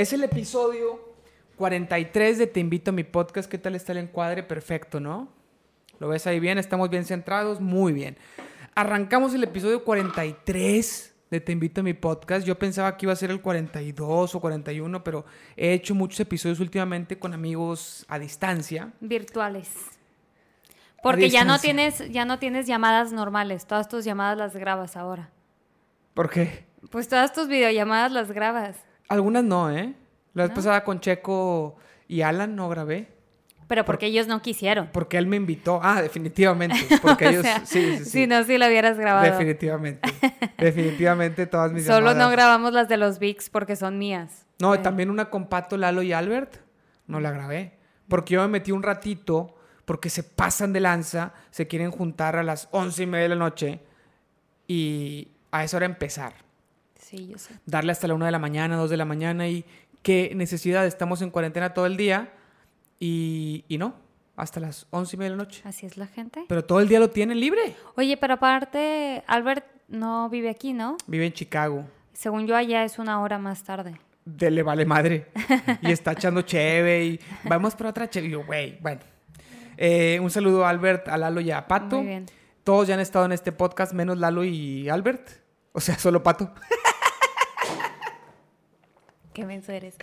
Es el episodio 43 de Te invito a mi podcast. ¿Qué tal está el encuadre? Perfecto, ¿no? ¿Lo ves ahí bien? ¿Estamos bien centrados? Muy bien. Arrancamos el episodio 43 de Te invito a mi podcast. Yo pensaba que iba a ser el 42 o 41, pero he hecho muchos episodios últimamente con amigos a distancia. Virtuales. Porque ya no tienes, ya no tienes llamadas normales. Todas tus llamadas las grabas ahora. ¿Por qué? Pues todas tus videollamadas las grabas. Algunas no, ¿eh? La vez pasada con Checo y Alan no grabé. Pero porque ellos no quisieron. Porque él me invitó. Ah, definitivamente. Porque ellos. sí, sí, sí. Si no, si lo hubieras grabado. Definitivamente. definitivamente todas mis Solo no grabamos las de los VIX porque son mías. No, también una con Pato, Lalo y Albert. No la grabé. Porque yo me metí un ratito. Porque se pasan de lanza. Se quieren juntar a las once y media de la noche. Y a esa hora empezar. Sí, yo sé. Darle hasta la una de la mañana, dos de la mañana y qué necesidad, estamos en cuarentena todo el día y, y no, hasta las once y media de la noche. Así es la gente. Pero todo el día lo tienen libre. Oye, pero aparte, Albert no vive aquí, ¿no? Vive en Chicago. Según yo, allá es una hora más tarde. De le vale madre. y está echando cheve y vamos por otra cheve. Y yo, güey, bueno. Eh, un saludo a Albert, a Lalo y a Pato. Muy bien. Todos ya han estado en este podcast, menos Lalo y Albert. O sea, solo Pato. Qué menso eres.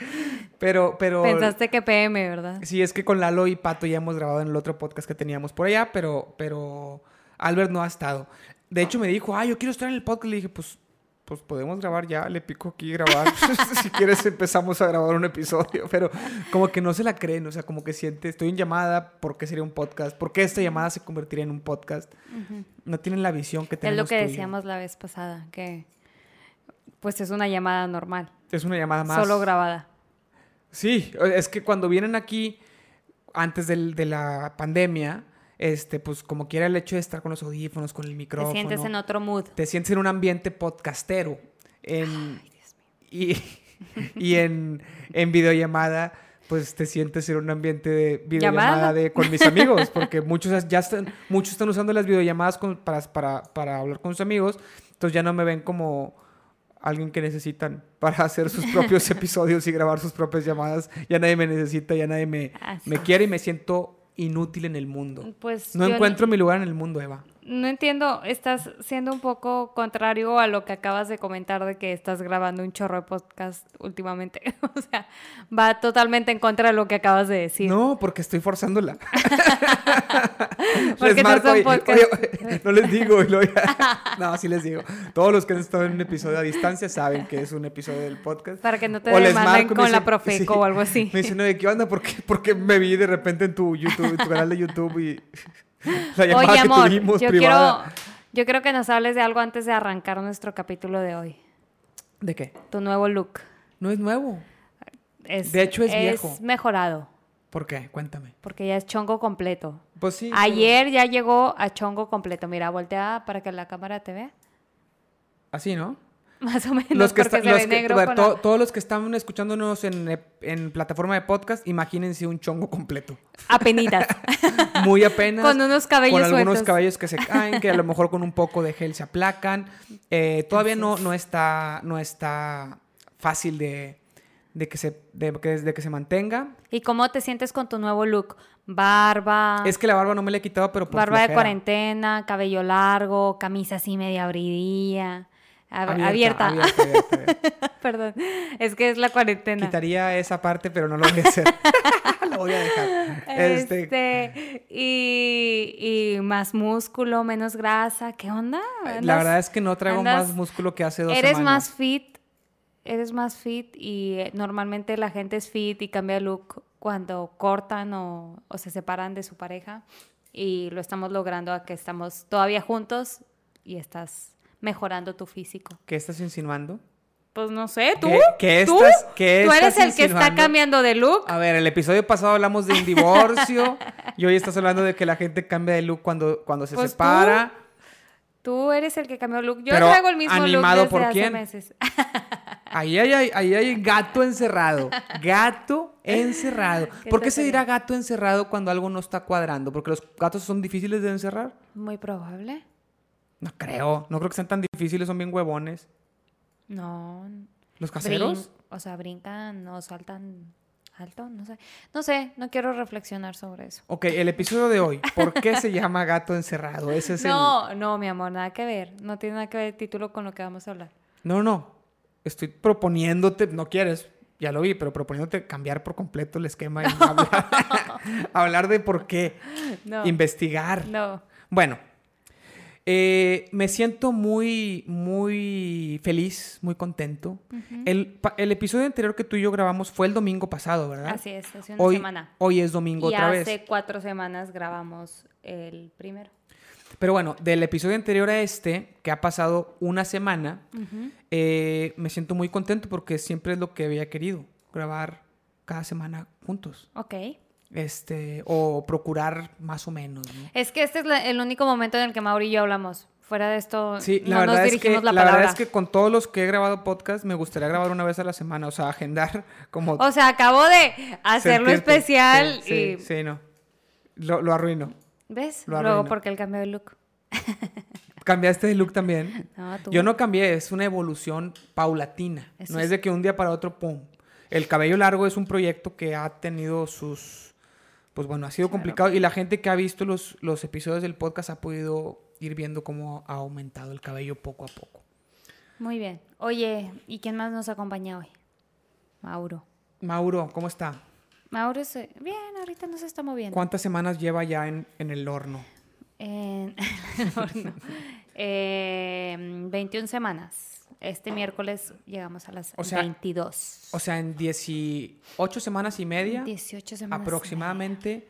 Pero, pero. Pensaste que PM, ¿verdad? Sí, es que con Lalo y Pato ya hemos grabado en el otro podcast que teníamos por allá, pero, pero Albert no ha estado. De hecho, me dijo, ah, yo quiero estar en el podcast. Le dije, pues, pues podemos grabar ya. Le pico aquí grabar. si quieres, empezamos a grabar un episodio. Pero como que no se la creen, o sea, como que siente, estoy en llamada, ¿por qué sería un podcast? ¿Por qué esta llamada se convertiría en un podcast? No tienen la visión que tenemos. Es lo que decíamos la vez pasada, que pues es una llamada normal. Es una llamada más. Solo grabada. Sí, es que cuando vienen aquí, antes del, de la pandemia, este, pues como quiera el hecho de estar con los audífonos, con el micrófono. Te sientes en otro mood. Te sientes en un ambiente podcastero. En, Ay, Dios mío. Y, y en, en videollamada, pues te sientes en un ambiente de videollamada de, con mis amigos, porque muchos ya están, muchos están usando las videollamadas para, para, para hablar con sus amigos, entonces ya no me ven como alguien que necesitan para hacer sus propios episodios y grabar sus propias llamadas. Ya nadie me necesita, ya nadie me, me quiere y me siento inútil en el mundo. Pues no encuentro mi lugar en el mundo, Eva no entiendo, estás siendo un poco contrario a lo que acabas de comentar de que estás grabando un chorro de podcast últimamente. o sea, va totalmente en contra de lo que acabas de decir. No, porque estoy forzándola. les podcast. no les digo. no, sí les digo. Todos los que han estado en un episodio a distancia saben que es un episodio del podcast. Para que no te demanden con la Profeco o algo así. Me dicen, oye, ¿qué onda? ¿Por qué, porque me vi de repente en tu YouTube, en tu canal de YouTube y Oye, amor, yo quiero, yo quiero que nos hables de algo antes de arrancar nuestro capítulo de hoy. ¿De qué? Tu nuevo look. No es nuevo. de hecho es, viejo. Es mejorado. ¿Por qué? Cuéntame. Porque ya es chongo completo. Pues sí. Ayer ya llegó a chongo completo. Mira, voltea para que la cámara te vea. Así, ¿no? Más o menos. Los que porque Todos los que están escuchándonos en, en, plataforma de podcast, imagínense un chongo completo. Apenitas. Muy apenas. con unos cabellos Con algunos cabellos que se caen, que a lo mejor con un poco de gel se aplacan. Eh, todavía no, no, está, no está fácil de, de que se, de, de, que se mantenga. ¿Y cómo te sientes con tu nuevo look? Barba. Es que la barba no me la he quitado, pero por Barba de cuarentena, cabello largo, camisa así media abridilla. Abierta. Perdón, es que es la cuarentena. Quitaría esa parte, pero no lo voy a hacer. lo voy a dejar. Este, este y, y, más músculo, menos grasa. ¿Qué onda? la verdad es que no traigo más músculo que hace dos eres semanas. Eres más fit, eres más fit y eh, normalmente la gente es fit y cambia look cuando cortan o, o se separan de su pareja. Y lo estamos logrando a que estamos todavía juntos y estás mejorando tu físico. ¿Qué estás insinuando? Pues no sé, ¿tú? ¿Qué, ¿Tú? estás, ¿qué ¿Tú eres el que está cambiando de look? A ver, el episodio pasado hablamos de un divorcio y hoy estás hablando de que la gente cambia de look cuando, cuando se pues separa. Tú, eres el que cambió de look. Yo traigo el mismo animado look desde por quién? meses. Ahí hay, ahí hay gato encerrado. Gato encerrado. ¿Por qué se dirá gato encerrado cuando algo no está cuadrando? ¿Porque los gatos son difíciles de encerrar? Muy probable. No creo, no creo que sean tan difíciles, son bien huevones. No. ¿Los caseros? o sea, brincan o saltan alto, no sé. No sé, no quiero reflexionar sobre eso. Ok, el episodio de hoy, ¿por qué se llama Gato Encerrado? Ese es no, no, mi amor, nada que ver. No tiene nada que ver el título con lo que vamos a hablar. No, no. Estoy proponiéndote, no quieres, ya lo vi, pero proponiéndote cambiar por completo el esquema y hablar, de por qué. Investigar. No. Bueno, eh, me siento muy, muy feliz, muy contento. el, episodio anterior que tú y yo grabamos fue el domingo pasado, ¿verdad? Así es, hace una hoy, semana. Hoy es domingo otra vez. Hace cuatro semanas grabamos el primero. Pero bueno, del episodio anterior a este, que ha pasado una semana, eh, me siento muy contento porque siempre es lo que había querido, grabar cada semana juntos. Ok este, o procurar más o menos. Es que este es el único momento en el que Mauri y yo hablamos. Fuera de esto, sí, la verdad es que, la, verdad es que con todos los que he grabado podcast, me gustaría grabar una vez a la semana, o sea, agendar como... O sea, acabo de hacerlo especial sí, y... Sí, no. Lo, lo arruino. ¿Ves? Luego porque él cambió de look. ¿Cambiaste de look también? No, tú. Yo no cambié, es una evolución paulatina. no es de que un día para otro, ¡pum! El cabello largo es un proyecto que ha tenido sus pues bueno, ha sido complicado y la gente que ha visto los, los episodios del podcast ha podido ir viendo cómo ha aumentado el cabello poco a poco. Muy bien. Oye, ¿y quién más nos acompaña hoy? Mauro. Mauro, ¿cómo está? Mauro, bien, ahorita no se está moviendo. ¿Cuántas semanas lleva ya en, el horno? En el horno. 21 semanas. Este miércoles llegamos a las 22. O sea, en 18 semanas y media. 18 semanas. Aproximadamente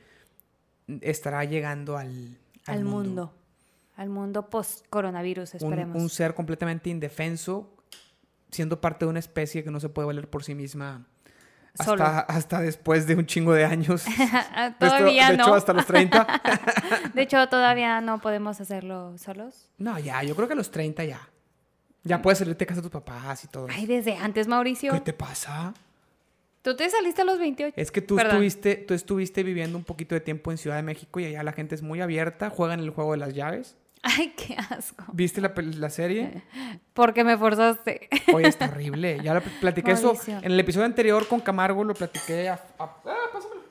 estará llegando al, al, mundo. Al mundo post-coronavirus, esperemos. Un, ser completamente indefenso, siendo parte de una especie que no se puede valer por sí misma. Hasta, hasta después de un chingo de años. todavía de no. De hecho, hasta los 30. de hecho, todavía no podemos hacerlo solos. No, ya, yo creo que a los 30 ya. Ya puedes salirte a casa de tus papás y todo. Ay, desde antes, Mauricio. ¿Qué te pasa? Tú te saliste a los 28. Es que tú estuviste, tú estuviste viviendo un poquito de tiempo en Ciudad de México y allá la gente es muy abierta, juegan el juego de las llaves. Ay, qué asco. ¿Viste la, la serie? Porque me forzaste. Oye, es terrible. Ya lo platiqué eso. En el episodio anterior con Camargo lo platiqué a... ah, pásamelo.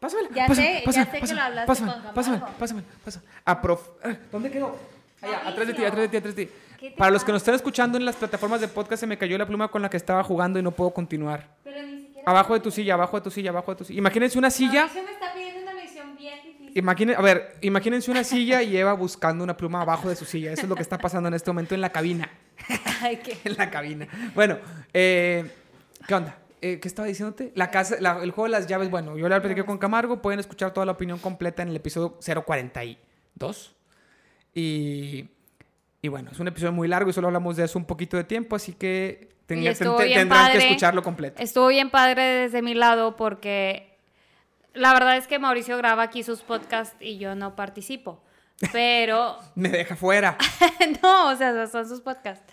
Pásamelo. Ya sé, ya sé que lo hablaste pásamelo, con Camargo. Pásamelo, pásamelo, pásamelo. A prof... Ah, ¿Dónde quedó? Allá, atrás de ti, atrás de ti, atrás de ti. Para los que nos están escuchando en las plataformas de podcast, se me cayó la pluma con la que estaba jugando y no puedo continuar. Pero ni siquiera abajo de tu silla, abajo de tu silla, abajo de tu silla. Imagínense una silla. me está pidiendo una bien difícil. A ver, imagínense una silla y Eva buscando una pluma abajo de su silla. Eso es lo que está pasando en este momento en la cabina. Ay, ¿qué? en la cabina. Bueno, eh, ¿qué onda? Eh, ¿Qué estaba diciéndote? La casa, el juego de las llaves. Bueno, yo le platiqué con Camargo. Pueden escuchar toda la opinión completa en el episodio 042. Y y bueno, es un episodio muy largo y solo hablamos de eso un poquito de tiempo, así que tendrán que escucharlo completo. Estuvo bien padre desde mi lado porque la verdad es que Mauricio graba aquí sus podcasts y yo no participo. Pero... Me deja fuera. no, o sea, son sus podcasts.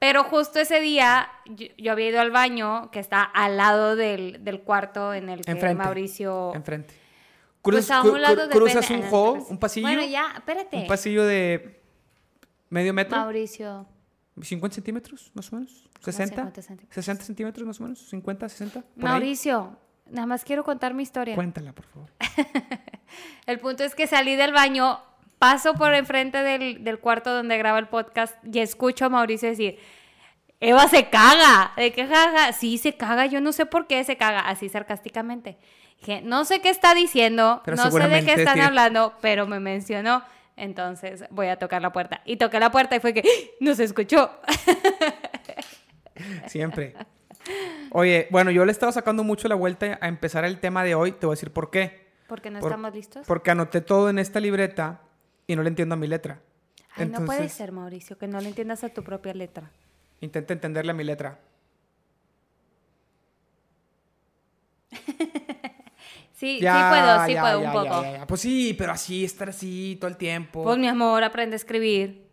Pero justo ese día yo, había ido al baño que está al lado del, del cuarto en el que Mauricio... Enfrente. Pues cruzas un hall, un pasillo. Bueno, ya, espérate. Un pasillo de ¿Medio metro? Mauricio. ¿50 centímetros, más o menos? ¿60? 50 centímetros. ¿60 centímetros, más o menos? ¿50, 60? Mauricio, nada más quiero contar mi historia. Cuéntala, por favor. el punto es que salí del baño, paso por enfrente del, del cuarto donde graba el podcast y escucho a Mauricio decir... Eva se caga. ¿De qué caga? Sí, se caga. Yo no sé por qué se caga. Así sarcásticamente. Dije, no sé qué está diciendo, no sé de qué están hablando, pero me mencionó. Entonces voy a tocar la puerta. Y toqué la puerta y fue que ¡Ah! no se escuchó. Siempre. Oye, bueno, yo le estaba sacando mucho la vuelta a empezar el tema de hoy. Te voy a decir por qué. Porque no estamos listos. Porque anoté todo en esta libreta y no le entiendo a mi letra. Ay, no puede ser, Mauricio, que no le entiendas a tu propia letra. Intenta entenderle a mi letra. Sí, sí puedo, sí puedo un poco. Pues sí, pero así, estar así todo el tiempo. Pues mi amor, aprende a escribir.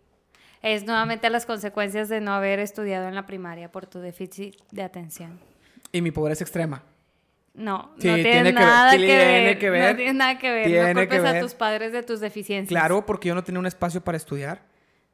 Es nuevamente las consecuencias de no haber estudiado en la primaria por tu déficit de atención. Y mi pobreza extrema. No, no tiene, nada que, ver, que, ver, No tiene nada que ver. no culpes a tus padres de tus deficiencias. Claro, porque yo no tenía un espacio para estudiar.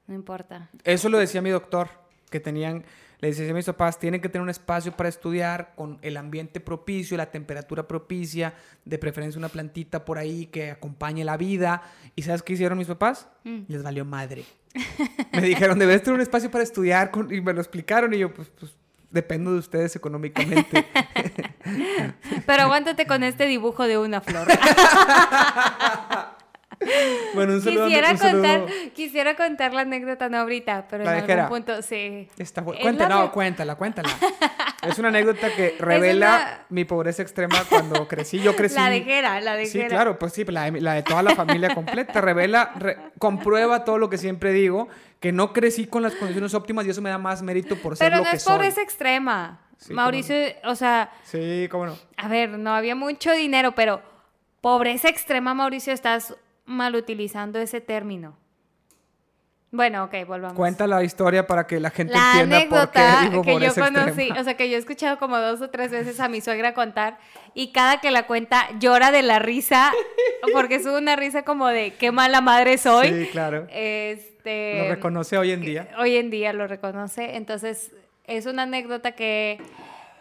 No importa. Eso lo decía mi doctor. que tenían, le decía a mis papás, tienen que tener un espacio para estudiar con el ambiente propicio, la temperatura propicia, de preferencia una plantita por ahí que acompañe la vida. ¿Y sabes qué hicieron mis papás? Mm. Les valió madre. me dijeron, debes tener un espacio para estudiar y me lo explicaron y yo, pues, pues dependo de ustedes económicamente. Pero aguántate con este dibujo de una flor. Bueno, un saludo. Quisiera, contar, quisiera contar la anécdota, no ahorita, pero en algún punto sí. Está Cuéntala, no, cuéntala, cuéntala. es una anécdota que revela mi pobreza extrema cuando crecí. Yo crecí. La de Jera, la de Sí, claro, pues sí, la de, toda la familia completa. Revela, comprueba todo lo que siempre digo, que no crecí con las condiciones óptimas y eso me da más mérito por ser lo que soy. Pero no es pobreza extrema. Mauricio, o sea... Sí, cómo no. A ver, no había mucho dinero, pero pobreza extrema, Mauricio, estás mal utilizando ese término. Bueno, ok, volvamos. Cuenta la historia para que la gente entienda por qué digo que yo conocí, o sea, que yo he escuchado como dos o tres veces a mi suegra contar y cada que la cuenta llora de la risa porque es una risa como de qué mala madre soy. Sí, claro. Este, lo reconoce hoy en día. Hoy en día lo reconoce, entonces es una anécdota que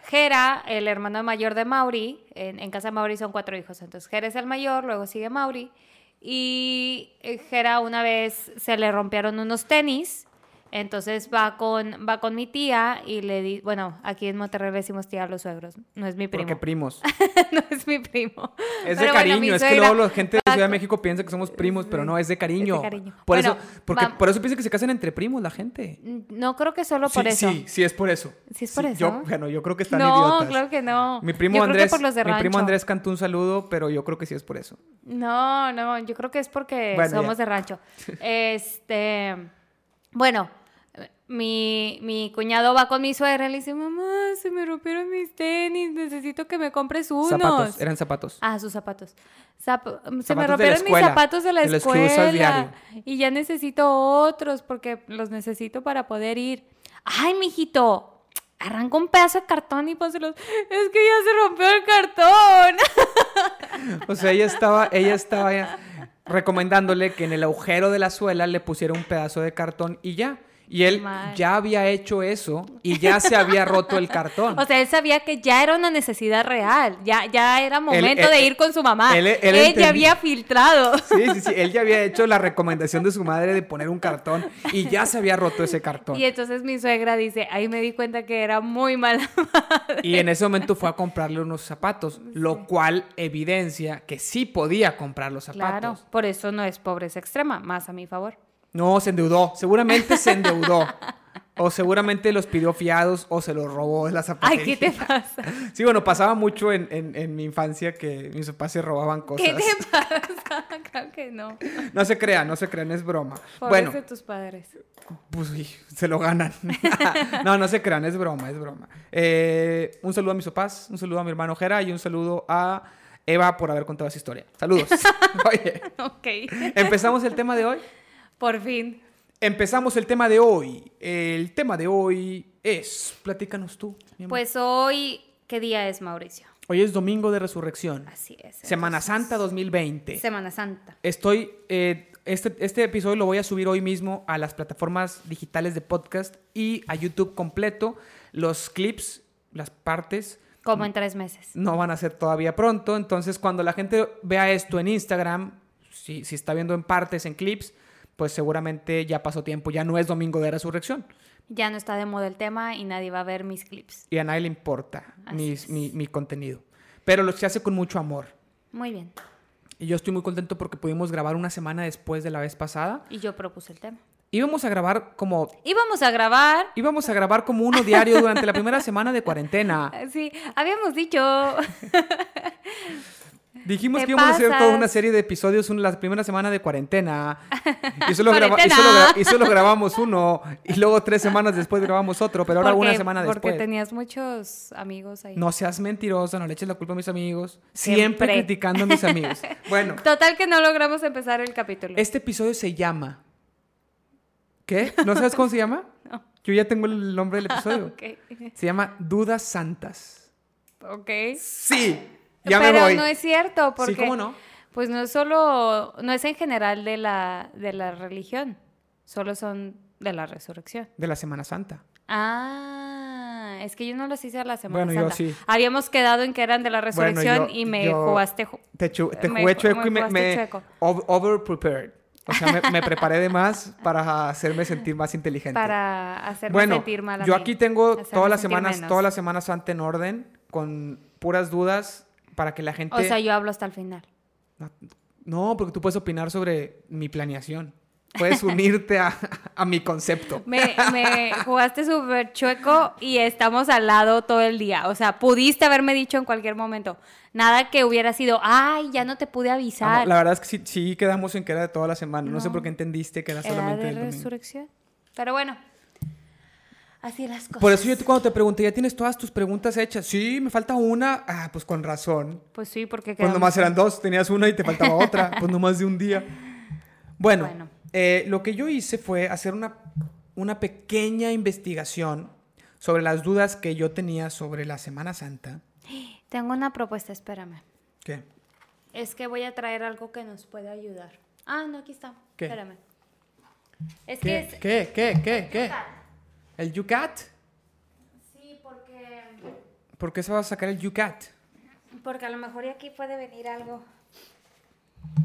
Jera, el hermano mayor de Mauri, en, en casa de Mauri son cuatro hijos, entonces Jera es el mayor, luego sigue Mauri y Jera eh, una vez se le rompieron unos tenis entonces va con, va con mi tía y le di, bueno, aquí en Monterrey le decimos tía a los suegros, no es mi primo. ¿Por qué primos? no es mi primo. Es de cariño, es que luego la gente de Ciudad de México piensa que somos primos, pero no, es de cariño. Es de cariño. Por eso, porque por eso piensa que se casan entre primos la gente. No creo que solo por eso. Sí, sí es por eso. Sí es por eso. Yo, bueno, yo creo que están no, idiotas. No, claro que no. Mi primo Andrés, mi primo Andrés cantó un saludo, pero yo creo que sí es por eso. No, no, yo creo que es porque somos de rancho. Este, bueno, mi, mi cuñado va con mi suegra y le dice, mamá, se me rompieron mis tenis, necesito que me compres unos. Zapatos, eran zapatos. Ah, sus zapatos. se me rompieron mis zapatos de la escuela. Y ya necesito otros porque los necesito para poder ir. Ay, mijito, arranca un pedazo de cartón y pónselos. Es que ya se rompió el cartón. o sea, ella estaba, ella estaba recomendándole que en el agujero de la suela le pusiera un pedazo de cartón y ya. Y él ya había hecho eso y ya se había roto el cartón. O sea, él sabía que ya era una necesidad real, ya, ya era momento de ir con su mamá. Él, ya había filtrado. Sí, sí, sí, él ya había hecho la recomendación de su madre de poner un cartón y ya se había roto ese cartón. Y entonces mi suegra dice, ahí me di cuenta que era muy mala madre. Y en ese momento fue a comprarle unos zapatos, lo cual evidencia que sí podía comprar los zapatos. Claro, por eso no es pobreza extrema, más a mi favor. No, se endeudó. Seguramente se endeudó. O seguramente los pidió fiados o se los robó de la zapatería. Ay, ¿qué te pasa? Sí, bueno, pasaba mucho en, en, mi infancia que mis papás se robaban cosas. ¿Qué te pasa? Claro que no. No se crean, no se crean, es broma. Por bueno, de tus padres. Pues sí, se lo ganan. no, no se crean, es broma, es broma. Eh, un saludo a mis papás, un saludo a mi hermano Jera y un saludo a Eva por haber contado esa historia. Saludos. Oye. ok. ¿Empezamos el tema de hoy? Por fin. Empezamos el tema de hoy. El tema de hoy es, platícanos tú. Pues hoy, ¿qué día es, Mauricio? Hoy es Domingo de Resurrección. Así es. Semana Santa 2020. Semana Santa. Estoy, eh, este, este episodio lo voy a subir hoy mismo a las plataformas digitales de podcast y a YouTube completo. Los clips, las partes. Como en tres meses. No van a ser todavía pronto. Entonces, cuando la gente vea esto en Instagram, si, si está viendo en partes, en clips, pues seguramente ya pasó tiempo, ya no es domingo de resurrección. Ya no está de moda el tema y nadie va a ver mis clips. Y a nadie le importa mi, mi, contenido. Pero lo se hace con mucho amor. Muy bien. Y yo estoy muy contento porque pudimos grabar una semana después de la vez pasada. Y yo propuse el tema. Íbamos a grabar como... Íbamos a grabar... Íbamos a grabar como uno diario durante la primera semana de cuarentena. Sí, habíamos dicho... Dijimos que íbamos a hacer toda una serie de episodios en la primera semana de cuarentena. Y solo, y, solo grabamos uno. Y luego tres semanas después grabamos otro. Pero ahora una semana después. Porque tenías muchos amigos ahí. No seas mentiroso, no le eches la culpa a mis amigos. Siempre, criticando a mis amigos. Bueno. Total que no logramos empezar el capítulo. Este episodio se llama. ¿Qué? ¿No sabes cómo se llama? No. Yo ya tengo el nombre del episodio. Se llama Dudas Santas. Ok. Sí. Pero no es cierto, porque... Sí, ¿cómo no? Pues no es solo, no es en general de la, de la religión, solo son De la resurrección. De la Semana Santa. Ah, es que yo no los hice a la Semana bueno, Yo sí. Habíamos quedado en que eran de la resurrección y me jugaste. Te, te jugué chueco y me, me over prepared. O sea, me, preparé de más para hacerme sentir más inteligente. Para hacerme sentir mal. yo aquí tengo todas las semanas, todas las semanas Santa en orden, con puras dudas para que la gente. O sea, yo hablo hasta el final. No, porque tú puedes opinar sobre mi planeación. Puedes unirte a, mi concepto. Me, jugaste súper chueco y estamos al lado todo el día. O sea, pudiste haberme dicho en cualquier momento. Nada que hubiera sido, ay, ya no te pude avisar. la verdad es que sí, quedamos en que era de toda la semana. No, sé por qué entendiste que era solamente de resurrección. Pero bueno, así las cosas. Por eso yo cuando te pregunté, ¿ya tienes todas tus preguntas hechas? Sí, me falta una. Ah, pues con razón. Pues sí, porque... Pues nomás eran dos, tenías una y te faltaba otra. Pues nomás de un día. bueno. bueno eh, lo que yo hice fue hacer una, una pequeña investigación sobre las dudas que yo tenía sobre la Semana Santa. Tengo una propuesta, espérame. ¿Qué? Es que voy a traer algo que nos puede ayudar. Ah, no, aquí está. ¿Qué? Espérame. Es ¿Qué? Que ¿Qué? ¿Qué? ¿Qué? ¿Qué? ¿El Yucat? Sí, porque... ¿Por qué se va a sacar el Yucat? Porque a lo mejor aquí puede venir algo.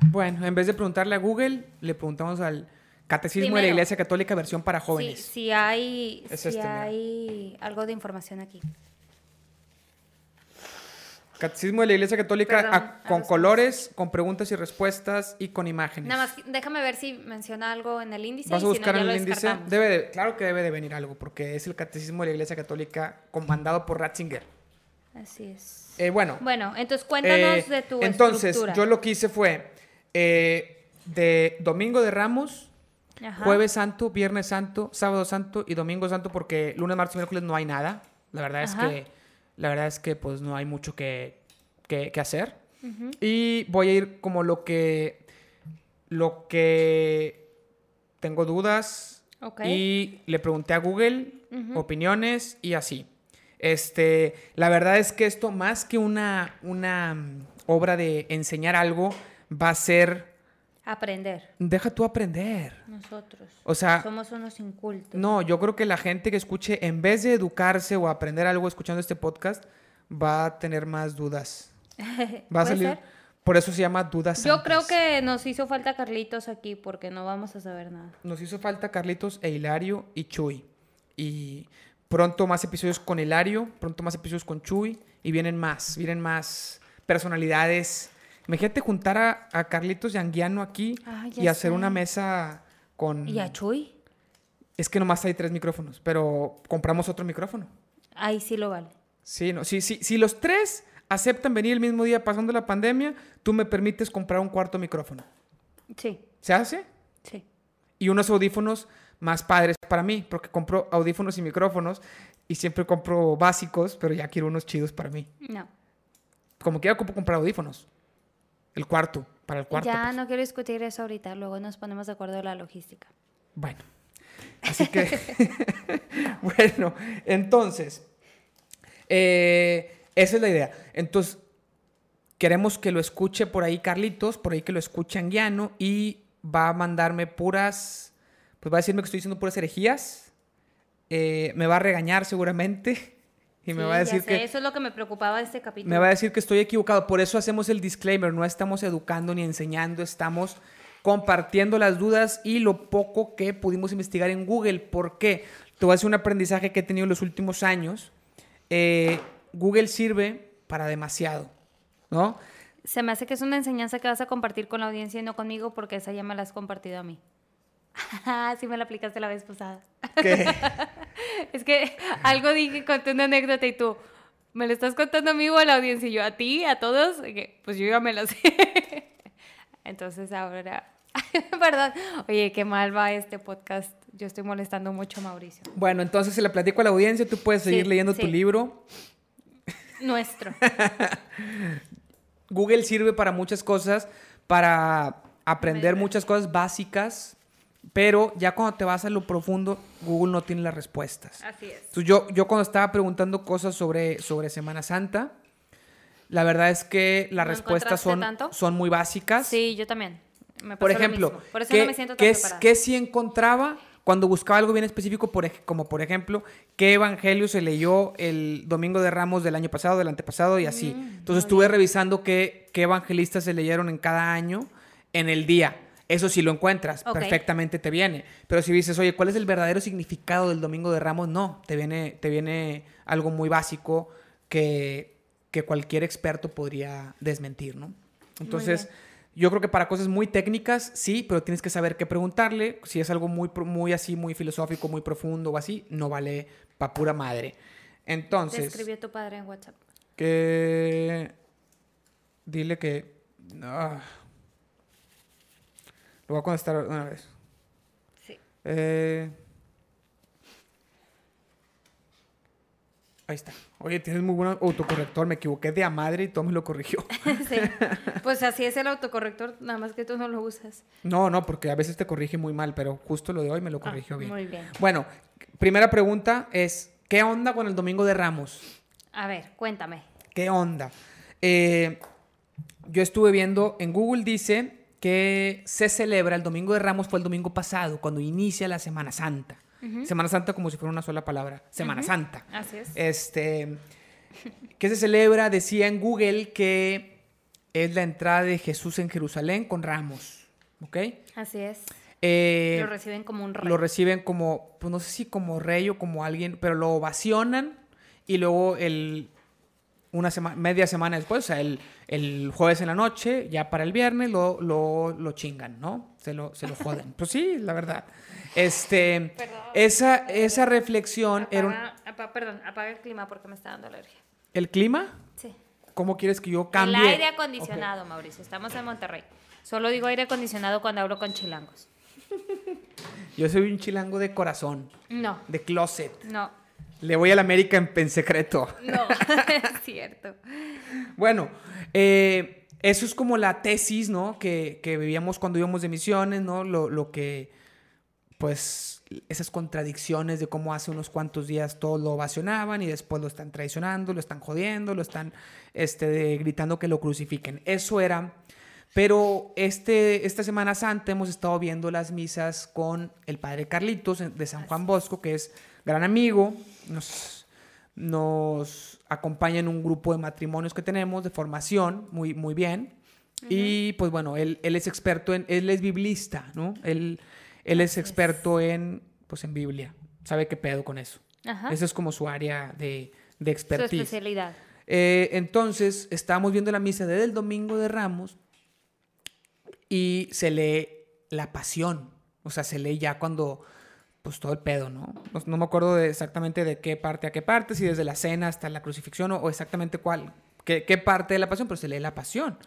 Bueno, en vez de preguntarle a Google, le preguntamos al Catecismo de la Iglesia Católica versión para jóvenes. Sí, si hay, este, hay algo de información aquí. Catecismo de la Iglesia Católica con colores, con preguntas y respuestas y con imágenes. Nada más, déjame ver si menciona algo en el índice. ¿Vas a buscar en el índice? Debe claro que debe de venir algo, porque es el Catecismo de la Iglesia Católica comandado por Ratzinger. Así es. Eh, bueno. Bueno, entonces cuéntanos eh, de tu Entonces, yo lo que hice fue eh, de Domingo de Ramos, Jueves Santo, Viernes Santo, Sábado Santo y Domingo Santo, porque lunes, martes y miércoles no hay nada. La verdad es que, la verdad es que pues no hay mucho que, hacer. Y voy a ir como lo que, lo que tengo dudas. Y le pregunté a Google opiniones y así. Este, la verdad es que esto, más que una, una mm, obra de enseñar algo, va a ser... Aprender. Deja tú aprender. Nosotros. O sea... Somos unos incultos. No, yo creo que la gente que escuche, en vez de educarse o aprender algo escuchando este podcast, va a tener más dudas. Va a salir... Por eso se llama Dudas Yo creo que nos hizo falta Carlitos aquí porque no vamos a saber nada. Nos hizo falta Carlitos e Hilario y Chuy. Y pronto más episodios con Hilario, pronto más episodios con Chuy. Y vienen más, vienen más personalidades Imagínate juntar a, Carlitos y Anguiano aquí ah, y hacer una mesa con... ¿Y a Chuy? Es que nomás hay tres micrófonos, pero compramos otro micrófono. Ahí sí lo vale. Sí, no, sí, sí. Si los tres aceptan venir el mismo día pasando la pandemia, tú me permites comprar un cuarto micrófono. Sí. ¿Se hace? Sí. Y unos audífonos más padres para mí, porque compro audífonos y micrófonos y siempre compro básicos, pero ya quiero unos chidos para mí. No. Como quiera, comprar audífonos. El cuarto, para el cuarto. Ya pues. no quiero discutir eso ahorita, luego nos ponemos de acuerdo en la logística. Bueno, así que, bueno, entonces, eh, esa es la idea. Entonces, queremos que lo escuche por ahí Carlitos, por ahí que lo escuche Anguiano y va a mandarme puras, pues va a decirme que estoy diciendo puras herejías. Eh, me va a regañar seguramente. Y me va a decir que... Eso es lo que me preocupaba de este capítulo. Me va a decir que estoy equivocado. Por eso hacemos el disclaimer. No estamos educando ni enseñando. Estamos compartiendo las dudas y lo poco que pudimos investigar en Google. ¿Por qué? Te voy a hacer un aprendizaje que he tenido en los últimos años. Eh, Google sirve para demasiado, ¿no? Se me hace que es una enseñanza que vas a compartir con la audiencia y no conmigo porque esa ya me la has compartido a mí. sí me la aplicaste la vez pasada. ¿Qué? es que algo dije, conté una anécdota y tú, ¿me lo estás contando a mí o a la audiencia? Y yo, ¿a ti? ¿A todos? Pues yo ya me la sé. Entonces ahora... Perdón. Oye, qué mal va este podcast. Yo estoy molestando mucho a Mauricio. Bueno, entonces se le platico a la audiencia, tú puedes seguir leyendo tu libro. Nuestro. Google sirve para muchas cosas, para aprender muchas cosas básicas pero ya cuando te vas a lo profundo, Google no tiene las respuestas. Así es. Entonces yo, yo cuando estaba preguntando cosas sobre, sobre Semana Santa, la verdad es que las respuestas son, son muy básicas. Sí, yo también. Por ejemplo, Por eso ¿qué, no me siento tan ¿qué, ¿qué sí encontraba cuando buscaba algo bien específico, por, como por ejemplo, qué evangelio se leyó el domingo de Ramos del año pasado, del antepasado y así. Mm, Entonces estuve revisando qué, qué evangelistas se leyeron en cada año en el día. Eso sí lo encuentras, perfectamente te viene. Pero si dices, oye, ¿cuál es el verdadero significado del Domingo de Ramos? No, te viene, te viene algo muy básico que, que cualquier experto podría desmentir, ¿no? Entonces, yo creo que para cosas muy técnicas, sí, pero tienes que saber qué preguntarle. Si es algo muy, muy así, muy filosófico, muy profundo o así, no vale pa' pura madre. Entonces... Te escribió tu padre en WhatsApp. Que... Dile que... Ah, lo voy a contestar una vez. Sí. Eh, ahí está. Oye, tienes muy buen autocorrector. Me equivoqué de a madre y todo me lo corrigió. sí. Pues así es el autocorrector, nada más que tú no lo usas. No, no, porque a veces te corrige muy mal, pero justo lo de hoy me lo ah, corrigió bien. Muy bien. Bueno, primera pregunta es: ¿qué onda con el domingo de Ramos? A ver, cuéntame. ¿Qué onda? Eh, yo estuve viendo, en Google dice que se celebra el Domingo de Ramos fue el domingo pasado, cuando inicia la Semana Santa. Semana Santa como si fuera una sola palabra. Semana Santa. Así es. Este, que se celebra, decía en Google que es la entrada de Jesús en Jerusalén con ramos. ¿Ok? Así es. Eh, lo reciben como un rey. Lo reciben como, pues no sé si como rey o como alguien, pero lo ovacionan y luego el, una semana, media semana después, o sea, el, el, jueves en la noche, ya para el viernes, lo, lo, lo chingan, ¿no? Se lo, se lo joden. pues sí, la verdad. Este, esa, esa reflexión era perdón, apaga el clima porque me está dando alergia. ¿El clima? Sí. ¿Cómo quieres que yo cambie? El aire acondicionado, Mauricio. Estamos en Monterrey. Solo digo aire acondicionado cuando hablo con chilangos. Yo soy un chilango de corazón. No. De closet. No. Le voy a la América en, secreto. No, es cierto. Bueno, eh, eso es como la tesis, ¿no? Que, que vivíamos cuando íbamos de misiones, ¿no? Lo, lo, que, pues, esas contradicciones de cómo hace unos cuantos días todos lo ovacionaban y después lo están traicionando, lo están jodiendo, lo están este, gritando que lo crucifiquen. Eso era... Pero este, esta Semana Santa hemos estado viendo las misas con el padre Carlitos de San Juan Bosco, que es gran amigo, nos, nos acompaña en un grupo de matrimonios que tenemos, de formación, muy, muy bien. Y pues bueno, él, él, es experto en, él es biblista, ¿no? Él, él es experto en, pues en Biblia, sabe qué pedo con eso. Ajá. Esa es como su área de, de expertise. Su especialidad. Eh, entonces, estábamos viendo la misa desde el domingo de Ramos y se lee la pasión. O sea, se lee ya cuando pues todo el pedo, ¿no? No, me acuerdo exactamente de qué parte a qué parte, si desde la cena hasta la crucifixión o, exactamente cuál, qué, parte de la pasión, pero se lee la pasión.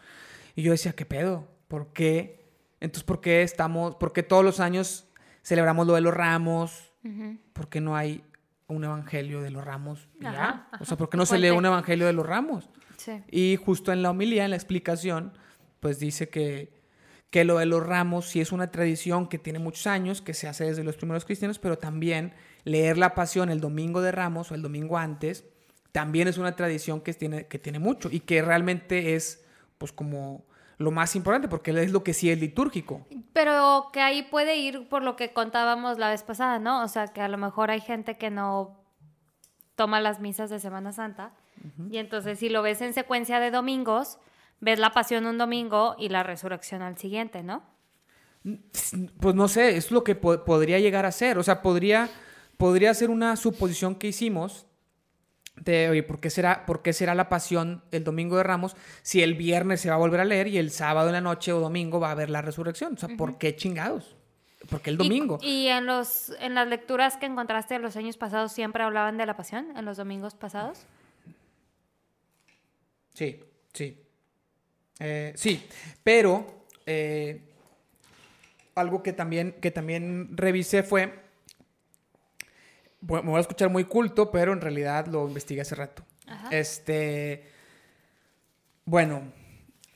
Y yo decía, ¿qué pedo? ¿Por qué? Entonces, ¿por qué estamos, por qué todos los años celebramos lo de los ramos? ¿Por qué no hay un evangelio de los ramos? O sea, ¿por qué no se lee un evangelio de los ramos? Sí. Y justo en la homilía, en la explicación, pues dice que que lo de los ramos sí es una tradición que tiene muchos años, que se hace desde los primeros cristianos, pero también leer la pasión el domingo de ramos o el domingo antes, también es una tradición que tiene, que tiene mucho y que realmente es pues como lo más importante porque es lo que sí es litúrgico. Pero que ahí puede ir por lo que contábamos la vez pasada, ¿no? O sea, que a lo mejor hay gente que no toma las misas de Semana Santa y entonces si lo ves en secuencia de domingos, ves la pasión un domingo y la resurrección al siguiente, ¿no? Pues no sé, es lo que podría llegar a ser. O sea, podría, podría ser una suposición que hicimos de, oye, ¿por qué, será, ¿por qué será la pasión el domingo de Ramos si el viernes se va a volver a leer y el sábado en la noche o domingo va a haber la resurrección? O sea, ¿por qué chingados? Porque el domingo. ¿Y, y en, los, en las lecturas que encontraste en los años pasados siempre hablaban de la pasión en los domingos pasados? Sí, sí. Eh, sí, pero eh, algo que también, que también revisé fue, me voy a escuchar muy culto, pero en realidad lo investigué hace rato. Este, bueno,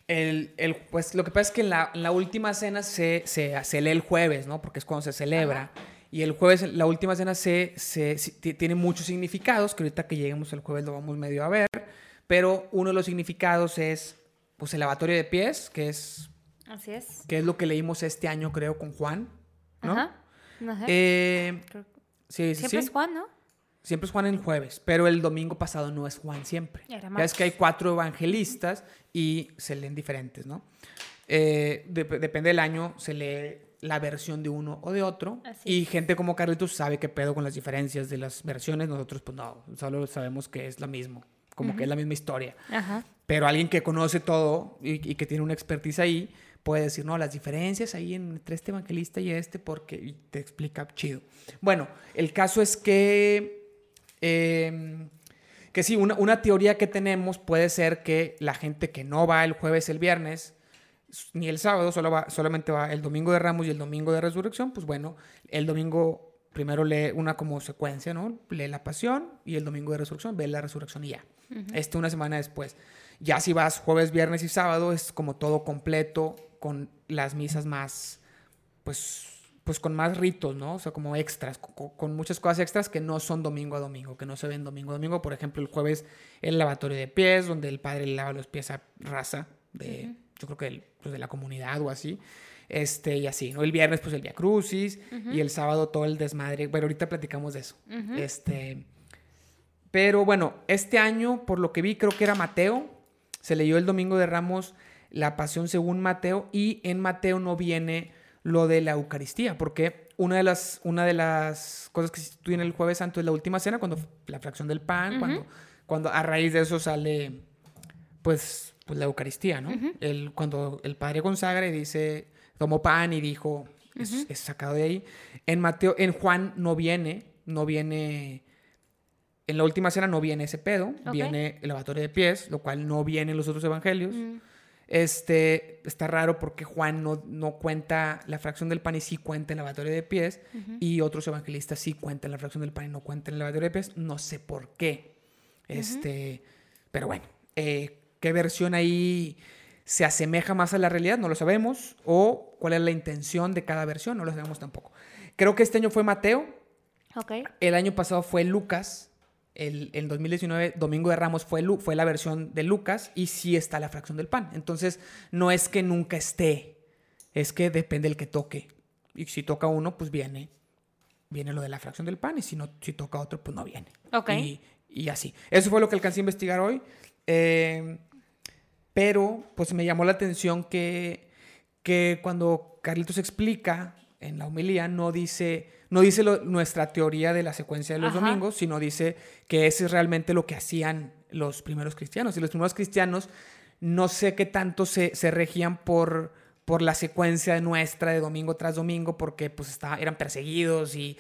el, pues lo que pasa es que en la, última cena se, se, lee el jueves, ¿no? Porque es cuando se celebra. Y el jueves, la última cena se, se, tiene muchos significados, que ahorita que lleguemos el jueves lo vamos medio a ver. Pero uno de los significados es pues el lavatorio de pies, que es... Así es. Que es lo que leímos este año, creo, con Juan, ¿no? Eh, sí, Siempre es Juan, ¿no? Siempre es Juan en jueves, pero el domingo pasado no es Juan siempre. Ya es que hay cuatro evangelistas y se leen diferentes, ¿no? Eh, depende del año, se lee la versión de uno o de otro. y gente como Carlitos sabe qué pedo con las diferencias de las versiones. Nosotros, pues no, solo sabemos que es lo mismo, como que es la misma historia. Pero alguien que conoce todo y, que tiene una expertise ahí, puede decir, no, las diferencias ahí entre este evangelista y este, porque te explica chido. Bueno, el caso es que, em, que sí, una, una, teoría que tenemos puede ser que la gente que no va el jueves, el viernes, ni el sábado, solo va, solamente va el domingo de Ramos y el domingo de Resurrección, pues bueno, el domingo primero lee una como secuencia, ¿no? Lee la pasión y el domingo de resurrección ve la resurrección y ya. Este una semana después. Ya si vas jueves, viernes y sábado es como todo completo con las misas más, pues, pues con más ritos, ¿no? O sea, como extras, con, muchas cosas extras que no son domingo a domingo, que no se ven domingo a domingo. Por ejemplo, el jueves el lavatorio de pies, donde el padre le lava los pies a raza de yo creo que pues, de la comunidad o así. Este, y así, ¿no? El viernes, pues el Via Crucis, y el sábado todo el desmadre. Bueno, ahorita platicamos de eso. Este. Pero bueno, este año, por lo que vi, creo que era Mateo. Se leyó el domingo de Ramos la pasión según Mateo, y en Mateo no viene lo de la Eucaristía, porque una de las, una de las cosas que se instituyen el Jueves Santo es la última cena, cuando la fracción del pan, cuando, cuando a raíz de eso sale, pues pues la Eucaristía, ¿no? el, cuando el Padre consagra y dice, tomó pan y dijo, es, sacado de ahí. En Mateo, en Juan no viene, no viene, en la última cena no viene ese pedo, viene el lavatorio de pies, lo cual no viene en los otros evangelios. Este, está raro porque Juan no, no, cuenta la fracción del pan y sí cuenta el lavatorio de pies, y otros evangelistas sí cuentan la fracción del pan y no cuentan el lavatorio de pies, no sé por qué. Este, pero bueno, eh, qué versión ahí se asemeja más a la realidad, no lo sabemos, o cuál es la intención de cada versión, no lo sabemos tampoco. Creo que este año fue Mateo, okay. el año pasado fue Lucas, el, 2019, Domingo de Ramos, fue, fue la versión de Lucas y sí está la fracción del pan. Entonces, no es que nunca esté, es que depende del que toque. Y si toca uno, pues viene, viene lo de la fracción del pan, y si, no, si toca otro, pues no viene. Okay. Y, y así. Eso fue lo que alcancé a investigar hoy. Eh, pero pues me llamó la atención que, que cuando Carlitos explica en la homilía, no dice, no dice nuestra teoría de la secuencia de los domingos, sino dice que ese es realmente lo que hacían los primeros cristianos. Y los primeros cristianos no sé qué tanto se, se regían por, por la secuencia nuestra de domingo tras domingo, porque pues está, eran perseguidos y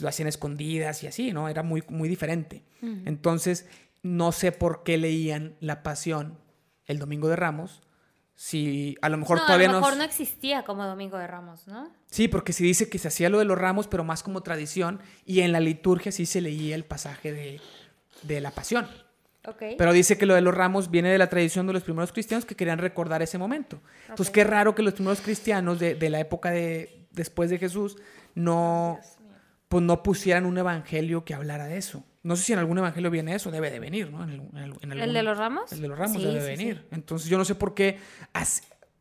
lo hacían escondidas y así, ¿no? Era muy, muy diferente. Entonces, no sé por qué leían la pasión el Domingo de Ramos, si a lo mejor todavía no... A lo mejor no existía como Domingo de Ramos, ¿no? Sí, porque se dice que se hacía lo de los ramos, pero más como tradición, y en la liturgia sí se leía el pasaje de, de la pasión. Okay. Pero dice que lo de los ramos viene de la tradición de los primeros cristianos que querían recordar ese momento. Entonces, qué raro que los primeros cristianos de, de la época de después de Jesús no, pues no pusieran un evangelio que hablara de eso. No sé si en algún evangelio viene eso, debe de venir, ¿no? En el, de los ramos? El de los ramos debe de venir. Entonces yo no sé por qué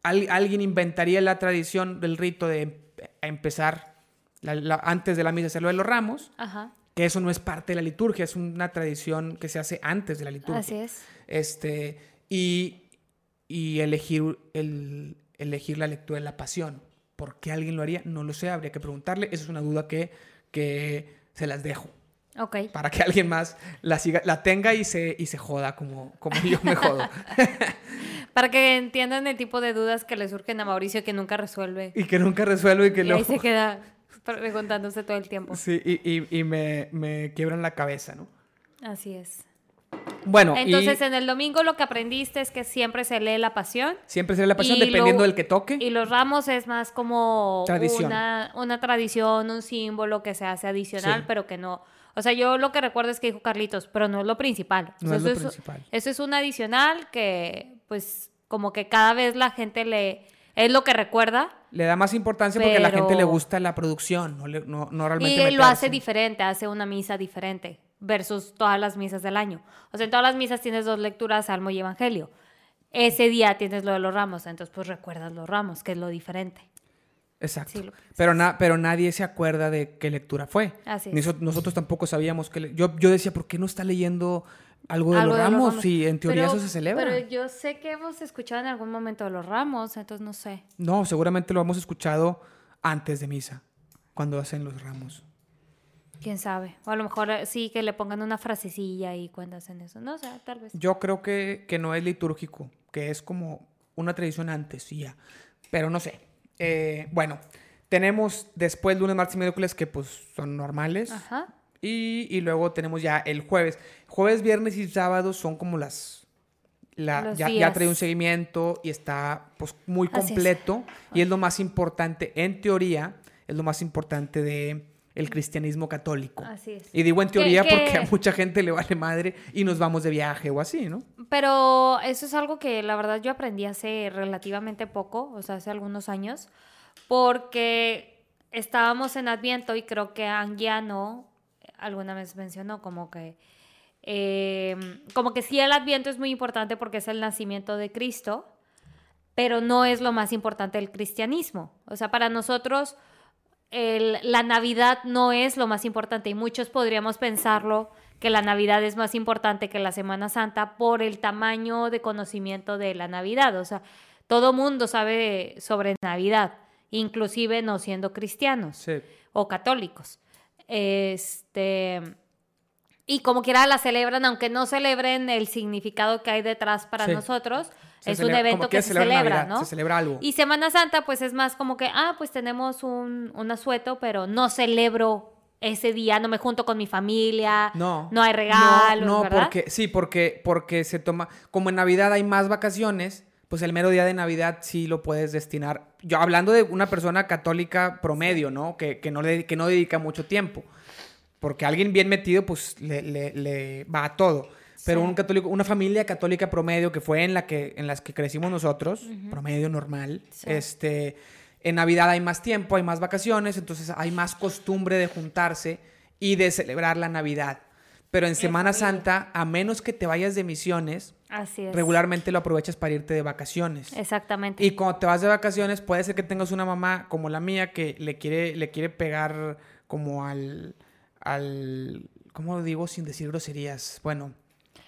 alguien inventaría la tradición del rito de empezar antes de la misa hacerlo de los ramos, Ajá. que eso no es parte de la liturgia, es una tradición que se hace antes de la liturgia. Así es. Este, y, y elegir, el, elegir la lectura de la pasión. ¿Por qué alguien lo haría? No lo sé, habría que preguntarle. Esa es una duda que que se las dejo. Para que alguien más la, siga, la tenga y se, y se joda como, como yo me jodo. para que entiendan el tipo de dudas que le surgen a Mauricio que nunca resuelve. Y que nunca resuelve y que y ahí se queda preguntándose todo el tiempo. Sí, y, y, me, me quiebran la cabeza, ¿no? Así es. Bueno, entonces en el domingo lo que aprendiste es que siempre se lee la pasión. Siempre se lee la pasión dependiendo del que toque. Y los ramos es más como Una, una, tradición, un símbolo que se hace adicional, pero que no. O sea, yo lo que recuerdo es que dijo Carlitos, pero no es lo principal. No es lo principal. Eso es un adicional que, pues, como que cada vez la gente le. Es lo que recuerda. Le da más importancia porque a la gente le gusta la producción, no, no, realmente. Y lo hace diferente, hace una misa diferente versus todas las misas del año. O sea, en todas las misas tienes dos lecturas, Salmo y Evangelio. Ese día tienes lo de los ramos, entonces pues recuerdas los ramos, que es lo diferente. Exacto. pero, na pero nadie se acuerda de qué lectura fue. Así nosotros tampoco sabíamos que... Yo, yo decía, ¿por qué no está leyendo algo de, los, ramos? Si en teoría eso se celebra. Pero yo sé que hemos escuchado en algún momento de los ramos, entonces no sé. No, seguramente lo hemos escuchado antes de misa, cuando hacen los ramos. Quién sabe. O a lo mejor eh, sí que le pongan una frasecilla y cuando hacen eso. No sé, tal vez. Yo creo que, que no es litúrgico, que es como una tradición antes y ya. Pero no sé. Eh, bueno, tenemos después lunes, martes y miércoles que pues son normales. Ajá. Y, y, luego tenemos ya el jueves. Jueves, viernes y sábado son como las... La, ya, ya, trae un seguimiento y está pues muy completo. Y es lo más importante, en teoría, es lo más importante de el cristianismo católico. Así es. Y digo en teoría porque a mucha gente le vale madre y nos vamos de viaje o así, ¿no? Pero eso es algo que la verdad yo aprendí hace relativamente poco, o sea, hace algunos años, porque estábamos en Adviento y creo que Anguiano alguna vez mencionó como que eh, como que sí el Adviento es muy importante porque es el nacimiento de Cristo, pero no es lo más importante del cristianismo. O sea, para nosotros la Navidad no es lo más importante y muchos podríamos pensarlo que la Navidad es más importante que la Semana Santa por el tamaño de conocimiento de la Navidad. O sea, todo mundo sabe sobre Navidad, inclusive no siendo cristianos o católicos. Este, y como quiera la celebran, aunque no celebren el significado que hay detrás para nosotros, es un evento que, se celebra, ¿no? Se celebra algo. Y Semana Santa, pues es más como que, ah, pues tenemos un, un asueto, pero no celebro ese día, no me junto con mi familia, no, no hay regalos, no, no porque sí, porque porque se toma, como en Navidad hay más vacaciones, pues el mero día de Navidad sí lo puedes destinar. Yo hablando de una persona católica promedio, ¿no? Que, que no, le, que no dedica mucho tiempo. Porque alguien bien metido, pues le, le, va a todo. Pero un católico, una familia católica promedio que fue en la que, en las que crecimos nosotros, promedio normal, este, en Navidad hay más tiempo, hay más vacaciones, entonces hay más costumbre de juntarse y de celebrar la Navidad. Pero en Semana Santa, a menos que te vayas de misiones, regularmente lo aprovechas para irte de vacaciones. Exactamente. Y cuando te vas de vacaciones, puede ser que tengas una mamá como la mía que le quiere, le quiere pegar como al al, ¿cómo lo digo sin decir groserías? Bueno,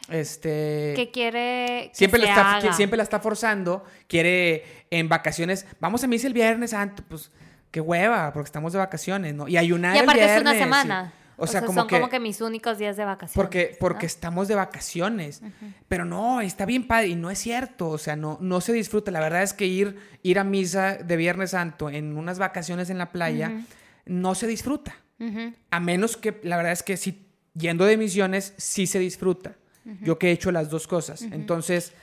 este... Que quiere... siempre, la está, siempre la está forzando, quiere en vacaciones, vamos a misa el viernes santo, pues qué hueva, porque estamos de vacaciones, ¿no? Y ayunar y aparte el viernes. es una semana. o, sea, como son como que mis únicos días de vacaciones. Porque, porque estamos de vacaciones. Pero no, está bien padre. Y no es cierto. O sea, no, no se disfruta. La verdad es que ir, ir a misa de Viernes Santo en unas vacaciones en la playa no se disfruta. A menos que, la verdad es que si yendo de misiones, sí se disfruta. Yo que he hecho las dos cosas. Entonces,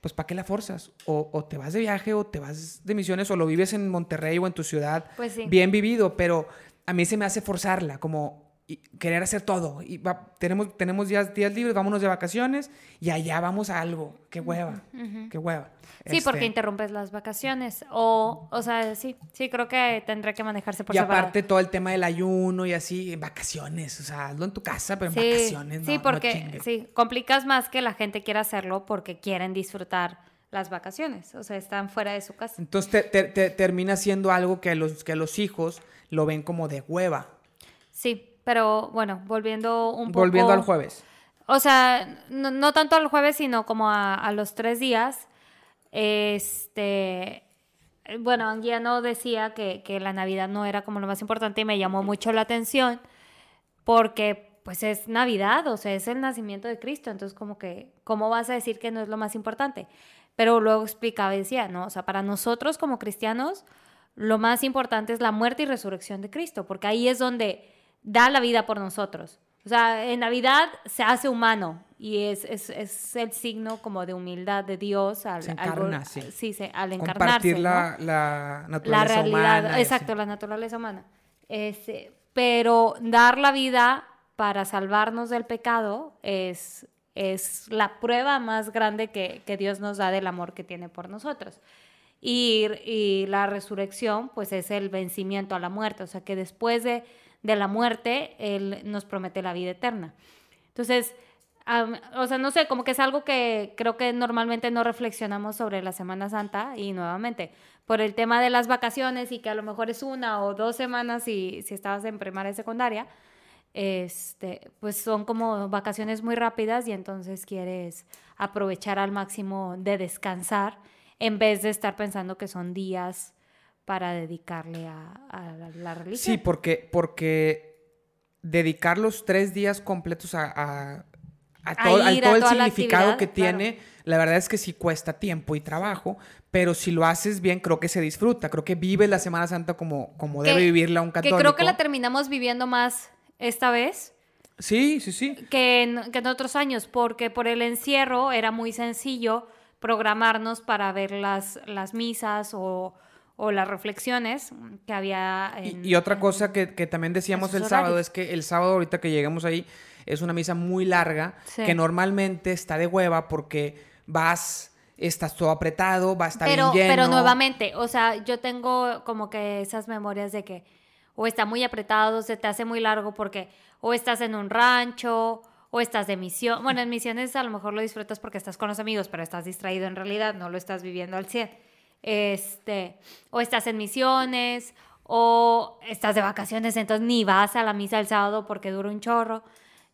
pues ¿para qué la forzas? O, te vas de viaje o te vas de misiones o lo vives en Monterrey o en tu ciudad. Pues bien vivido, pero a mí se me hace forzarla, como y querer hacer todo. Y tenemos, tenemos días, días libres, vámonos de vacaciones y allá vamos a algo. Qué hueva, qué hueva. Sí, porque este interrumpes las vacaciones. O, o sea, sí, sí, creo que tendrá que manejarse por Y aparte todo el tema del ayuno y así, vacaciones. O sea, hazlo en tu casa, pero en vacaciones. No, sí, porque sí, complicas más que la gente quiera hacerlo porque quieren disfrutar las vacaciones. O sea, están fuera de su casa. Entonces te, termina siendo algo que los, que los hijos lo ven como de hueva. Sí, pero bueno, volviendo un poco. Volviendo al jueves. O sea, no, tanto al jueves, sino como a, los tres días. Este. Bueno, Anguiano decía que, que la Navidad no era como lo más importante y me llamó mucho la atención porque pues es Navidad, o sea, es el nacimiento de Cristo, entonces como que, ¿cómo vas a decir que no es lo más importante? Pero luego explicaba y decía, no, o sea, para nosotros como cristianos, lo más importante es la muerte y resurrección de Cristo, porque ahí es donde da la vida por nosotros. O sea, en Navidad se hace humano y es, es, es el signo como de humildad de Dios al, se encarna, sí. sí al encarnarse. Compartir la, la, naturaleza la realidad, humana. Exacto, la naturaleza humana. Este, pero dar la vida para salvarnos del pecado es, es la prueba más grande que, que Dios nos da del amor que tiene por nosotros. Y, y la resurrección, pues es el vencimiento a la muerte. O sea, que después de de la muerte, Él nos promete la vida eterna. Entonces, o sea, no sé, como que es algo que creo que normalmente no reflexionamos sobre la Semana Santa y nuevamente, por el tema de las vacaciones y que a lo mejor es una o dos semanas si, si estabas en primaria y secundaria, este, pues son como vacaciones muy rápidas y entonces quieres aprovechar al máximo de descansar en vez de estar pensando que son días para dedicarle a, la, religión. Sí, porque, porque dedicar los tres días completos a, todo, el significado que tiene, la verdad es que sí cuesta tiempo y trabajo, pero si lo haces bien, creo que se disfruta. Creo que vive la Semana Santa como, como debe vivirla un católico. Que creo que la terminamos viviendo más esta vez. Sí, sí, sí. Que en, que en otros años, porque por el encierro era muy sencillo programarnos para ver las, las misas o, o las reflexiones que había. En, y, otra cosa que, que también decíamos el sábado es que el sábado, ahorita que llegamos ahí, es una misa muy larga que normalmente está de hueva porque vas estás todo apretado, va a estar pero, lleno. Pero nuevamente, o sea, yo tengo como que esas memorias de que o está muy apretado, se te hace muy largo porque o estás en un rancho o estás de misión. Bueno, en misiones a lo mejor lo disfrutas porque estás con los amigos, pero estás distraído en realidad, no lo estás viviendo al 100. Este, o estás en misiones o estás de vacaciones, entonces ni vas a la misa el sábado porque dura un chorro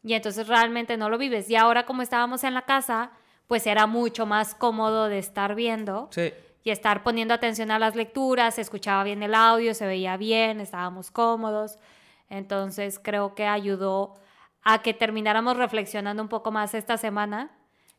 y entonces realmente no lo vives. Y ahora como estábamos en la casa, pues era mucho más cómodo de estar viendo. Sí y estar poniendo atención a las lecturas, se escuchaba bien el audio, se veía bien, estábamos cómodos. Entonces creo que ayudó a que termináramos reflexionando un poco más esta semana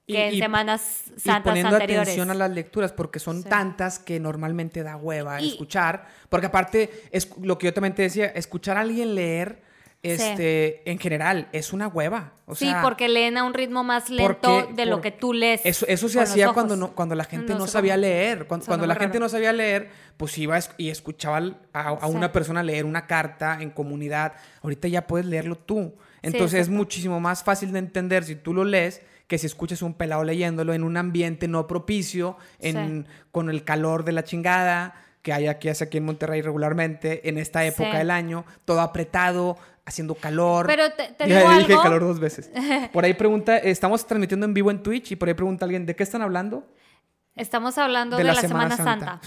que en semanas santas y poniendo atención a las lecturas porque son tantas que normalmente da hueva escuchar, porque aparte es lo que yo también te decía, escuchar a alguien leer este, en general, es una hueva. sí, porque leen a un ritmo más lento de lo que tú lees. Eso, eso se hacía cuando, no, cuando la gente no, sabía leer. Cuando, la gente no sabía leer, pues iba y escuchaba a, una persona leer una carta en comunidad. Ahorita ya puedes leerlo tú. Entonces es muchísimo más fácil de entender si tú lo lees que si escuchas un pelado leyéndolo en un ambiente no propicio, en, con el calor de la chingada que hay aquí, hace aquí en Monterrey regularmente, en esta época del año, todo apretado, haciendo calor. Pero te, te ya dije calor dos veces. Por ahí pregunta, estamos transmitiendo en vivo en Twitch y por ahí pregunta alguien, ¿de qué están hablando? Estamos hablando de, la, Semana, Santa.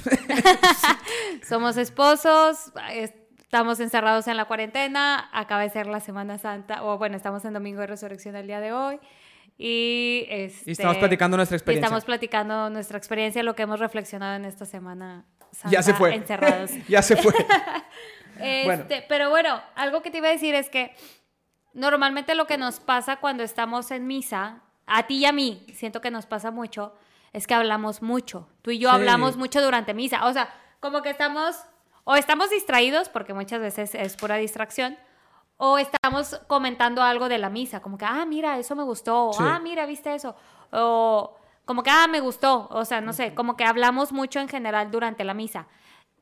Somos esposos, estamos encerrados en la cuarentena, acaba de ser la Semana Santa, o bueno, estamos en Domingo de Resurrección el día de hoy. Y, este, y estamos platicando nuestra experiencia. estamos platicando nuestra experiencia, lo que hemos reflexionado en esta semana Santa, ya se fue. encerrados. ya se fue. Este, pero bueno, algo que te iba a decir es que normalmente lo que nos pasa cuando estamos en misa, a ti y a mí, siento que nos pasa mucho, es que hablamos mucho. Tú y yo hablamos mucho durante misa. O sea, como que estamos, o estamos distraídos, porque muchas veces es pura distracción, o estamos comentando algo de la misa, como que, ah, mira, eso me gustó, o, ah, mira, viste eso, o como que, ah, me gustó, o sea, no sé, como que hablamos mucho en general durante la misa.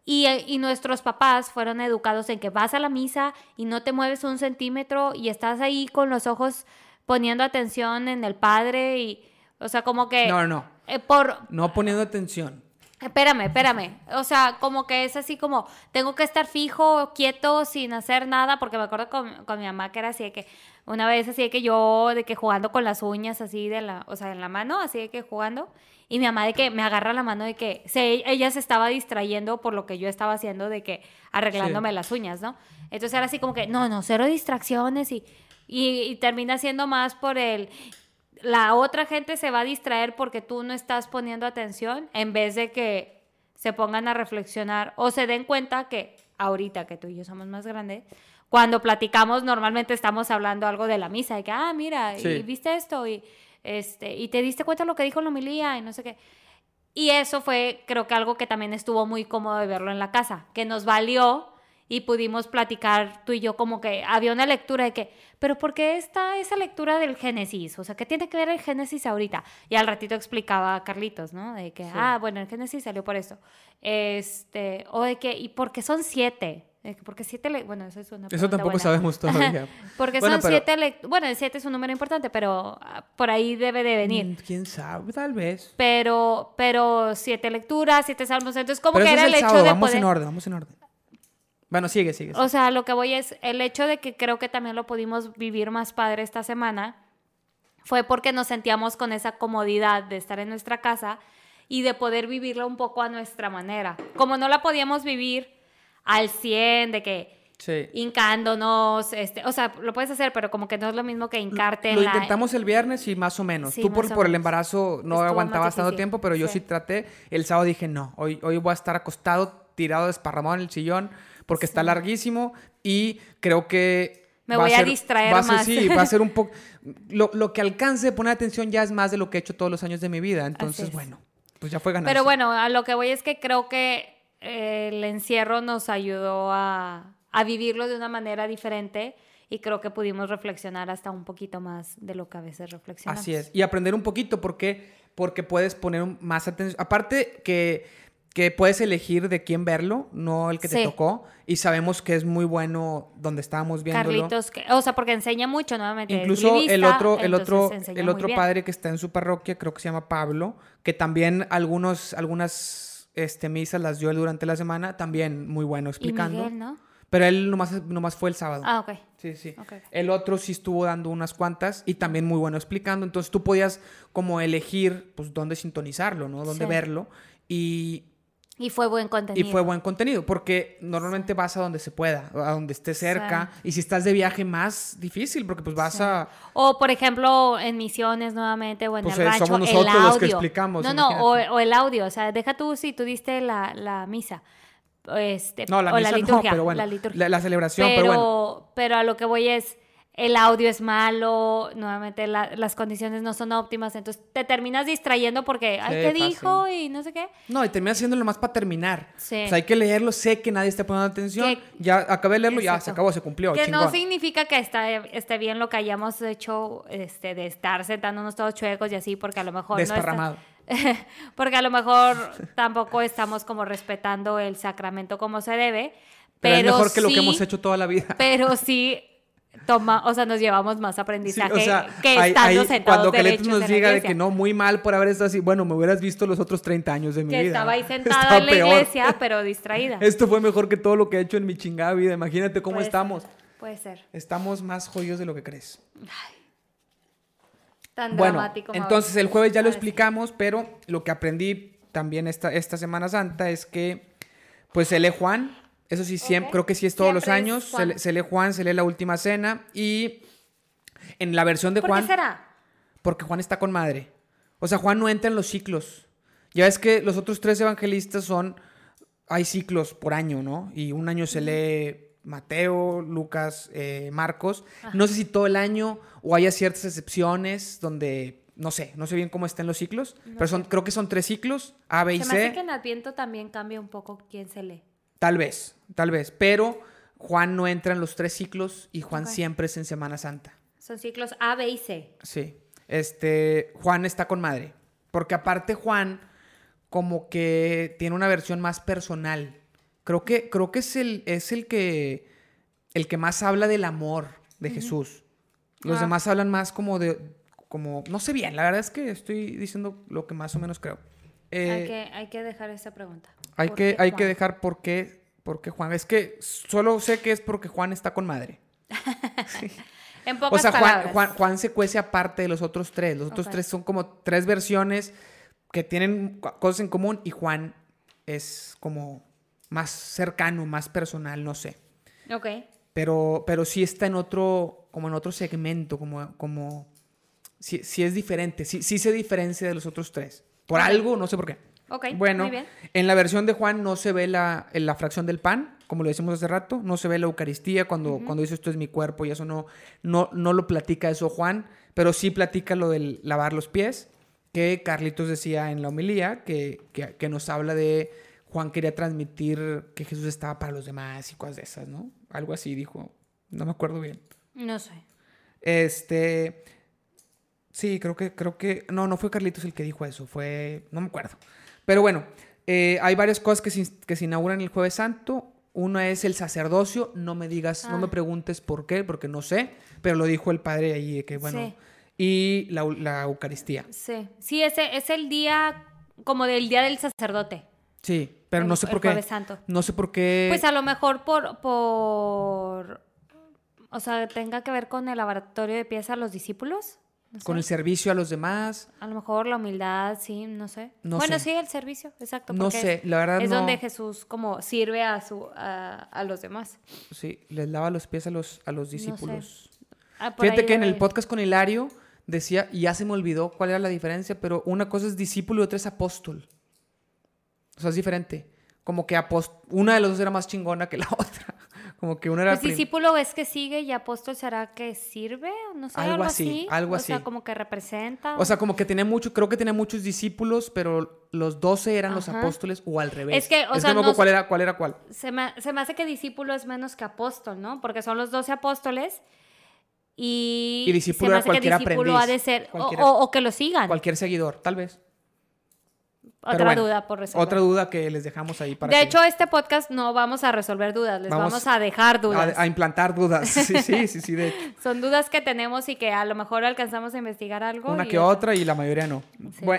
Eh, y, nuestros papás fueron educados en que vas a la misa y no te mueves un centímetro y estás ahí con los ojos poniendo atención en el padre y, o sea, como que... No, no. Eh, por... No poniendo atención. Espérame, espérame. O sea, como que es así como, tengo que estar fijo, quieto, sin hacer nada, porque me acuerdo con, con mi mamá que era así de que, una vez así de que yo, de que jugando con las uñas así de la, o sea, en la mano, así de que jugando, y mi mamá de que me agarra la mano de que se, ella se estaba distrayendo por lo que yo estaba haciendo de que arreglándome las uñas, ¿no? Entonces era así como que, no, no, cero distracciones y, y, y termina siendo más por el, la otra gente se va a distraer porque tú no estás poniendo atención en vez de que se pongan a reflexionar o se den cuenta que ahorita que tú y yo somos más grandes, cuando platicamos normalmente estamos hablando algo de la misa, de que, ah, mira, y viste esto, y, este, y te diste cuenta de lo que dijo la homilía, y no sé qué. Y eso fue, creo que algo que también estuvo muy cómodo de verlo en la casa, que nos valió y pudimos platicar tú y yo como que había una lectura de que, pero ¿por qué está esa lectura del Génesis? O sea, ¿qué tiene que ver el Génesis ahorita? Y al ratito explicaba a Carlitos, ¿no? De que, ah, bueno, el Génesis salió por eso. Este, o de que, ¿y por qué son siete? Porque siete, bueno, eso es una Eso tampoco sabemos todavía. porque son siete, bueno, el siete es un número importante, pero ah, por ahí debe de venir. Mm, ¿Quién sabe? Tal vez. Pero, pero siete lecturas, siete salmos, entonces como que era el, hecho de Vamos en orden, vamos en orden. Bueno, sigue, sigue. O sea, lo que voy es el hecho de que creo que también lo pudimos vivir más padre esta semana fue porque nos sentíamos con esa comodidad de estar en nuestra casa y de poder vivirla un poco a nuestra manera. Como no la podíamos vivir al 100, de que Sí. hincándonos, este, o sea, lo puedes hacer, pero como que no es lo mismo que hincarte lo, en la... intentamos el viernes y más o menos. Tú por, por el embarazo no aguantabas tanto tiempo, pero yo sí. traté. El sábado dije, no, hoy, hoy voy a estar acostado, tirado, desparramado en el sillón, porque está larguísimo y creo que... Me voy a, distraer más. Sí, va a ser un poco... Lo, lo, que alcance de poner atención ya es más de lo que he hecho todos los años de mi vida. Entonces, bueno, pues ya fue ganando. Pero bueno, a lo que voy es que creo que el encierro nos ayudó a a vivirlo de una manera diferente y creo que pudimos reflexionar hasta un poquito más de lo que a veces reflexionamos. Así es, y aprender un poquito porque, porque puedes poner más atención. Aparte que, que puedes elegir de quién verlo, no el que te tocó, y sabemos que es muy bueno donde estábamos viendo. Carlitos, o sea, porque enseña mucho nuevamente. Incluso el otro, el otro, el otro padre que está en su parroquia, creo que se llama Pablo, que también algunos, algunas este, misas las dio él durante la semana, también muy bueno explicando. Y Miguel, ¿no? Pero él nomás, nomás fue el sábado. Ah, ok. Sí, sí. El otro sí estuvo dando unas cuantas y también muy bueno explicando. Entonces tú podías como elegir, pues, dónde sintonizarlo, ¿no? Dónde verlo. Y... Y fue buen contenido. Y fue buen contenido, porque normalmente vas a donde se pueda, a donde esté cerca. Y si estás de viaje, más difícil, porque pues vas a... O, por ejemplo, en misiones nuevamente, o en pues, el eh, rancho, somos nosotros el audio. los que explicamos. No, no, o, o, el audio. O sea, deja tú si tú diste la, la misa este, no, la, o la liturgia, pero bueno, la, liturgia. La, celebración, pero, bueno. Pero a lo que voy es, el audio es malo, nuevamente las condiciones no son óptimas, entonces te terminas distrayendo porque, ay, ¿qué dijo? Y no sé qué. No, y terminas haciéndolo más para terminar. Sí. O sea, hay que leerlo, sé que nadie está poniendo atención, ya acabé de leerlo, ya se acabó, se cumplió. Que no significa que está, esté bien lo que hayamos hecho este, de estar sentándonos todos chuecos y así, porque a lo mejor Desparramado. no está porque a lo mejor tampoco estamos como respetando el sacramento como se debe. Pero, es mejor que lo que hemos hecho toda la vida. Pero sí toma, o sea, nos llevamos más aprendizaje que estando sentados Cuando Caletos nos diga de que no, muy mal por haber estado así, bueno, me hubieras visto los otros 30 años de mi que vida. estaba ahí sentada en la iglesia, pero distraída. Esto fue mejor que todo lo que he hecho en mi chingada vida. Imagínate cómo estamos. Puede ser. Estamos más jodidos de lo que crees. Ay tan bueno, dramático. Entonces el jueves ya lo explicamos, pero lo que aprendí también esta, esta Semana Santa es que pues se lee Juan, eso sí, siempre, creo que sí es todos los años, se, lee Juan, se lee la última cena y en la versión de ¿Por Juan... qué será? Porque Juan está con madre. O sea, Juan no entra en los ciclos. Ya es que los otros tres evangelistas son, hay ciclos por año, ¿no? Y un año se lee Mateo, Lucas, eh, Marcos. No sé si todo el año o haya ciertas excepciones donde, no sé, no sé bien cómo están los ciclos, pero son, creo que son tres ciclos, A, B y C. Se me hace que en Adviento también cambia un poco quién se lee. Tal vez, tal vez, pero Juan no entra en los tres ciclos y Juan siempre es en Semana Santa. Son ciclos A, B y C. Sí, este, Juan está con madre, porque aparte Juan como que tiene una versión más personal Creo que, creo que es el, es el que el que más habla del amor de Jesús. Los ah. demás hablan más como de, como, no sé bien, la verdad es que estoy diciendo lo que más o menos creo. Eh, hay, que, hay, que, dejar esa pregunta. Hay, que, hay que dejar por qué, por qué Juan. Es que solo sé que es porque Juan está con madre. en pocas o sea, Juan, Juan, Juan, se cuece aparte de los otros tres. Los otros tres son como tres versiones que tienen cosas en común y Juan es como más cercano, más personal, no sé. Ok. Pero, pero sí está en otro, como en otro segmento, como, como, sí, es diferente, sí, sí se diferencia de los otros tres. Por algo, no sé por qué. Ok, bueno, muy bien. en la versión de Juan no se ve la, la fracción del pan, como lo decimos hace rato, no se ve la Eucaristía cuando, cuando dice esto es mi cuerpo y eso no, no, no lo platica eso Juan, pero sí platica lo del lavar los pies, que Carlitos decía en la homilía, que, que, que nos habla de Juan quería transmitir que Jesús estaba para los demás y cosas de esas, ¿no? Algo así dijo. No me acuerdo bien. No sé. Este. Sí, creo que, creo que. No, no fue Carlitos el que dijo eso. Fue. No me acuerdo. Pero bueno, eh, hay varias cosas que se, que se inauguran el Jueves Santo. Uno es el sacerdocio. No me digas, no me ah. preguntes por qué, porque no sé. Pero lo dijo el padre ahí, que bueno. Y la, la, Eucaristía. Sí. Sí, ese es el día como del día del sacerdote. Sí, pero no sé por qué. Santo. No sé por qué. Pues a lo mejor por, por. O sea, tenga que ver con el laboratorio de pieza a los discípulos. Con el servicio a los demás. A lo mejor la humildad, sí, no sé. bueno, sí, el servicio, exacto. No sé, la verdad es no. donde Jesús como sirve a su a, los demás. Sí, les lava los pies a los a los discípulos. Ah, Fíjate que en el podcast con Hilario decía, y ya se me olvidó cuál era la diferencia, pero una cosa es discípulo y otra es apóstol. O sea, es diferente. Como que una de los dos era más chingona que la otra. Como que uno era... Pues discípulo es que sigue y apóstol será que sirve, no sé, algo, así, Algo así. O sea, como que representa. O sea, como que tenía mucho, creo que tenía muchos discípulos, pero los doce eran los apóstoles o al revés. Es que, o sea, no, cuál era cuál. Era cuál. Se, me, se me hace que discípulo es menos que apóstol, ¿no? Porque son los doce apóstoles y, y discípulo se me hace que discípulo ha de ser, o, que lo sigan. Cualquier seguidor, tal vez. Otra duda por resolver. Otra duda que les dejamos ahí para. De hecho, este podcast no vamos a resolver dudas, les vamos, a dejar dudas. A, implantar dudas. Sí, sí, sí, sí, de hecho. Son dudas que tenemos y que a lo mejor alcanzamos a investigar algo. Una que otra y la mayoría no.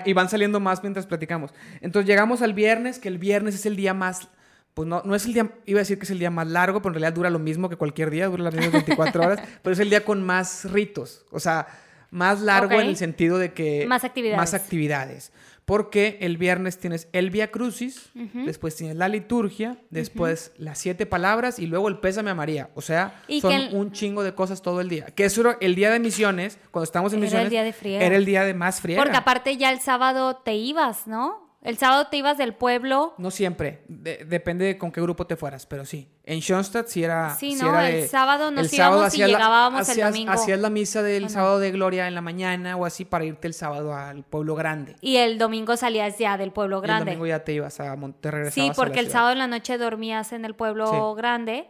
y van saliendo más mientras platicamos. Entonces llegamos al viernes, que el viernes es el día más. Pues no, no es el día, iba a decir que es el día más largo, pero en realidad dura lo mismo que cualquier día, dura las mismas 24 horas, pero es el día con más ritos. O sea, más largo en el sentido de que... Más actividades. Más actividades. Porque el viernes tienes el Via Crucis, después tienes la liturgia, después las siete palabras y luego el pésame a María. O sea, son un chingo de cosas todo el día. Que eso era el día de misiones, cuando estamos en misiones. Era el día de Era el día de más friega. Porque aparte ya el sábado te ibas, ¿no? El sábado te ibas del pueblo. No siempre, depende de con qué grupo te fueras, pero sí. En Schoenstatt sí era. Sí, no, el sábado nos el íbamos y llegábamos el domingo. Hacías la misa del sábado de gloria en la mañana o así para irte el sábado al pueblo grande. Y el domingo salías ya del pueblo grande. el domingo ya te ibas a Monterrey. Sí, porque el sábado en la noche dormías en el pueblo grande.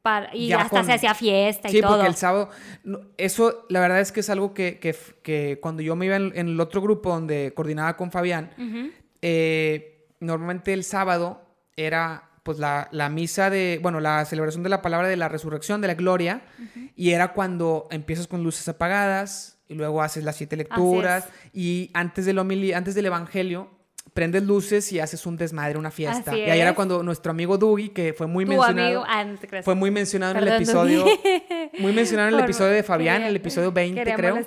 Para, y hasta se hacía fiesta y todo. Sí, porque el sábado, eso la verdad es que es algo que, que, cuando yo me iba en, el otro grupo donde coordinaba con Fabián, eh, normalmente el sábado era pues la, misa de, bueno, la celebración de la palabra de la resurrección, de la gloria, y era cuando empiezas con luces apagadas, y luego haces las siete lecturas, y antes del, antes del evangelio, prendes luces y haces un desmadre, una fiesta. y ahí era cuando nuestro amigo Dougie, que fue muy mencionado. Ah, fue muy mencionado en el episodio. muy mencionado en el episodio de Fabián, en el episodio 20, creo.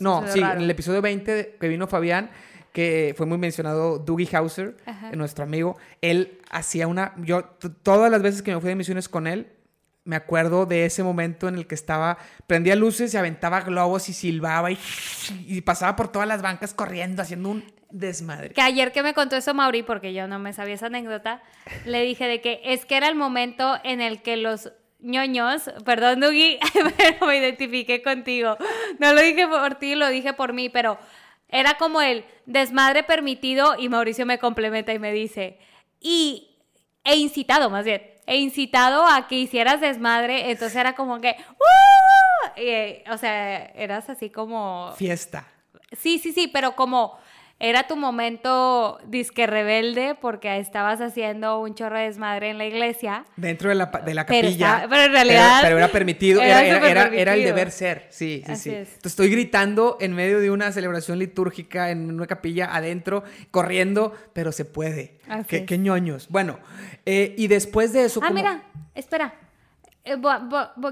no, sí, en el episodio 20 que vino Fabián que fue muy mencionado, Dougie Hauser, nuestro amigo, él hacía una, yo todas las veces que me fui de misiones con él, me acuerdo de ese momento en el que estaba, prendía luces y aventaba globos y silbaba y, y pasaba por todas las bancas corriendo, haciendo un desmadre. Que ayer que me contó eso Mauri, porque yo no me sabía esa anécdota, le dije de que es que era el momento en el que los ñoños, perdón Dougie, pero me identifiqué contigo. No lo dije por ti, lo dije por mí, pero era como el desmadre permitido y Mauricio me complementa y me dice, y he incitado más bien, he incitado a que hicieras desmadre, entonces era como que, o sea, eras así como... Fiesta. Sí, sí, sí, pero como era tu momento disque rebelde porque estabas haciendo un chorro de desmadre en la iglesia. Dentro de la, de la capilla. Pero, en realidad. Pero, era permitido, era, era, el deber ser. Sí, sí, sí. estoy gritando en medio de una celebración litúrgica en una capilla adentro, corriendo, pero se puede. Qué, qué, ñoños. Bueno, eh, y después de eso. Ah, mira, espera. Eh,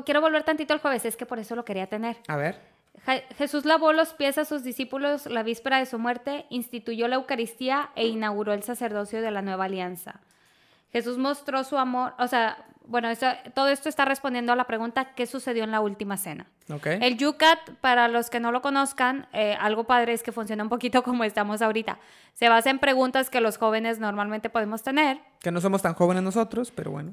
quiero volver tantito al jueves, es que por eso lo quería tener. A ver. Jesús lavó los pies a sus discípulos la víspera de su muerte, instituyó la Eucaristía e inauguró el sacerdocio de la nueva alianza. Jesús mostró su amor, o sea, bueno, todo esto está respondiendo a la pregunta ¿qué sucedió en la última cena? El Yucat, para los que no lo conozcan, eh, algo padre es que funciona un poquito como estamos ahorita. Se basa en preguntas que los jóvenes normalmente podemos tener. Que no somos tan jóvenes nosotros, pero bueno.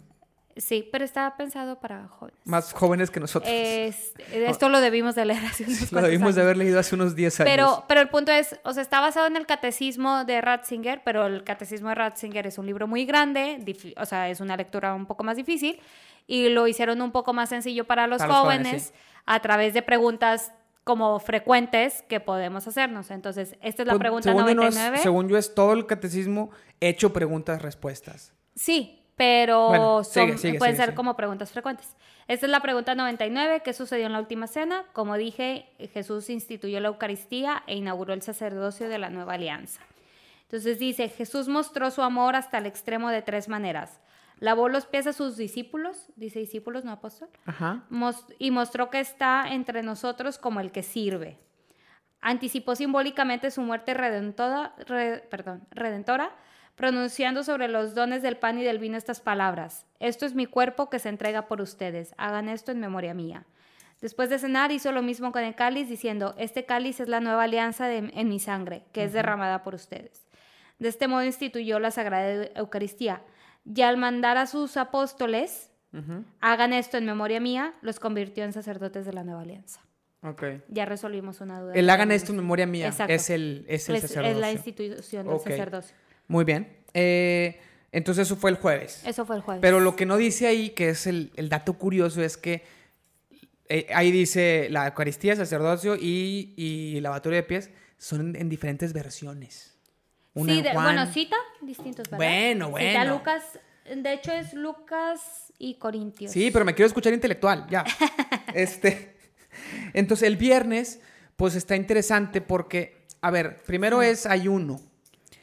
Sí, pero está pensado para jóvenes. Más jóvenes que nosotros. esto lo debimos de leer hace unos Lo debimos de haber leído hace unos 10 años. Pero, pero el punto es, o sea, está basado en el catecismo de Ratzinger, pero el catecismo de Ratzinger es un libro muy grande, o sea, es una lectura un poco más difícil, y lo hicieron un poco más sencillo para los jóvenes, a través de preguntas como frecuentes que podemos hacernos. Entonces, esta es la pues, pregunta según 99. según yo, es todo el catecismo hecho preguntas-respuestas. Sí, pero pueden ser como preguntas frecuentes. Esta es la pregunta 99, ¿qué sucedió en la última cena? Como dije, Jesús instituyó la Eucaristía e inauguró el sacerdocio de la nueva alianza. Entonces dice, Jesús mostró su amor hasta el extremo de tres maneras. Lavó los pies a sus discípulos, dice discípulos, no apóstol, y mostró que está entre nosotros como el que sirve. anticipó simbólicamente su muerte redentora, perdón, redentora, pronunciando sobre los dones del pan y del vino estas palabras. Esto es mi cuerpo que se entrega por ustedes. Hagan esto en memoria mía. Después de cenar hizo lo mismo con el cáliz, diciendo, este cáliz es la nueva alianza en mi sangre, que es derramada por ustedes. De este modo instituyó la Sagrada Eucaristía. Y al mandar a sus apóstoles, hagan esto en memoria mía, los convirtió en sacerdotes de la nueva alianza. Okay. Ya resolvimos una duda. El hagan esto en memoria mía es el, es el sacerdocio. Es la institución del sacerdocio. Muy bien. Eh, entonces eso fue el jueves. Eso fue el jueves. Pero lo que no dice ahí, que es el, dato curioso, es que eh, ahí dice la Eucaristía, sacerdocio y, y lavatorio de pies son en, diferentes versiones. sí, bueno, cita distintos, ¿verdad? Bueno, bueno. Cita Lucas, de hecho es Lucas y Corintios. Sí, pero me quiero escuchar intelectual, ya. este, entonces el viernes, pues está interesante porque, a ver, primero es ayuno,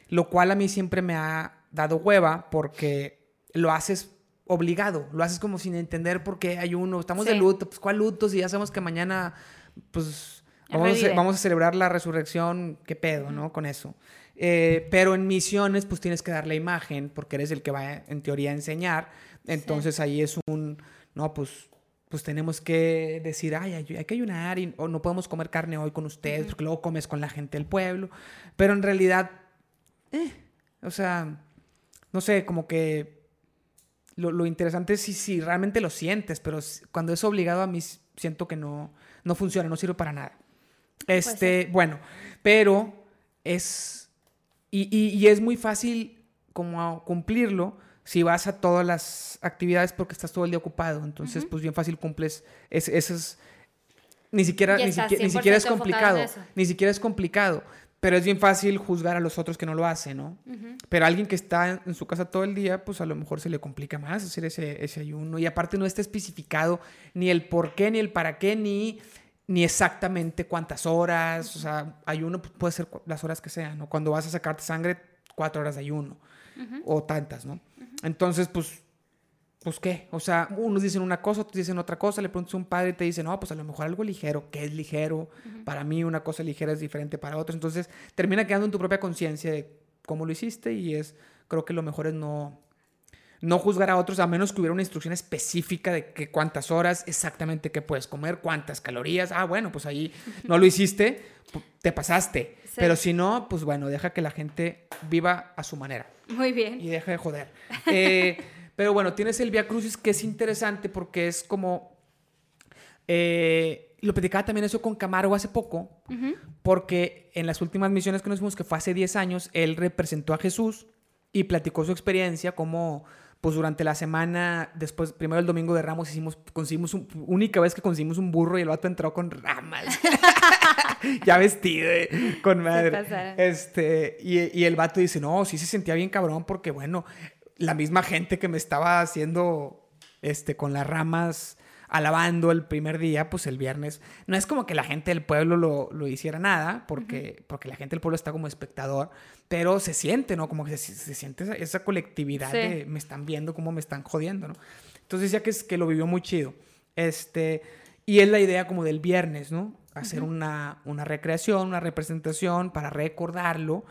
lo cual a mí siempre me ha dado hueva porque lo haces obligado, lo haces como sin entender por qué hay uno, estamos de luto, pues cuál luto si ya sabemos que mañana pues vamos a, celebrar la resurrección, qué pedo, ¿no? Con eso. Eh, pero en misiones pues tienes que dar la imagen porque eres el que va en teoría a enseñar, entonces ahí es un, no, pues pues tenemos que decir, ay, hay que ayunar y, o no podemos comer carne hoy con ustedes porque luego comes con la gente del pueblo, pero en realidad, eh, o sea, no sé, como que lo, interesante es si, realmente lo sientes, pero cuando es obligado a mí siento que no, no funciona, no sirve para nada. Este, bueno, pero es, y, es muy fácil como cumplirlo si vas a todas las actividades porque estás todo el día ocupado. Entonces, pues bien fácil cumples esas... Ni siquiera, ni, siquiera, ni siquiera es complicado. Ni siquiera es complicado. Pero es bien fácil juzgar a los otros que no lo hacen, ¿no? Pero alguien que está en, su casa todo el día, pues a lo mejor se le complica más hacer ese, ese ayuno. Y aparte no está especificado ni el por qué, ni el para qué, ni, ni exactamente cuántas horas. O sea, ayuno pues, puede ser las horas que sean, ¿no? Cuando vas a sacarte sangre, cuatro horas de ayuno. O tantas, ¿no? Entonces, pues pues qué, o sea, unos dicen una cosa, otros dicen otra cosa, le preguntas a un padre y te dice, no, pues a lo mejor algo ligero, ¿qué es ligero? Para mí una cosa ligera es diferente para otros, entonces termina quedando en tu propia conciencia de cómo lo hiciste y es, creo que lo mejor es no, no juzgar a otros a menos que hubiera una instrucción específica de que cuántas horas, exactamente qué puedes comer, cuántas calorías, ah, bueno, pues ahí no lo hiciste, te pasaste, pero si no, pues bueno, deja que la gente viva a su manera. Muy bien. Y deja de joder. Eh, pero bueno, tienes el Via Crucis que es interesante porque es como... Eh, lo platicaba también eso con Camargo hace poco, porque en las últimas misiones que nos que fue hace 10 años, él representó a Jesús y platicó su experiencia, como pues durante la semana, después, primero el domingo de Ramos, hicimos, conseguimos, un, única vez que conseguimos un burro y el vato entró con ramas. ya vestido, con madre. Este, y, y, el vato dice, no, sí se sentía bien cabrón porque, bueno, la misma gente que me estaba haciendo este, con las ramas alabando el primer día, pues el viernes, no es como que la gente del pueblo lo, hiciera nada, porque, porque la gente del pueblo está como espectador, pero se siente, ¿no? Como que se, siente esa, colectividad de me están viendo cómo me están jodiendo, ¿no? Entonces decía que, es, que lo vivió muy chido. Este, y es la idea como del viernes, ¿no? Hacer una, una, recreación, una representación para recordarlo,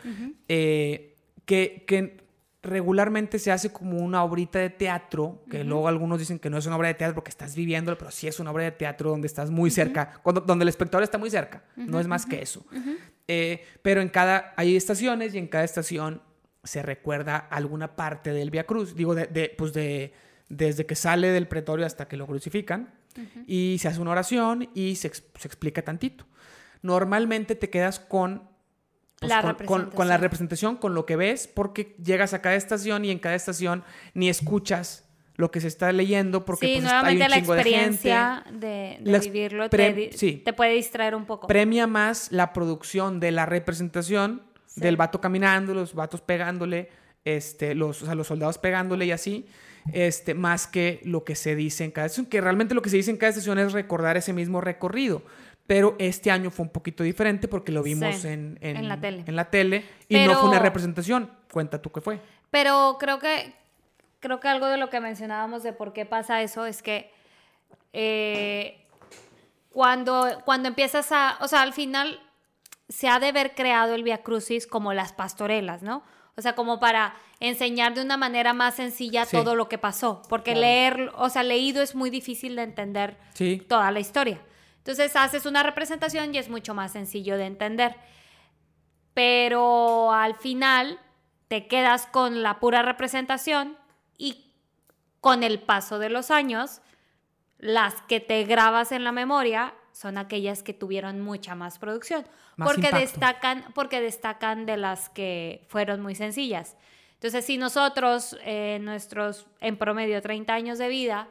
eh, que, que regularmente se hace como una obrita de teatro, que luego algunos dicen que no es una obra de teatro porque estás viviéndolo, pero sí es una obra de teatro donde estás muy cerca, cuando, donde el espectador está muy cerca, no es más que eso. Eh, pero en cada, hay estaciones y en cada estación se recuerda alguna parte del Via Cruz, digo, de, pues de, desde que sale del pretorio hasta que lo crucifican, y se hace una oración y se, se explica tantito. Normalmente te quedas con pues, con, la representación, con lo que ves, porque llegas a cada estación y en cada estación ni escuchas lo que se está leyendo porque sí, pues, nuevamente hay un la experiencia de, de, vivirlo te, puede distraer un poco. Premia más la producción de la representación del vato caminando, los vatos pegándole, este, los, o sea, los soldados pegándole y así, este, más que lo que se dice en cada estación, que realmente lo que se dice en cada estación es recordar ese mismo recorrido pero este año fue un poquito diferente porque lo vimos en, la tele. En la tele y no fue una representación. Cuenta tú qué fue. Pero creo que, creo que algo de lo que mencionábamos de por qué pasa eso es que eh, cuando, cuando empiezas a, o sea, al final se ha de haber creado el Via Crucis como las pastorelas, ¿no? O sea, como para enseñar de una manera más sencilla todo lo que pasó. Porque leer, o sea, leído es muy difícil de entender toda la historia. Entonces haces una representación y es mucho más sencillo de entender. Pero al final te quedas con la pura representación y con el paso de los años, las que te grabas en la memoria son aquellas que tuvieron mucha más producción, porque destacan porque destacan de las que fueron muy sencillas. Entonces, si nosotros eh, nuestros en promedio 30 años de vida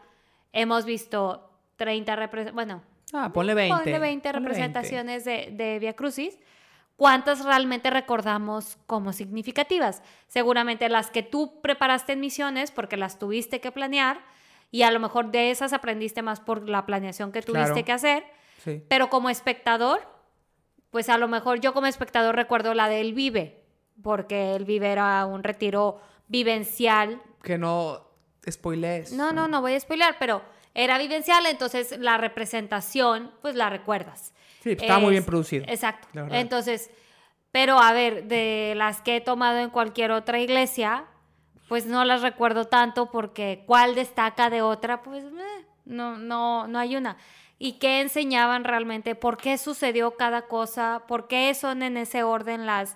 hemos visto 30 bueno, ah, ponle 20, ponle 20 representaciones de de Via Crucis, ¿cuántas realmente recordamos como significativas? Seguramente las que tú preparaste en misiones porque las tuviste que planear y a lo mejor de esas aprendiste más por la planeación que tuviste que hacer pero como espectador, pues a lo mejor yo como espectador recuerdo la del Vive, porque el Vive era un retiro vivencial. Que no spoilees. No, no, no voy a spoilear, pero era vivencial, entonces la representación, pues la recuerdas. Sí, estaba muy bien producido. Exacto. Entonces, pero a ver, de las que he tomado en cualquier otra iglesia, pues no las recuerdo tanto porque cuál destaca de otra, pues eh, no, no, no hay una y qué enseñaban realmente, por qué sucedió cada cosa, por qué son en ese orden las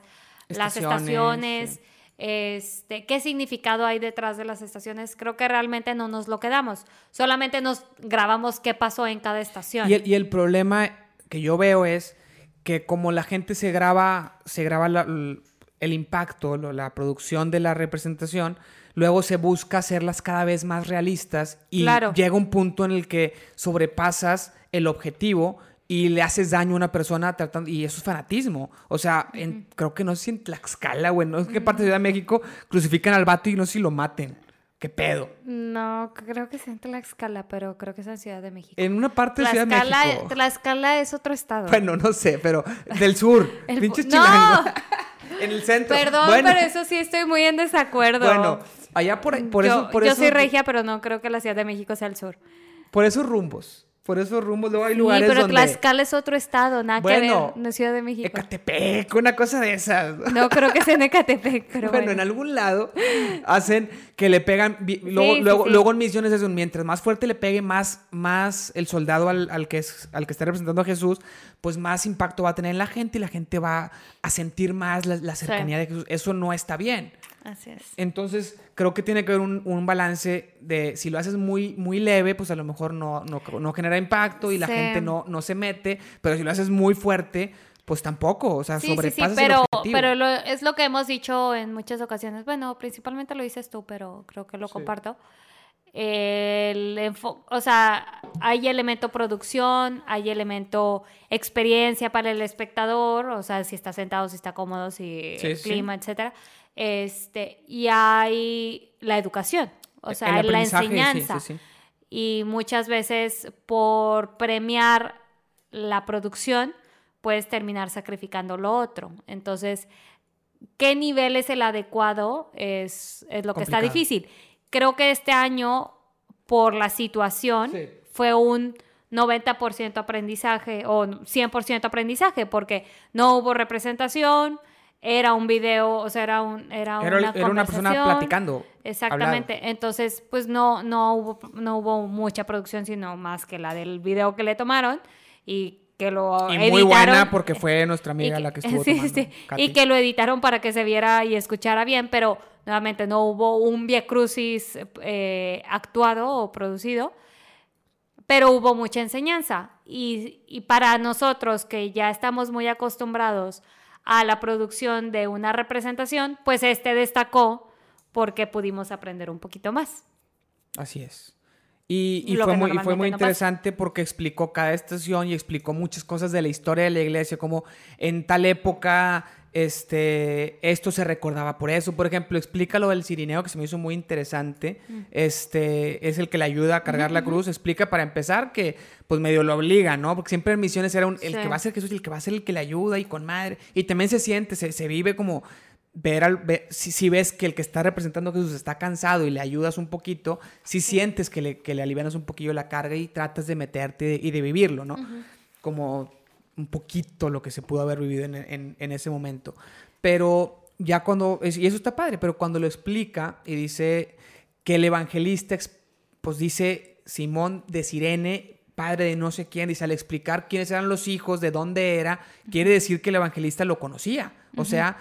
estaciones, las estaciones este, qué significado hay detrás de las estaciones. Creo que realmente no nos lo quedamos, solamente nos grabamos qué pasó en cada estación. Y el, y el problema que yo veo es que como la gente se graba, se graba el impacto, la producción de la representación, luego se busca hacerlas cada vez más realistas y llega un punto en el que sobrepasas el objetivo y le haces daño a una persona tratando, y eso es fanatismo. O sea, creo que no sé si en Tlaxcala, güey, no sé qué parte de Ciudad de México crucifican al vato y no sé si lo maten. ¿Qué pedo? No, creo que es en Tlaxcala, pero creo que es en Ciudad de México. En una parte de Ciudad de México. Tlaxcala es otro estado. Bueno, no sé, pero del sur. Pinches no. en el centro. Perdón, pero eso sí estoy muy en desacuerdo. Bueno, Allá por, por yo, eso... Por yo soy regia, pero no creo que la Ciudad de México sea el sur. Por esos rumbos. Por esos rumbos luego hay lugares sí, pero donde... Tlaxcala es otro estado, nada que ver, no Ciudad de México. Ecatepec, una cosa de esas. No creo que sea en Ecatepec, pero bueno. bueno. en algún lado hacen que le pegan... Luego, luego, luego en misiones es un... Mientras más fuerte le pegue más, más el soldado al, al, que es, al que está representando a Jesús, pues más impacto va a tener en la gente y la gente va a sentir más la, la cercanía de Jesús. Eso no está bien. Así es. Entonces, creo que tiene que haber un, balance de si lo haces muy, muy leve, pues a lo mejor no, no, genera impacto y la gente no, no se mete, pero si lo haces muy fuerte, pues tampoco, o sea, sí, sobrepasas sí, pero, el Pero es lo que hemos dicho en muchas ocasiones. Bueno, principalmente lo dices tú, pero creo que lo comparto. El o sea, hay elemento producción, hay elemento experiencia para el espectador, o sea, si está sentado, si está cómodo, si el clima, etcétera. Este, y hay la educación, o sea, la enseñanza. y muchas veces por premiar la producción puedes terminar sacrificando lo otro. Entonces, ¿qué nivel es el adecuado? Es, es lo que está difícil. Creo que este año, por la situación, fue un 90% aprendizaje o 100% aprendizaje, porque no hubo representación, era un video, o sea, era, un, era, una, era una persona platicando. Exactamente. Entonces, pues no, no, hubo, no hubo mucha producción, sino más que la del video que le tomaron y que lo y muy buena porque fue nuestra amiga la que estuvo sí, sí. Y que lo editaron para que se viera y escuchara bien, pero nuevamente no hubo un Via Crucis eh, actuado o producido, pero hubo mucha enseñanza. Y, y para nosotros que ya estamos muy acostumbrados a la producción de una representación, pues este destacó porque pudimos aprender un poquito más. Así es. Y, fue, muy, fue muy interesante porque explicó cada estación y explicó muchas cosas de la historia de la iglesia, como en tal época este, esto se recordaba por eso. Por ejemplo, explica lo del cirineo que se me hizo muy interesante. Mm. Este, es el que le ayuda a cargar la cruz. Explica para empezar que pues medio lo obliga, ¿no? Porque siempre en misiones era un, el que va a ser Jesús y el que va a ser el que le ayuda y con madre. Y también se siente, se, se vive como ver, al, si, ves que el que está representando a Jesús está cansado y le ayudas un poquito, si sientes que le, que le alivianas un poquillo la carga y tratas de meterte y de, vivirlo, ¿no? Como un poquito lo que se pudo haber vivido en, en ese momento. Pero ya cuando, y eso está padre, pero cuando lo explica y dice que el evangelista, pues dice Simón de Sirene, padre de no sé quién, dice al explicar quiénes eran los hijos, de dónde era, quiere decir que el evangelista lo conocía. O sea,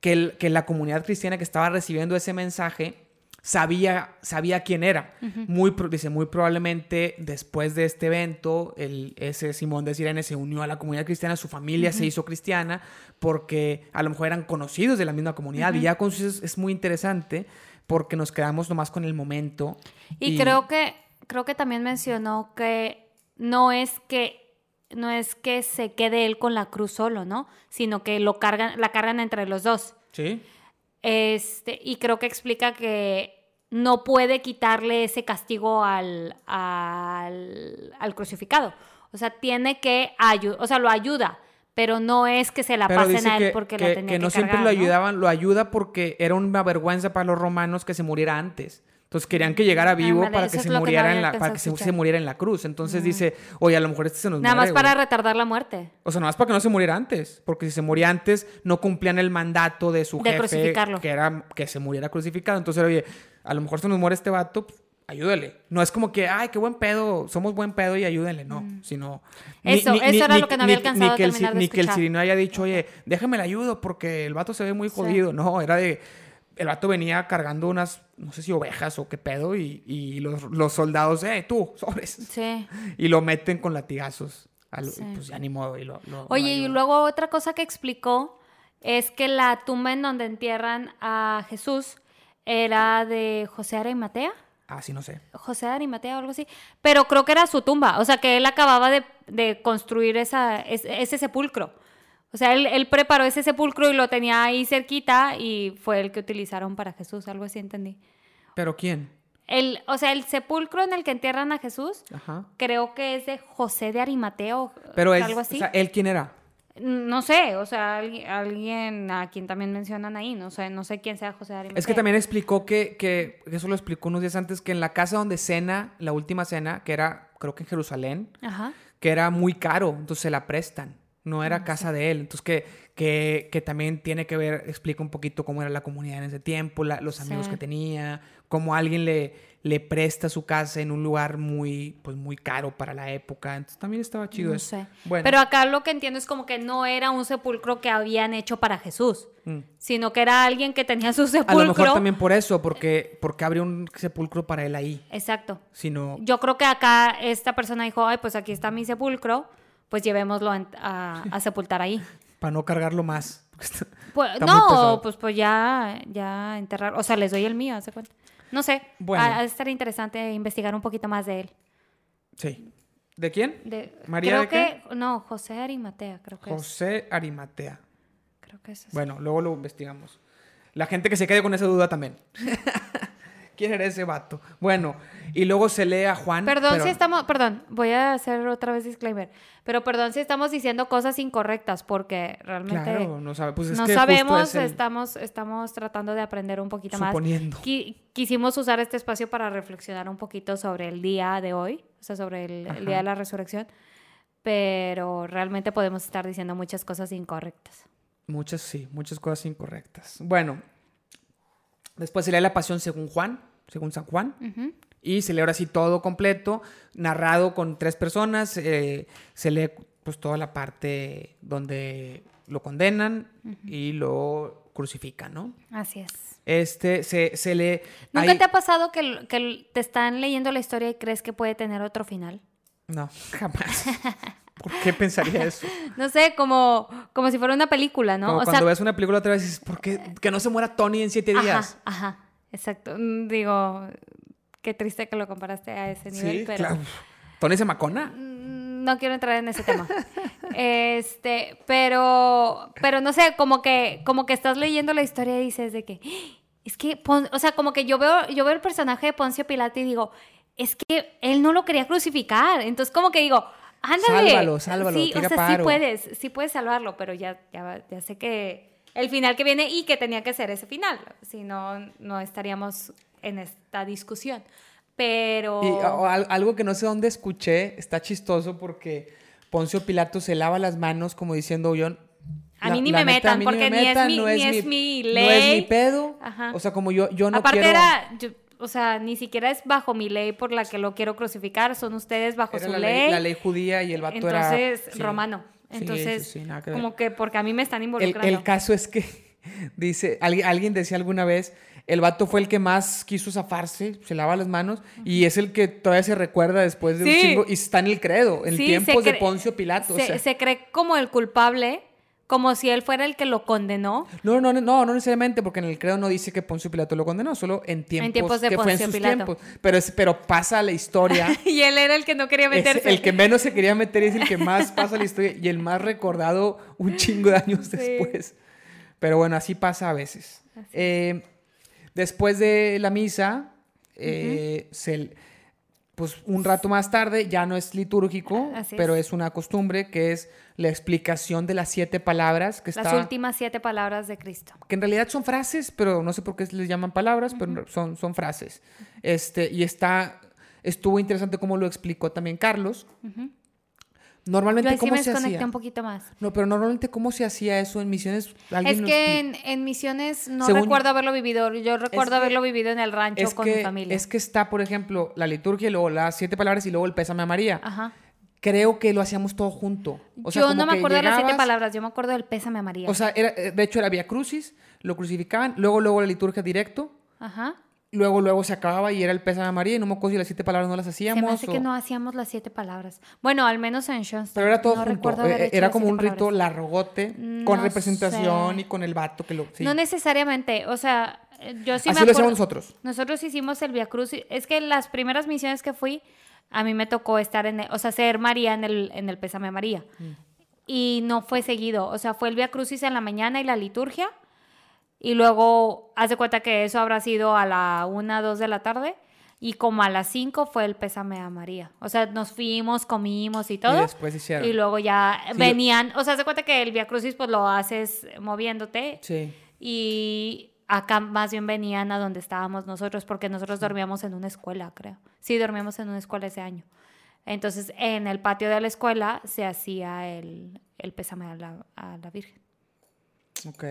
que, que la comunidad cristiana que estaba recibiendo ese mensaje sabía, sabía quién era. muy, dice, muy probablemente después de este evento, el, ese Simón de Sirene se unió a la comunidad cristiana, su familia se hizo cristiana, porque a lo mejor eran conocidos de la misma comunidad. Y ya con eso es, muy interesante porque nos quedamos nomás con el momento. Y, creo que creo que también mencionó que no es que no es que se quede él con la cruz solo, ¿no? Sino que lo cargan, la cargan entre los dos. Sí. Este, y creo que explica que no puede quitarle ese castigo al, al, crucificado. O sea, tiene que ayudar, o sea, lo ayuda, pero no es que se la pasen a él porque que, la tenía que, no siempre lo ayudaban, lo ayuda porque era una vergüenza para los romanos que se muriera antes. Entonces querían que llegara vivo para que se muriera en la para que se, muriera en la cruz. Entonces dice, "Oye, a lo mejor este se nos Nada más para retardar la muerte." O sea, nada más para que no se muriera antes, porque si se moría antes no cumplían el mandato de su jefe que era que se muriera crucificado. Entonces, oye, a lo mejor se nos muere este vato, pues, ayúdale. No es como que, ay, qué buen pedo, somos buen pedo y ayúdenle, no, mm. sino... Eso, eso era lo que no había alcanzado que el, Ni que el sirino haya dicho, oye, déjame le ayudo porque el vato se ve muy jodido. No, era de... El vato venía cargando unas, no sé si ovejas o qué pedo, y, los, soldados, eh, tú, sobres. Sí. Y lo meten con latigazos. Pues ya ni modo. Y lo, Oye, y luego otra cosa que explicó es que la tumba en donde entierran a Jesús era de José Arimatea. Ah, sí, no sé. José Arimatea o algo así. Pero creo que era su tumba. O sea, que él acababa de, construir esa, ese, sepulcro. O sea, él, preparó ese sepulcro y lo tenía ahí cerquita y fue el que utilizaron para Jesús. Algo así entendí. ¿Pero quién? El, o sea, el sepulcro en el que entierran a Jesús, creo que es de José de Arimateo. Pero es, algo así. O sea, ¿él quién era? No sé, o sea, alguien a quien también mencionan ahí, no sé, no sé quién sea José Arimatea. Es que también explicó que, que, eso lo explicó unos días antes, que en la casa donde cena, la última cena, que era, creo que en Jerusalén, que era muy caro, entonces se la prestan, no era casa de él, entonces que, que, que, también tiene que ver, explica un poquito cómo era la comunidad en ese tiempo, los amigos que tenía, cómo alguien le, le presta su casa en un lugar muy, pues muy caro para la época. Entonces también estaba chido eso. Sé. Pero acá lo que entiendo es como que no era un sepulcro que habían hecho para Jesús, mm. sino que era alguien que tenía su sepulcro. A lo mejor también por eso, porque, porque abrió un sepulcro para él ahí. Exacto. Sino... Yo creo que acá esta persona dijo, ay, pues aquí está mi sepulcro, pues llevémoslo a, sepultar ahí. para no cargarlo más. Pues, no, pues, pues ya, ya enterrar. O sea, les doy el mío, hace cuenta. No sé. Bueno. Ha, estar interesante investigar un poquito más de él. Sí. ¿De quién? De, ¿María creo que, No, José Arimatea, creo que José Arimatea. Creo que es así. Bueno, luego lo investigamos. La gente que se quede con esa duda también. ¿Quién era ese vato? Bueno, y luego se lee a Juan. Perdón si estamos, perdón, voy a hacer otra vez disclaimer. Pero perdón si estamos diciendo cosas incorrectas, porque realmente claro, no, sabe, pues no sabemos, estamos, estamos tratando de aprender un poquito suponiendo. más. quisimos usar este espacio para reflexionar un poquito sobre el día de hoy, o sea, sobre el, día de la resurrección, pero realmente podemos estar diciendo muchas cosas incorrectas. Muchas, sí, muchas cosas incorrectas. Bueno, después se lee la pasión según Juan, según San Juan. Y se lee ahora sí todo completo, narrado con tres personas. Eh, se lee pues toda la parte donde lo condenan y lo crucifican, ¿no? Así es. Este, se, se lee... ¿Nunca te ha pasado que, que te están leyendo la historia y crees que puede tener otro final? No, jamás. ¿Por qué pensaría eso? no sé, como, como si fuera una película, ¿no? Como cuando ves una película otra vez dices, ¿por qué que no se muera Tony en siete días? Ajá, ajá, exacto. Mm, digo, qué triste que lo comparaste a ese nivel, sí, pero... Claro. ¿Tony se macona? Mm, no quiero entrar en ese tema. este, pero, pero no sé, como que, como que estás leyendo la historia y dices de que, es que, o sea, como que yo veo, yo veo el personaje de Poncio Pilato y digo, es que él no lo quería crucificar. Entonces, como que digo, ándale. Sálvalo, sálvalo. Sí, o sea, sí puedes, sí puedes salvarlo, pero ya, ya, ya sé que el final que viene y que tenía que ser ese final. Si no, no estaríamos en esta discusión. Pero... Y algo que no sé dónde escuché, está chistoso porque Poncio Pilato se lava las manos como diciendo, yo... A mí ni me metan, porque ni, es mi, no es, mi, ley. No es mi pedo. O sea, como yo, yo no Aparte era... o sea, ni siquiera es bajo mi ley por la que lo quiero crucificar, son ustedes bajo su la ley. La ley judía y el vato era... Entonces, romano. Entonces, como que porque a mí me están involucrando. El, el caso es que, dice, alguien, alguien decía alguna vez el vato fue el que más quiso zafarse, se lava las manos, y es el que todavía se recuerda después de un chingo, y está en el credo, en tiempos de Poncio Pilato. Se, cree como el culpable, como si él fuera el que lo condenó. No, no, no, no necesariamente, porque en el credo no dice que Poncio Pilato lo condenó, solo en tiempos, de que fue en sus tiempos. Pero, pero pasa la historia. y él era el que no quería meterse. el que menos se quería meter es el que más pasa la historia y el más recordado un chingo de años después. Pero bueno, así pasa a veces. Eh, Después de la misa, eh, pues un rato más tarde, ya no es litúrgico, pero es una costumbre que es la explicación de las siete palabras que Las últimas siete palabras de Cristo. Que en realidad son frases, pero no sé por qué les llaman palabras, pero son, son frases. Este, y está, estuvo interesante cómo lo explicó también Carlos. Normalmente, ¿cómo me se hacía? un poquito más. No, pero normalmente, ¿cómo se hacía eso en misiones? Es que en, misiones no recuerdo haberlo vivido. Yo recuerdo haberlo vivido en el rancho con mi familia. Es que está, por ejemplo, la liturgia y luego las siete palabras y luego el pésame a María. Ajá. Creo que lo hacíamos todo junto. yo no me acuerdo de las siete palabras, yo me acuerdo del pésame a María. O sea, era, de hecho era Via Crucis, lo crucificaban, luego, luego la liturgia directo. Ajá luego, luego se acababa y era el pésame a María y no me acuerdo si las siete palabras no las hacíamos. Se me hace que no hacíamos las siete palabras. Bueno, al menos en Schoenstatt. Pero era todo junto. Eh, era como un rito largote con representación y con el vato que lo... No necesariamente, o sea, yo sí Así lo hacemos nosotros. Nosotros hicimos el Via Cruz. Es que las primeras misiones que fui, a mí me tocó estar en, o sea, ser María en el, en el pésame María. Mm. Y no fue seguido, o sea, fue el Via Crucis en la mañana y la liturgia y luego, haz de cuenta que eso habrá sido a la una, dos de la tarde. Y como a las cinco fue el pésame a María. O sea, nos fuimos, comimos y todo. Y después hicieron. Y luego ya venían. O sea, de cuenta que el Via Crucis pues lo haces moviéndote. Sí. Y acá más bien venían a donde estábamos nosotros, porque nosotros dormíamos en una escuela, creo. Sí, dormíamos en una escuela ese año. Entonces, en el patio de la escuela se hacía el, el pésame a la, a la Virgen. Ok.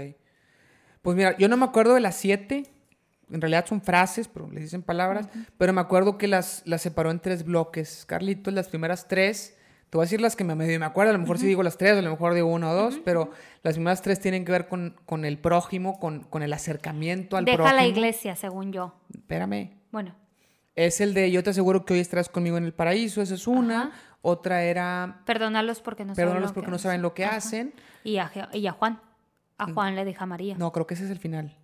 Pues mira, yo no me acuerdo de las siete. En realidad son frases, pero les dicen palabras. Pero me acuerdo que las, las separó en tres bloques. Carlitos, las primeras tres. Te voy a decir las que me medio me acuerdo. A lo mejor sí digo las tres, a lo mejor digo una o dos. Pero las primeras tres tienen que ver con, con el prójimo, con, con, el acercamiento al prójimo. Deja la iglesia, según yo. Espérame. Bueno. Es el de yo te aseguro que hoy estarás conmigo en el paraíso. Esa es una. Otra era. Perdónalos porque no saben lo porque no saben lo que hacen. Y a, y a Juan. A mm. Juan le deja María. No, creo que ese es el final.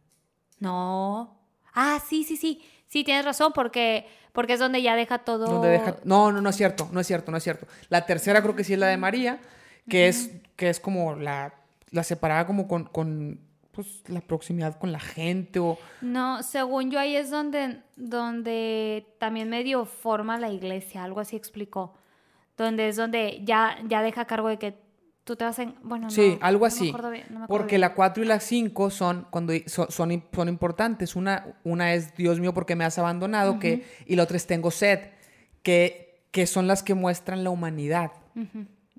No. Ah, sí, sí, sí. Sí, tienes razón, porque, porque es donde ya deja todo. deja... No, no, no es cierto, no es cierto, no es cierto. La tercera creo que sí es la de María, que, es, que es como la, la separada como con, con pues, la proximidad con la gente o... No, según yo ahí es donde, donde también medio forma la iglesia, algo así explicó. Donde es donde ya, ya deja cargo de que tú te vas en... Bueno, sí, algo así. porque la 4 y la 5 son, cuando, son, son, importantes. Una, una es, Dios mío, porque me has abandonado, que, y la otra es, tengo sed, que, que son las que muestran la humanidad.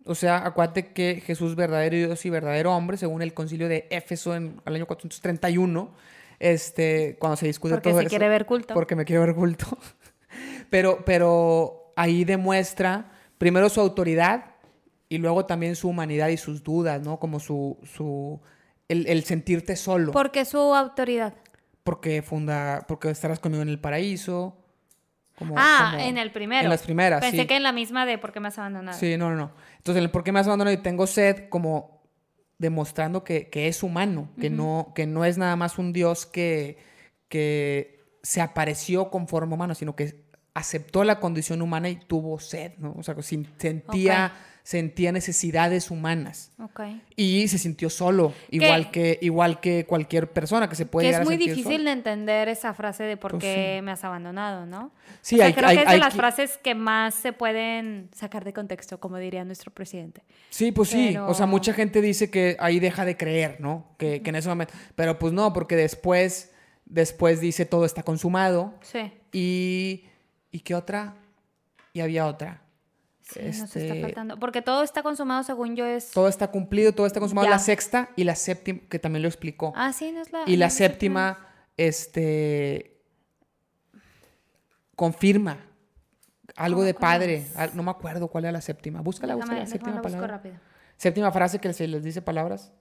O sea, acuérdate que Jesús, verdadero Dios y verdadero hombre, según el concilio de Éfeso en el año 431, este, cuando se discute porque todo se quiere ver culto. Porque me quiere ver culto. pero, pero ahí demuestra primero su autoridad, y luego también su humanidad y sus dudas, ¿no? Como su, su el, sentirte solo. ¿Por qué su autoridad? Porque funda, porque estarás conmigo en el paraíso. ah, en el primero. En las primeras, Pensé que en la misma de por qué me has abandonado. Sí, no, no, no. Entonces, en el por qué me has abandonado y tengo sed, como demostrando que, es humano, que, no, que no es nada más un Dios que, que se apareció con forma humana, sino que aceptó la condición humana y tuvo sed, ¿no? O sea, sentía sentía necesidades humanas. Y se sintió solo, igual que, igual que cualquier persona que se puede que es muy difícil de entender esa frase de por pues qué me has abandonado, ¿no? Sí, hay, creo que es de las frases que más se pueden sacar de contexto, como diría nuestro presidente. Sí, pues sí. O sea, mucha gente dice que ahí deja de creer, ¿no? Que, que en ese momento. Pero pues no, porque después, después dice todo está consumado. Sí. Y. ¿Y qué otra? Y había otra. Sí, nos está este, faltando. Porque todo está consumado, según yo, es. Todo está cumplido, todo está consumado. La sexta y la séptima, que también lo explicó. Ah, sí, no es la. Y la séptima, este. Confirma algo de padre. No me acuerdo cuál era la séptima. Búscala, búscala la séptima palabra. Séptima frase que se les dice palabras.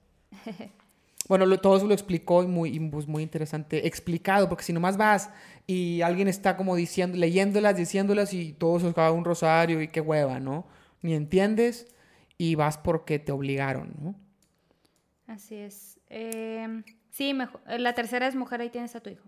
Bueno, todo eso lo explicó y muy, pues, muy interesante explicado, porque si nomás vas y alguien está como diciendo, leyéndolas, diciéndolas y todo se acaba un rosario y qué hueva, ¿no? Ni entiendes y vas porque te obligaron, ¿no? Así es. Em, sí, mejor. la tercera es mujer, ahí tienes a tu hijo.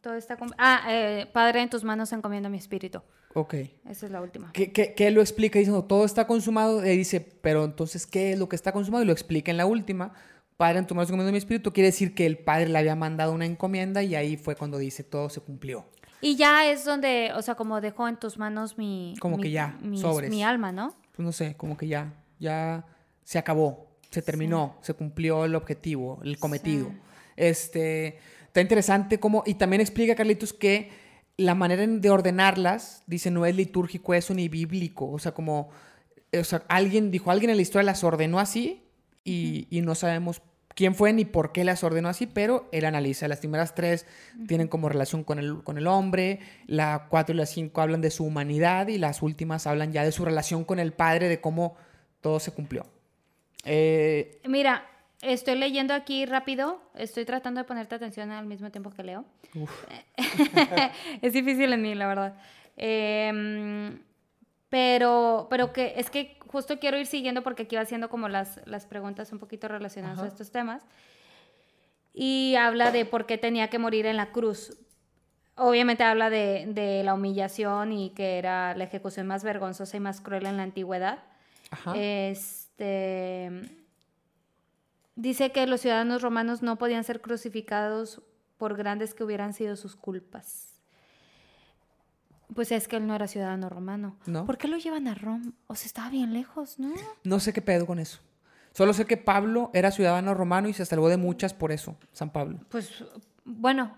Todo está... Ah, eh, Padre, en tus manos encomiendo mi espíritu. Ok. Esa es la última. ¿Qué, qué, lo explica diciendo todo está consumado? Y dice, pero entonces, ¿qué es lo que está consumado? Y lo explica en la última. Padre, en tu mano encomiendo mi espíritu. Quiere decir que el Padre le había mandado una encomienda y ahí fue cuando dice todo se cumplió. Y ya es donde, o sea, como dejó en tus manos mi... Como que ya, mi, Mi alma, ¿no? Pues no sé, como que ya, ya se acabó, se terminó, se cumplió el objetivo, el cometido. Este, está interesante como, y también explica, Carlitos, que la manera de ordenarlas, dice, no es litúrgico eso ni bíblico. O sea, como, o sea, alguien dijo, alguien en la historia las ordenó así y, no sabemos quién fue ni por qué las ordenó así, pero él analiza. Las primeras tres tienen como relación con el, con el hombre, la cuatro y la cinco hablan de su humanidad y las últimas hablan ya de su relación con el padre, de cómo todo se cumplió. Eh, Mira, Estoy leyendo aquí rápido, estoy tratando de ponerte atención al mismo tiempo que leo. es difícil en mí, la verdad. Em, pero, pero que es que justo quiero ir siguiendo porque aquí va haciendo como las, las preguntas un poquito relacionadas a estos temas. Y habla de por qué tenía que morir en la cruz. Obviamente habla de, de la humillación y que era la ejecución más vergonzosa y más cruel en la antigüedad. Este Dice que los ciudadanos romanos no podían ser crucificados por grandes que hubieran sido sus culpas. Pues es que él no era ciudadano romano. ¿No? ¿Por qué lo llevan a Roma? O sea, estaba bien lejos, ¿no? No sé qué pedo con eso. Solo sé que Pablo era ciudadano romano y se salvó de muchas por eso, San Pablo. Pues, bueno,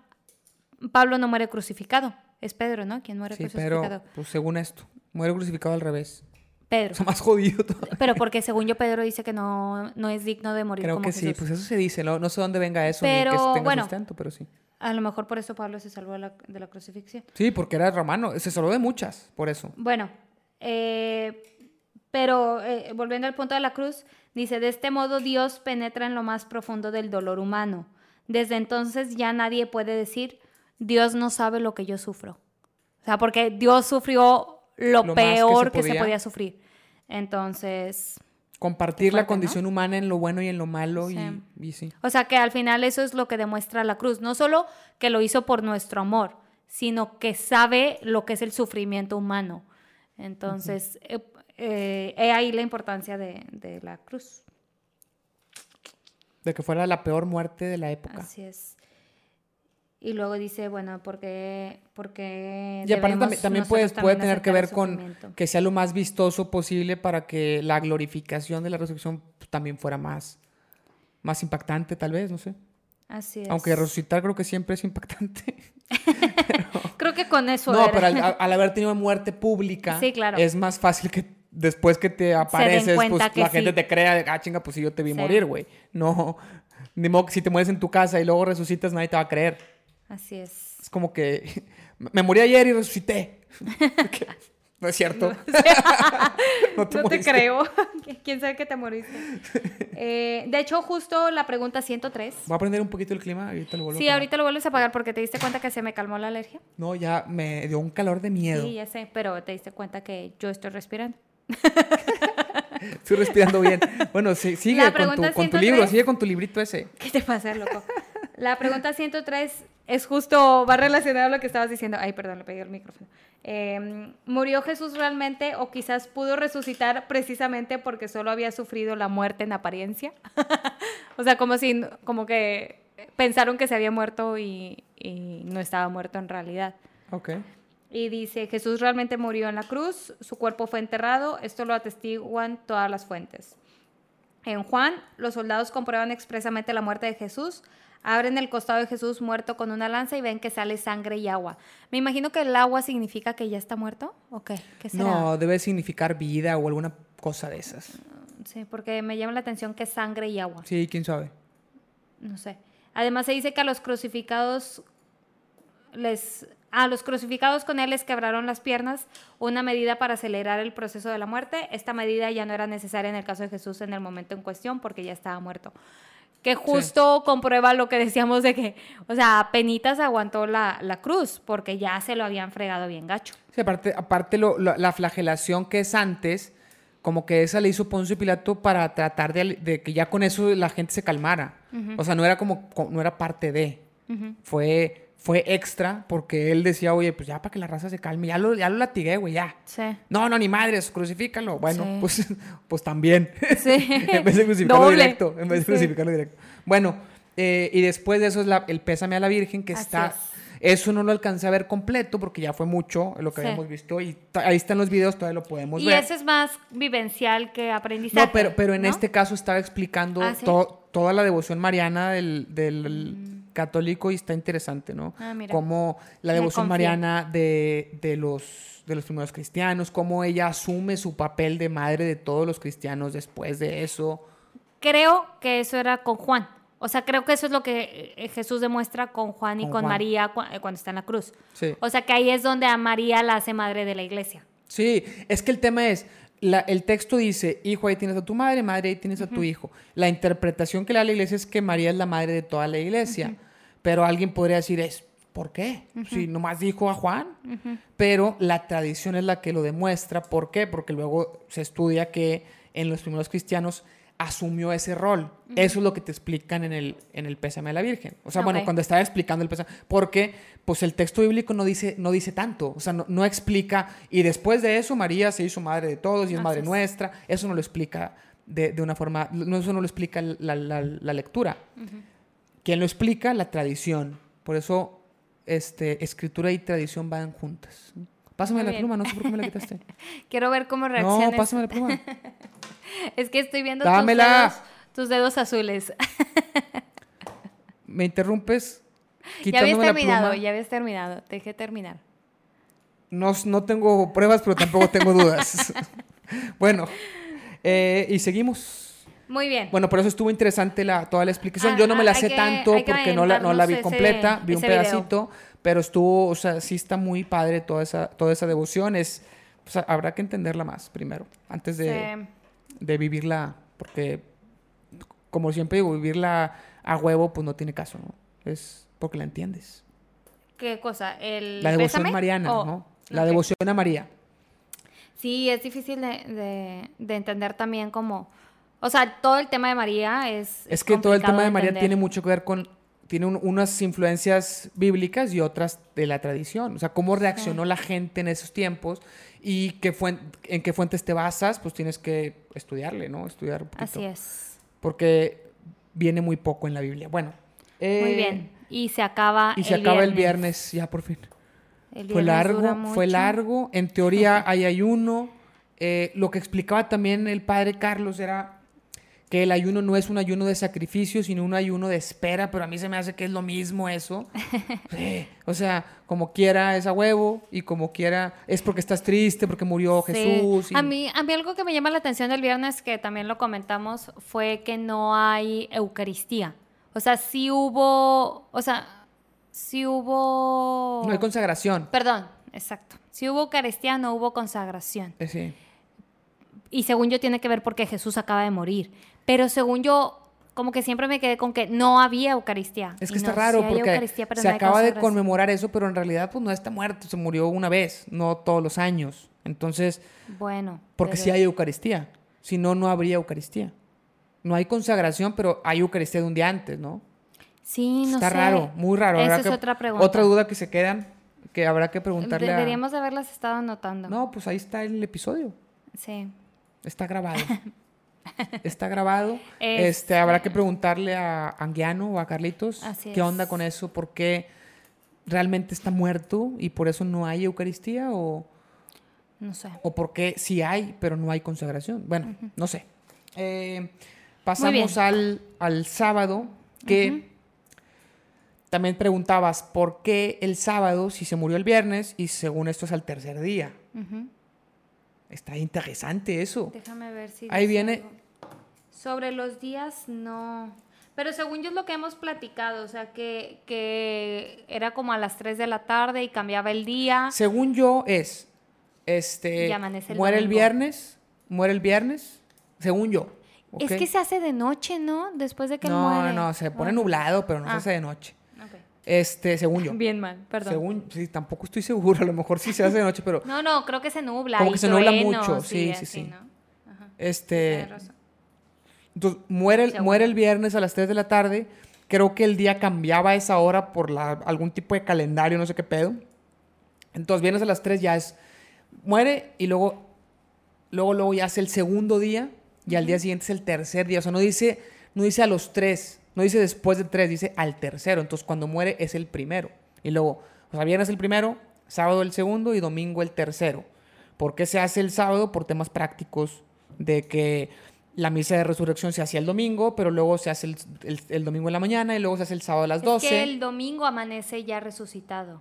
Pablo no muere crucificado. Es Pedro, ¿no? Quien muere sí, Pero, pues según esto, muere crucificado al revés. Pedro. O sea, más jodido todavía. Pero porque según yo Pedro dice que no, no es digno de morir Creo que sí, pues eso se dice, no, no sé dónde venga eso pero, ni que tenga bueno, sustento, pero sí. A lo mejor por eso Pablo se salvó de la, de la crucifixión. Sí, porque era romano, se salvó de muchas, por eso. Bueno, eh, pero eh, volviendo al punto de la cruz, dice, de este modo Dios penetra en lo más profundo del dolor humano. Desde entonces ya nadie puede decir, Dios no sabe lo que yo sufro. O sea, porque Dios sufrió lo, peor que se, podía sufrir. Entonces... Compartir la condición humana en lo bueno y en lo malo Y, sí. O sea que al final eso es lo que demuestra la cruz. No solo que lo hizo por nuestro amor, sino que sabe lo que es el sufrimiento humano. Entonces, eh, eh, he ahí la importancia de, de la cruz. De que fuera la peor muerte de la época. Así es. Y luego dice, bueno, porque... porque y aparte también, puede, puede tener que ver con que sea lo más vistoso posible para que la glorificación de la resurrección también fuera más, más impactante, tal vez, no sé. Así es. Aunque resucitar creo que siempre es impactante. creo que con eso. No, pero al, haber tenido muerte pública, es más fácil que después que te apareces, pues la gente te crea, ah, chinga, pues si yo te vi morir, güey. No, ni modo que si te mueres en tu casa y luego resucitas, nadie te va a creer. Así es. Es como que me morí ayer y resucité. no es cierto. No, te, creo. ¿Quién sabe que te moriste? Eh, de hecho, justo la pregunta 103. Voy a prender un poquito el clima. Ahorita lo vuelvo sí, ahorita lo vuelves a apagar porque te diste cuenta que se me calmó la alergia. No, ya me dio un calor de miedo. Sí, ya sé, pero te diste cuenta que yo estoy respirando. Estoy respirando bien. Bueno, sigue con tu, con tu, libro, sigue con tu librito ese. ¿Qué te pasa, loco? La pregunta 103 es justo, va relacionado a lo que estabas diciendo. Ay, perdón, le pegué el micrófono. Em, ¿Murió Jesús realmente o quizás pudo resucitar precisamente porque solo había sufrido la muerte en apariencia? o sea, como si, como que pensaron que se había muerto y, no estaba muerto en realidad. Ok. Y dice, Jesús realmente murió en la cruz, su cuerpo fue enterrado, esto lo atestiguan todas las fuentes. En Juan, los soldados comprueban expresamente la muerte de Jesús Abren el costado de Jesús muerto con una lanza y ven que sale sangre y agua. Me imagino que el agua significa que ya está muerto. ¿O qué? ¿Qué será? No, debe significar vida o alguna cosa de esas. Sí, porque me llama la atención que es sangre y agua. Sí, quién sabe. No sé. Además se dice que a los crucificados les a los crucificados con él les quebraron las piernas, una medida para acelerar el proceso de la muerte. Esta medida ya no era necesaria en el caso de Jesús en el momento en cuestión porque ya estaba muerto que justo comprueba lo que decíamos de que, o sea, penitas aguantó la, cruz porque ya se lo habían fregado bien gacho. Sí, aparte, aparte la flagelación que es antes, como que esa le hizo Poncio Pilato para tratar de, que ya con eso la gente se calmara. O sea, no era como, no era parte de. Fue fue extra porque él decía, oye, pues ya para que la raza se calme, ya lo, ya lo latigué, güey, ya. Sí. No, no, ni madres, crucifícalo. Bueno, pues, pues también. Sí. en vez de crucificarlo directo. En vez de crucificarlo directo. Bueno, eh, y después de eso es la, el pésame a la Virgen que está... Eso no lo alcancé a ver completo porque ya fue mucho lo que habíamos visto y ahí están los videos, todavía lo podemos ver. Y ese es más vivencial que aprendizaje. No, pero, pero en este caso estaba explicando ah, toda la devoción mariana del, del mm católico y está interesante, ¿no? Ah, Como la devoción mariana de, de, los, de los primeros cristianos, cómo ella asume su papel de madre de todos los cristianos después de eso. Creo que eso era con Juan. O sea, creo que eso es lo que eh, Jesús demuestra con Juan y con, María eh, cuando está en la cruz. Sí. O sea, que ahí es donde a María la hace madre de la iglesia. Sí, es que el tema es, el texto dice, hijo, ahí tienes a tu madre, madre, ahí tienes a tu hijo. La interpretación que le da la iglesia es que María es la madre de toda la iglesia. Pero alguien podría decir, es, ¿por qué? Si nomás dijo a Juan. Pero la tradición es la que lo demuestra. ¿Por qué? Porque luego se estudia que en los primeros cristianos asumió ese rol. Eso es lo que te explican en el, en el Pésame a la Virgen. O sea, bueno, cuando estaba explicando el Pésame, porque pues el texto bíblico no dice, no dice tanto, o sea, no, explica, y después de eso María se hizo madre de todos y es madre nuestra, eso no lo explica de, de, una forma, no, eso no lo explica la, la, la lectura. ¿Quién lo explica? La tradición. Por eso este, escritura y tradición van juntas. Pásame la pluma, no sé por qué me la quitaste. Quiero ver cómo reacciona. No, pásame la pluma. es que estoy viendo tus dedos, tus dedos, azules. me interrumpes. Ya habías terminado, ya habías terminado. Te dejé terminar. No, no tengo pruebas, pero tampoco tengo dudas. bueno, eh, y seguimos. Muy bien. Bueno, por eso estuvo interesante la, toda la explicación. Yo no me la sé tanto porque no la, no la vi completa, vi un pedacito, pero estuvo, o sea, sí está muy padre toda esa, toda esa devoción. Es, habrá que entenderla más primero, antes de, de vivirla, porque como siempre digo, vivirla a huevo, pues no tiene caso, ¿no? Es porque la entiendes. ¿Qué cosa? ¿El la devoción mariana, ¿no? La devoción a María. Sí, es difícil de, de entender también como o sea, todo el tema de María es... Es, que todo el tema de, María tiene mucho que ver con... Tiene unas influencias bíblicas y otras de la tradición. O sea, cómo reaccionó la gente en esos tiempos y qué en qué fuentes te basas, pues tienes que estudiarle, ¿no? Estudiar un poquito. Así es. Porque viene muy poco en la Biblia. Bueno. muy eh, bien. Y se acaba Y se acaba el viernes, ya por fin. fue largo, fue largo. En teoría hay ayuno. Eh, lo que explicaba también el padre Carlos era que el ayuno no es un ayuno de sacrificio, sino un ayuno de espera, pero a mí se me hace que es lo mismo eso. o sea, como quiera es a huevo y como quiera es porque estás triste, porque murió Jesús. A, mí, a mí algo que me llama la atención del viernes, que también lo comentamos, fue que no hay Eucaristía. O sea, sí hubo, o sea, sí hubo... No hay consagración. Perdón, exacto. Si hubo Eucaristía, no hubo consagración. Eh, sí. Y según yo tiene que ver porque Jesús acaba de morir. Pero según yo, como que siempre me quedé con que no había Eucaristía. Es que está raro porque se acaba de conmemorar eso, pero en realidad pues no está muerto, se murió una vez, no todos los años. Entonces, bueno, porque sí hay Eucaristía, si no, no habría Eucaristía. No hay consagración, pero hay Eucaristía de un día antes, ¿no? Sí, no Está raro, muy raro. Esa es otra pregunta. Otra duda que se quedan, que habrá que preguntarle Deberíamos de haberlas estado anotando. No, pues ahí está el episodio. Sí. Está grabado. Está grabado. Este, habrá que preguntarle a Anguiano o a Carlitos qué onda con eso, por qué realmente está muerto y por eso no hay Eucaristía o no sé. O por qué sí hay, pero no hay consagración. Bueno, no sé. Eh, pasamos al, al, sábado que también preguntabas por qué el sábado si se murió el viernes y según esto es al tercer día. Está interesante eso. Déjame ver si... Ahí viene... Sobre los días, no. Pero según yo es lo que hemos platicado, o sea, que, que era como a las 3 de la tarde y cambiaba el día. Según yo es, este, muere el viernes, muere el viernes, según yo. Es que se hace de noche, ¿no? Después de que no, muere. No, no, se pone ah. nublado, pero no se ah. hace de noche. Este, según yo. Bien mal, perdón. Según, sí, tampoco estoy seguro, a lo mejor sí se hace de noche, pero... No, no, creo que se nubla. Como que se nubla mucho, sí, sí, sí. Este... Entonces, muere el, muere el viernes a las 3 de la tarde. Creo que el día cambiaba a esa hora por la, algún tipo de calendario, no sé qué pedo. Entonces, viernes a las 3 ya es... Muere y luego, luego, luego ya es el segundo día y al día siguiente es el tercer día. O sea, no dice, no dice a los tres no dice después de tres, dice al tercero. Entonces cuando muere es el primero. Y luego, o sea, viernes el primero, sábado el segundo y domingo el tercero. ¿Por qué se hace el sábado? Por temas prácticos de que la misa de resurrección se hacía el domingo, pero luego se hace el, domingo en la mañana y luego se hace el sábado a las 12. Es que el domingo amanece ya resucitado.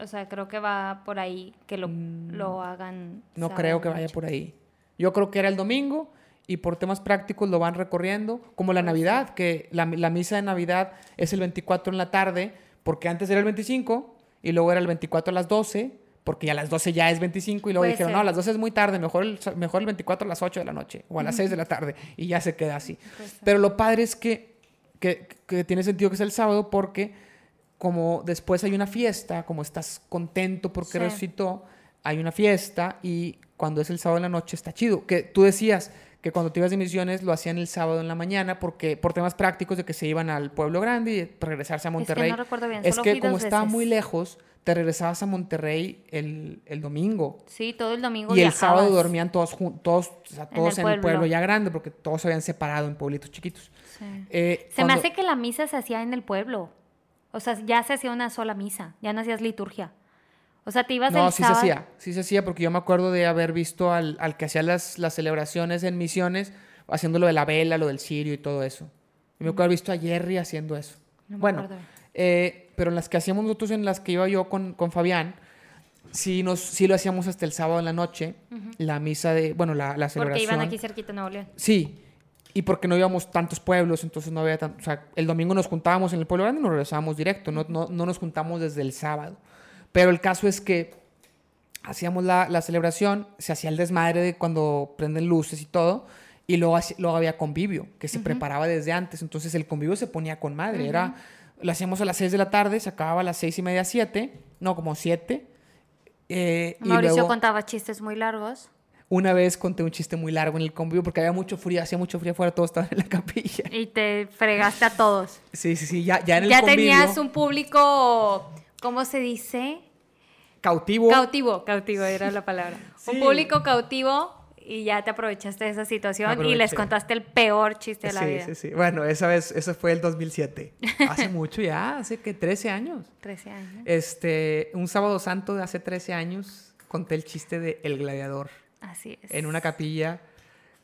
O sea, creo que va por ahí que lo, mm, lo hagan. No creo que vaya por ahí. Yo creo que era el domingo y por temas prácticos lo van recorriendo, como la Navidad, que la, misa de Navidad es el 24 en la tarde, porque antes era el 25 y luego era el 24 a las 12, porque ya a las 12 ya es 25 y luego dijeron, no, a las 12 es muy tarde, mejor el, mejor el 24 a las 8 de la noche o a las 6 de la tarde y ya se queda así. Pero lo padre es que, que, que tiene sentido que sea el sábado porque como después hay una fiesta, como estás contento porque resucitó, hay una fiesta y cuando es el sábado en la noche está chido. Que tú decías, que cuando te ibas de misiones lo hacían el sábado en la mañana porque por temas prácticos de que se iban al pueblo grande y regresarse a Monterrey. Es que no recuerdo bien. Es que como estaba muy lejos, te regresabas a Monterrey el, el domingo. Sí, todo el domingo. Y el sábado dormían todos todos, o sea, todos en, el, pueblo ya grande porque todos se habían separado en pueblitos chiquitos. Eh, se me hace que la misa se hacía en el pueblo. O sea, ya se hacía una sola misa, ya no hacías liturgia. O sea, te ibas No, sí se hacía, sí se hacía, porque yo me acuerdo de haber visto al, al que hacía las, las, celebraciones en misiones, haciendo lo de la vela, lo del cirio y todo eso. Y me acuerdo haber visto a Jerry haciendo eso. bueno, eh, pero en las que hacíamos nosotros, en las que iba yo con, con Fabián, sí, nos, sí lo hacíamos hasta el sábado en la noche, la misa de, bueno, la, la celebración. Porque iban aquí cerquita en Nuevo León. Sí, y porque no íbamos tantos pueblos, entonces no había tanto, o sea, el domingo nos juntábamos en el pueblo grande y nos regresábamos directo, no, no, no nos juntamos desde el sábado. Pero el caso es que hacíamos la, la celebración, se hacía el desmadre de cuando prenden luces y todo, y luego, luego había convivio, que se preparaba desde antes. Entonces el convivio se ponía con madre. Era, lo hacíamos a las 6 de la tarde, se acababa a las seis y media, 7, no, como 7. Eh, Mauricio contaba chistes muy largos. Una vez conté un chiste muy largo en el convivio porque había mucho frío, hacía mucho frío afuera, todos estaban en la capilla. Y te fregaste a todos. Sí, sí, sí, ya, ya en el Ya tenías un público ¿cómo se dice? Cautivo. Cautivo, cautivo era la palabra. Un público cautivo y ya te aprovechaste de esa situación y les contaste el peor chiste de la vida. Sí, sí, sí. Bueno, esa vez, eso fue el 2007. Hace mucho ya, hace que 13 años. 13 años. Este, un sábado santo de hace 13 años conté el chiste de El Gladiador. Así es. En una capilla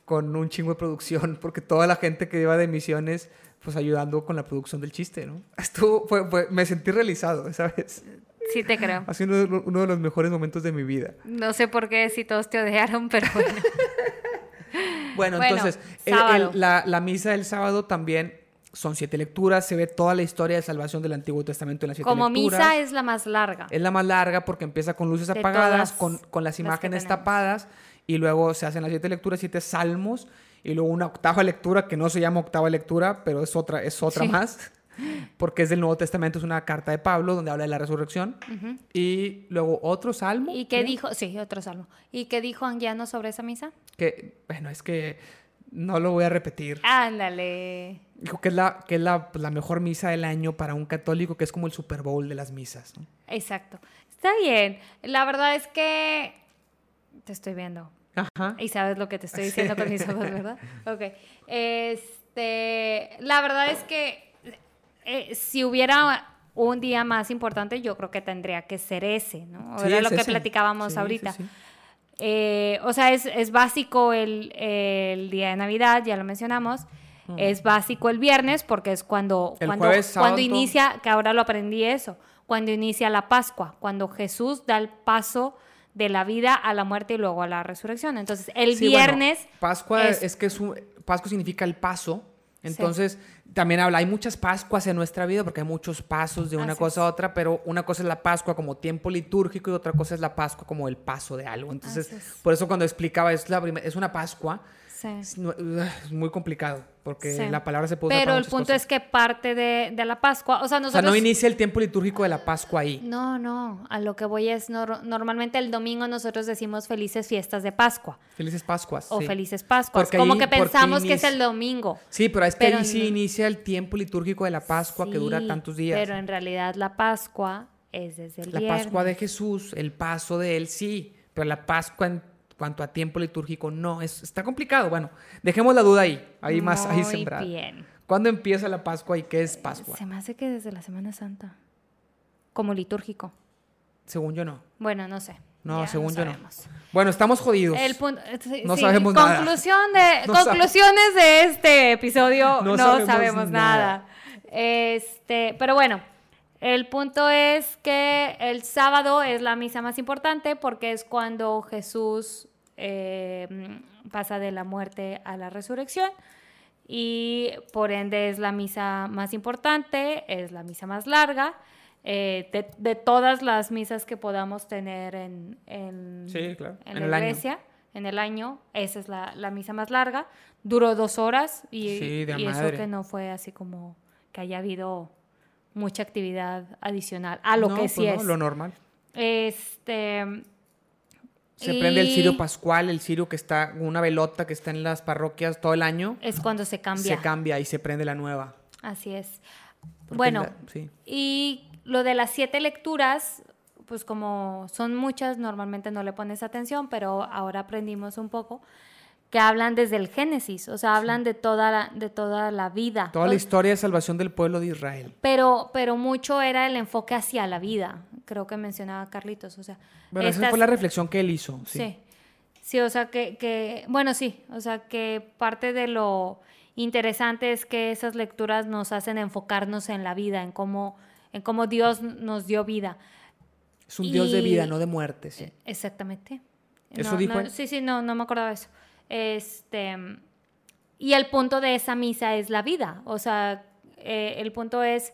con un chingo de producción, porque toda la gente que iba de misiones pues ayudando con la producción del chiste, ¿no? Estuvo, fue, me sentí realizado, ¿sabes? Sí, te creo. Ha sido uno de los mejores momentos de mi vida. No sé por qué si todos te odiaron, pero bueno. bueno, entonces, la, la, misa del sábado también son siete lecturas, se ve toda la historia de salvación del Antiguo Testamento en las siete Como misa es la más larga. Es la más larga porque empieza con luces apagadas, con, con, las imágenes tapadas, y luego se hacen las siete lecturas, siete salmos, y luego una octava lectura que no se llama octava lectura, pero es otra, es otra más, porque es del Nuevo Testamento, es una carta de Pablo donde habla de la resurrección. Y luego otro salmo. ¿Y qué dijo? Sí, otro salmo. ¿Y qué dijo Anguiano sobre esa misa? Que, bueno, es que no lo voy a repetir. Ándale. Dijo que es, la, que es la, la, mejor misa del año para un católico, que es como el Super Bowl de las misas. Exacto. Está bien. La verdad es que te estoy viendo. Ajá. Y sabes lo que te estoy diciendo con mis ojos, ¿verdad? Ok. Este, la verdad es que eh, si hubiera un día más importante, yo creo que tendría que ser ese, ¿no? Era lo que platicábamos ahorita. Eh, o sea, es, es básico el, el, día de Navidad, ya lo mencionamos. Es básico el viernes porque es cuando, cuando, cuando inicia, que ahora lo aprendí eso, cuando inicia la Pascua, cuando Jesús da el paso de la vida a la muerte y luego a la resurrección. Entonces, el viernes... Pascua es, que es un, Pascua significa el paso. Entonces, también habla, hay muchas Pascuas en nuestra vida porque hay muchos pasos de una cosa a otra, pero una cosa es la Pascua como tiempo litúrgico y otra cosa es la Pascua como el paso de algo. Entonces, por eso cuando explicaba, es, la es una Pascua, es muy complicado porque la palabra se puede Pero el punto es que parte de, la Pascua, o sea, nosotros... O sea, no inicia el tiempo litúrgico de la Pascua ahí. No, no, a lo que voy es, normalmente el domingo nosotros decimos felices fiestas de Pascua. Felices Pascuas. O felices Pascuas, como que pensamos que es el domingo. Sí, pero es que ahí sí inicia el tiempo litúrgico de la Pascua que dura tantos días. pero en realidad la Pascua es desde el La Pascua de Jesús, el paso de él, sí, pero la Pascua en cuanto a tiempo litúrgico, no, es, está complicado. Bueno, dejemos la duda ahí, ahí más, ahí sembrada. bien. ¿Cuándo empieza la Pascua y qué es Pascua? Se me hace que desde la Semana Santa, como litúrgico. Según yo no. Bueno, no sé. No, según yo no. Bueno, estamos jodidos. El no sabemos nada. Conclusión de, conclusiones de este episodio, no, sabemos, nada. Este, pero bueno, el punto es que el sábado es la misa más importante porque es cuando Jesús eh, pasa de la muerte a la resurrección y por ende es la misa más importante, es la misa más larga. Eh, de, todas las misas que podamos tener en, en, la iglesia, en el año, esa es la, misa más larga. Duró dos horas y, y eso que no fue así como que haya habido mucha actividad adicional a lo que sí pues es. lo normal. Este. Se prende el cirio pascual, el cirio que está, una velota que está en las parroquias todo el año. Es cuando se cambia. Se cambia y se prende la nueva. Así es. bueno, y lo de las siete lecturas, pues como son muchas, normalmente no le pones atención, pero ahora aprendimos un poco que hablan desde el Génesis, o sea, hablan de toda la, de toda la vida. Toda la historia de salvación del pueblo de Israel. Pero, pero mucho era el enfoque hacia la vida, creo que mencionaba Carlitos, o sea. Bueno, esa fue la reflexión que él hizo, sí. Sí, o sea, que, que, bueno, sí, o sea, que parte de lo interesante es que esas lecturas nos hacen enfocarnos en la vida, en cómo, en cómo Dios nos dio vida. Es un Dios de vida, no de muerte, sí. Exactamente. ¿Eso dijo Sí, sí, no, no me acordaba de eso. Este, y el punto de esa misa es la vida, o sea, eh, el punto es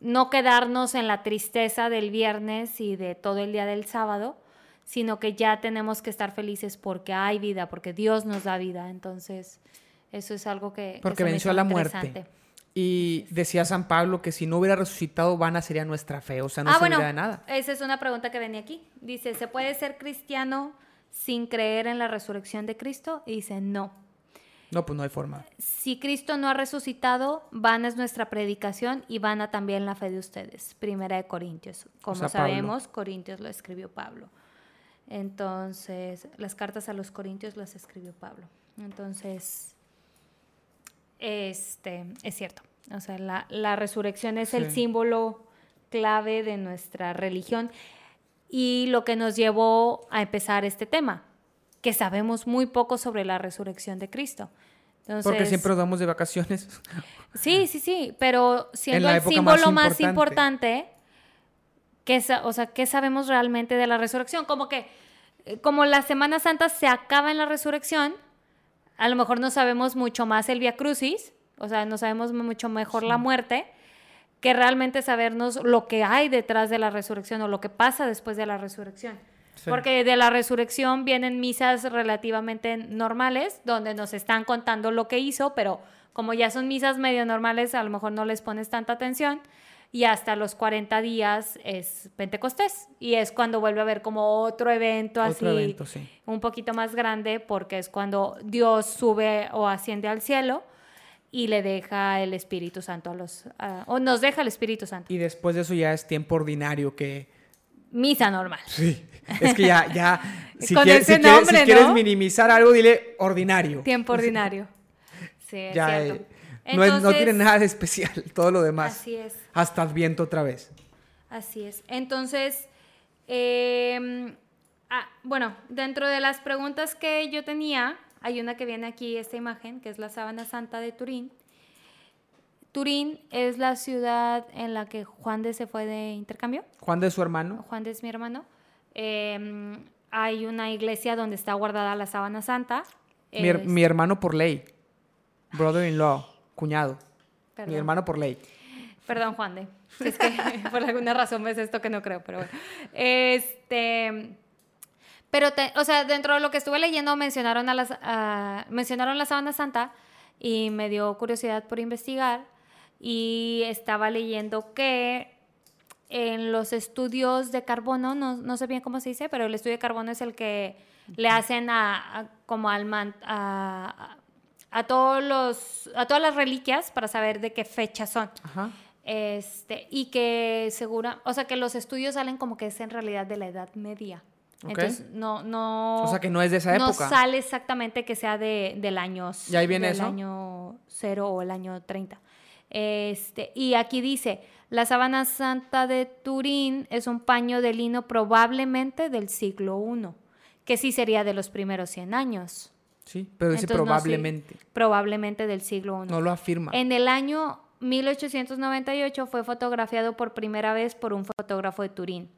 no quedarnos en la tristeza del viernes y de todo el día del sábado, sino que ya tenemos que estar felices porque hay vida, porque Dios nos da vida. Entonces, eso es algo que... Porque venció a la muerte. Y decía San Pablo que si no hubiera resucitado, vana sería nuestra fe, o sea, no ah, de nada. Esa es una pregunta que venía aquí. Dice, ¿se puede ser cristiano sin creer en la resurrección de Cristo? Y dice, no. No, pues no hay forma. Si Cristo no ha resucitado, vana es nuestra predicación y vana también la fe de ustedes. Primera de Corintios. Como sabemos, Corintios lo escribió Pablo. Entonces, las cartas a los Corintios las escribió Pablo. Entonces, este, es cierto. O sea, la, resurrección es el símbolo clave de nuestra religión y lo que nos llevó a empezar este tema, que sabemos muy poco sobre la resurrección de Cristo. Porque siempre damos de vacaciones. Sí, sí, sí, pero siendo el símbolo más importante, o sea, ¿qué sabemos realmente de la resurrección? Como que, eh, como la Semana Santa se acaba en la resurrección, a lo mejor no sabemos mucho más el Via Crucis, o sea, no sabemos mucho mejor la muerte, que realmente sabernos lo que hay detrás de la resurrección o lo que pasa después de la resurrección. Porque de la resurrección vienen misas relativamente normales, donde nos están contando lo que hizo, pero como ya son misas medio normales, a lo mejor no les pones tanta atención. Y hasta los 40 días es Pentecostés. Y es cuando vuelve a haber como otro evento así, un poquito más grande, porque es cuando Dios sube o asciende al cielo y le deja el Espíritu Santo a los... o nos deja el Espíritu Santo. Y después de eso ya es tiempo ordinario que... Misa normal. Sí, es que ya, ya, si, quieres, si, quieres, minimizar algo, dile ordinario. Tiempo ordinario. Sí, es cierto. Eh, no, tiene nada de especial, todo lo demás. Así es. Hasta Adviento otra vez. Así es. Entonces, em, ah, bueno, dentro de las preguntas que yo tenía, hay una que viene aquí, esta imagen, que es la sábana santa de Turín. Turín es la ciudad en la que Juan de se fue de intercambio. Juan de su hermano. Juan de es mi hermano. Em, hay una iglesia donde está guardada la sábana santa. Mi, hermano por ley. Brother-in-law, cuñado. Mi hermano por ley. Perdón, Juan de. Es que por alguna razón ves esto que no creo, pero bueno. Este. Pero, o sea, dentro de lo que estuve leyendo mencionaron, a las, mencionaron la sábana santa y me dio curiosidad por investigar y estaba leyendo que en los estudios de carbono, no, sé bien cómo se dice, pero el estudio de carbono es el que le hacen a, como al a, a, todos los a todas las reliquias para saber de qué fecha son. Este, y que segura, o sea que los estudios salen como que es en realidad de la Edad Media. Entonces, no, no. O sea, que no es de esa época. No sale exactamente que sea de, del año. ¿Y ahí viene del año cero o el año 30. Este, y aquí dice: la sábana santa de Turín es un paño de lino probablemente del siglo I, que sí sería de los primeros 100 años. Sí, pero dice probablemente. probablemente del siglo I. No lo afirma. En el año 1898 fue fotografiado por primera vez por un fotógrafo de Turín.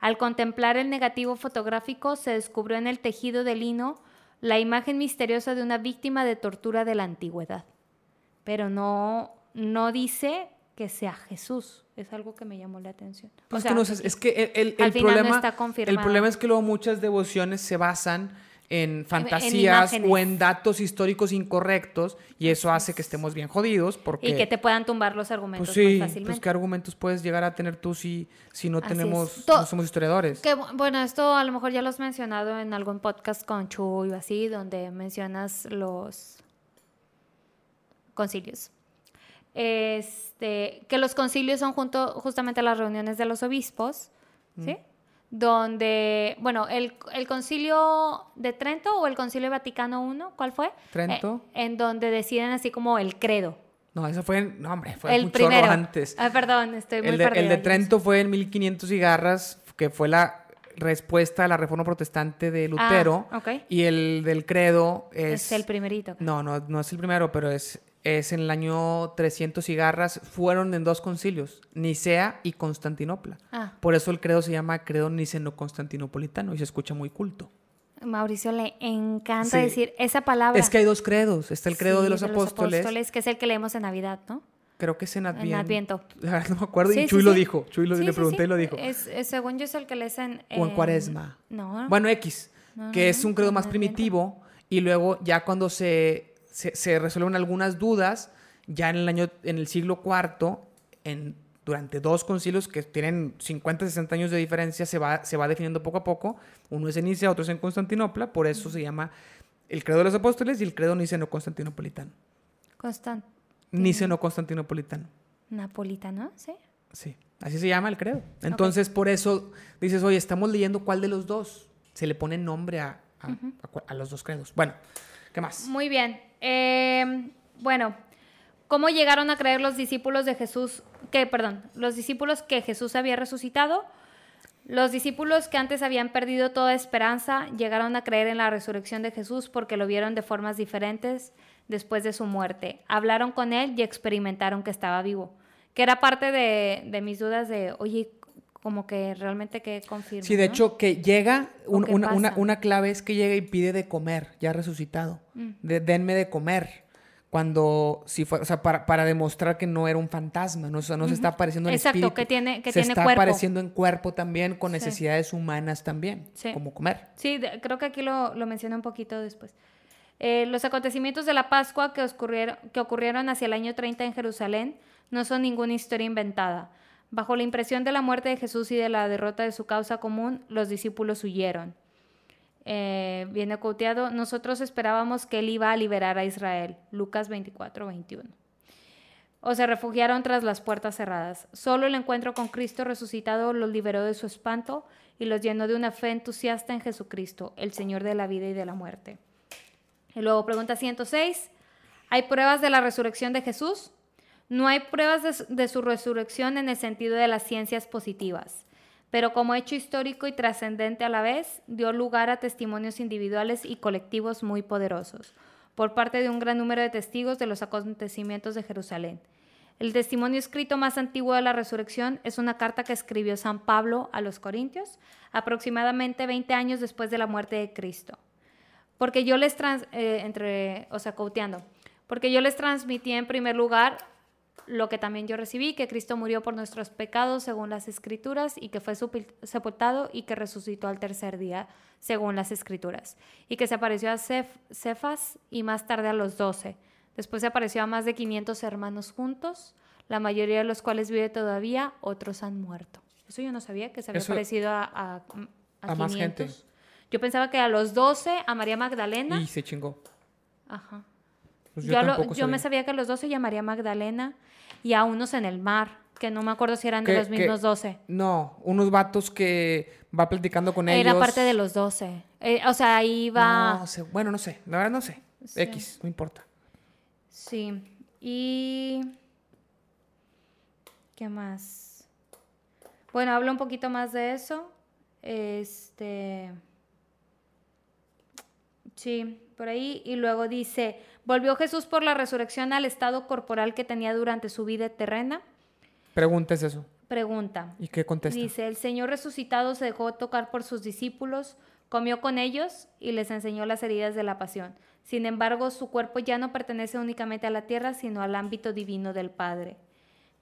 Al contemplar el negativo fotográfico se descubrió en el tejido de lino la imagen misteriosa de una víctima de tortura de la antigüedad. Pero no, no dice que sea Jesús. Es algo que me llamó la atención. Pues es que el, problema, el problema es que luego muchas devociones se basan en fantasías o en datos históricos incorrectos y eso hace que estemos bien jodidos porque... Y que te puedan tumbar los argumentos pues sí, muy fácilmente. Pues qué argumentos puedes llegar a tener tú si, si no tenemos, no somos historiadores. Que, bueno, esto a lo mejor ya lo has mencionado en algún podcast con Chuy o así, donde mencionas los concilios. Este, que los concilios son junto, justamente las reuniones de los obispos, ¿sí? Donde, bueno, el, concilio de Trento o el concilio Vaticano I, ¿cuál fue? Trento. Eh, en donde deciden así como el credo. No, eso fue, no hombre, fue el mucho primero. antes. Ah, perdón, estoy muy el de, El de Trento fue en 1500 cigarras, que fue la respuesta a la reforma protestante de Lutero. Ah, okay. Y el del credo es... Es el primerito. No, no, no es el primero, pero es es en el año 300 cigarras, fueron en dos concilios, Nicea y Constantinopla. Ah. Por eso el credo se llama credo niceno-constantinopolitano y se escucha muy culto. Mauricio le encanta decir esa palabra. Es que hay dos credos. Está el credo de, los, apóstoles, que es el que leemos en Navidad, ¿no? Creo que es en Adviento. En Adviento. No me acuerdo. y Chuy lo dijo. Chuy lo, le pregunté y lo dijo. Es, según yo es el que lees en... O en Cuaresma. No. Bueno, X. que es un credo más primitivo. Y luego ya cuando se se, resuelven algunas dudas ya en el año, en el siglo IV, en, durante dos concilios que tienen 50, 60 años de diferencia, se va, se va definiendo poco a poco. Uno es en Nicea, otro es en Constantinopla, por eso se llama el credo de los apóstoles y el credo niceno-constantinopolitano. Constant Niceno-constantinopolitano. Napolitano, sí. Sí, así se llama el credo. Entonces, por eso dices, oye, estamos leyendo cuál de los dos. Se le pone nombre a, a los dos credos. Bueno, ¿qué más? Muy bien. Eh, bueno, ¿cómo llegaron a creer los discípulos de Jesús, que, perdón, los discípulos que Jesús había resucitado? Los discípulos que antes habían perdido toda esperanza llegaron a creer en la resurrección de Jesús porque lo vieron de formas diferentes después de su muerte. Hablaron con él y experimentaron que estaba vivo. Que era parte de, mis dudas de, oye, como que realmente que confirma. Sí, de hecho, que llega, una, clave es que llega y pide de comer, ya resucitado. Mm. denme de comer. Cuando, si fue, o sea, para, demostrar que no era un fantasma, no, no se está apareciendo en Exacto, espíritu. que tiene, que se tiene está apareciendo en cuerpo también, con necesidades humanas también, como comer. Sí, creo que aquí lo, lo mencioné un poquito después. Eh, los acontecimientos de la Pascua que ocurrieron, que ocurrieron hacia el año 30 en Jerusalén no son ninguna historia inventada. Bajo la impresión de la muerte de Jesús y de la derrota de su causa común, los discípulos huyeron. Eh, viene coteado, nosotros esperábamos que él iba a liberar a Israel. Lucas 24, 21. O se refugiaron tras las puertas cerradas. Solo el encuentro con Cristo resucitado los liberó de su espanto y los llenó de una fe entusiasta en Jesucristo, el Señor de la vida y de la muerte. Y luego pregunta 106. ¿Hay pruebas de la resurrección de Jesús? No hay pruebas de, su resurrección en el sentido de las ciencias positivas, pero como hecho histórico y trascendente a la vez, dio lugar a testimonios individuales y colectivos muy poderosos, por parte de un gran número de testigos de los acontecimientos de Jerusalén. El testimonio escrito más antiguo de la resurrección es una carta que escribió San Pablo a los Corintios, aproximadamente 20 años después de la muerte de Cristo. Porque yo les trans, eh, entre, o sea, porque yo les transmití en primer lugar lo que también yo recibí, que Cristo murió por nuestros pecados según las escrituras y que fue sepultado y que resucitó al tercer día según las escrituras y que se apareció a Cefas y más tarde a los doce. Después se apareció a más de 500 hermanos juntos, la mayoría de los cuales vive todavía, otros han muerto. Eso yo no sabía, que se había aparecido a, a, más gente. Yo pensaba que a los 12, a María Magdalena. Y se chingó. Ajá. Pues yo, yo, me sabía que los 12 llamaría Magdalena y a unos en el mar, que no me acuerdo si eran de los mismos 12. No, unos vatos que va platicando con ellos. Era parte de los 12. Eh, o sea, ahí va... No sé, bueno, no sé, la verdad no sé. X, no importa. Sí, y... ¿Qué más? Bueno, hablo un poquito más de eso. Este... Sí, por ahí. Y luego dice, ¿volvió Jesús por la resurrección al estado corporal que tenía durante su vida terrena? Pregunta es eso. Pregunta. ¿Y qué contesta? Dice, el Señor resucitado se dejó tocar por sus discípulos, comió con ellos y les enseñó las heridas de la pasión. Sin embargo, su cuerpo ya no pertenece únicamente a la tierra, sino al ámbito divino del Padre.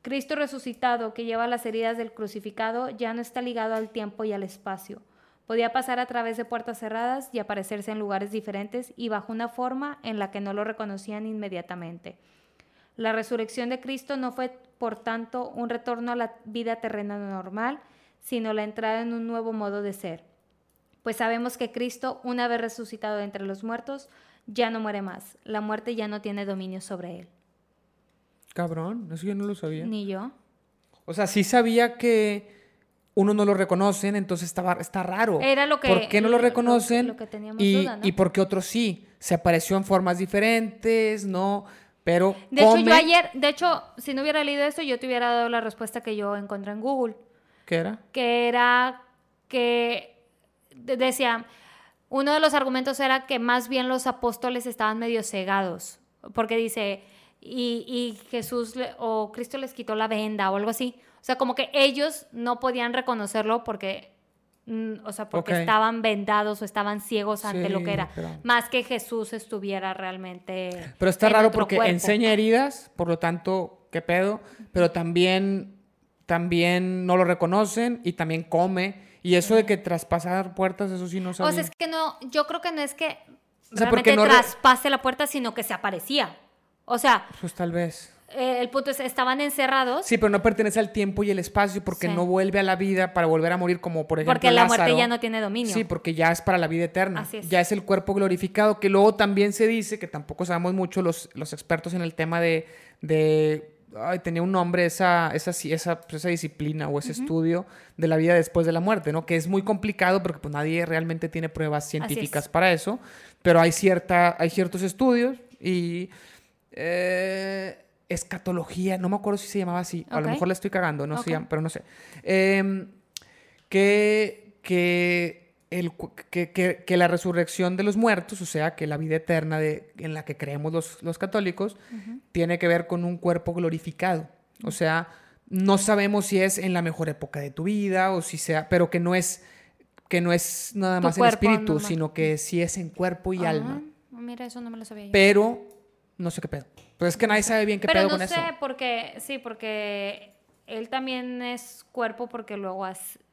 Cristo resucitado, que lleva las heridas del crucificado, ya no está ligado al tiempo y al espacio Podía pasar a través de puertas cerradas y aparecerse en lugares diferentes y bajo una forma en la que no lo reconocían inmediatamente. La resurrección de Cristo no fue, por tanto, un retorno a la vida terrena normal, sino la entrada en un nuevo modo de ser. Pues sabemos que Cristo, una vez resucitado entre los muertos, ya no muere más. La muerte ya no tiene dominio sobre él. Cabrón, eso yo no lo sabía. Ni yo. O sea, sí sabía que uno no lo reconocen, entonces está, está raro. Era lo que... ¿Por qué no lo reconocen? y, y por qué otros sí. Se apareció en formas diferentes, ¿no? Pero... De hecho, yo ayer, de hecho, si no hubiera leído esto, yo te hubiera dado la respuesta que yo encontré en Google. ¿Qué era? Que era que decía, uno de los argumentos era que más bien los apóstoles estaban medio cegados, porque dice, y, y Jesús o Cristo les quitó la venda o algo así. O sea, como que ellos no podían reconocerlo porque, mm, o sea, porque estaban vendados o estaban ciegos ante lo que era. Más que Jesús estuviera realmente. Pero está raro porque enseña heridas, por lo tanto, qué pedo. Pero también, también no lo reconocen y también come. Y eso de que traspasar puertas, eso sí no sabía. O sea, es que no, yo creo que no es que realmente no traspase la puerta, sino que se aparecía. O sea. Pues tal vez. Eh, el punto es, estaban encerrados. Sí, pero no pertenece al tiempo y el espacio porque no vuelve a la vida para volver a morir como por ejemplo Porque la muerte ya no tiene dominio. Sí, porque ya es para la vida eterna. Ya es el cuerpo glorificado, que luego también se dice, que tampoco sabemos mucho los, los expertos en el tema de... de ay, tenía un nombre esa, esa, esa, pues, esa disciplina o ese estudio de la vida después de la muerte, ¿no? Que es muy complicado porque pues, nadie realmente tiene pruebas científicas para eso, pero hay, cierta, hay ciertos estudios y... Eh, escatología, no me acuerdo si se llamaba así, a lo mejor le estoy cagando, no sé, pero no sé. Em, que, que, el, que, que, la resurrección de los muertos, o sea, que la vida eterna de, en la que creemos los, los católicos, tiene que ver con un cuerpo glorificado. O sea, no sabemos si es en la mejor época de tu vida o si sea, pero que no es que no es nada más en espíritu, sino que sí es en cuerpo y alma. Mira, eso no me lo sabía yo. Pero no sé qué pedo. Pues es que nadie sabe bien qué pedo con eso. Pero no sé, porque, sí, porque él también es cuerpo porque luego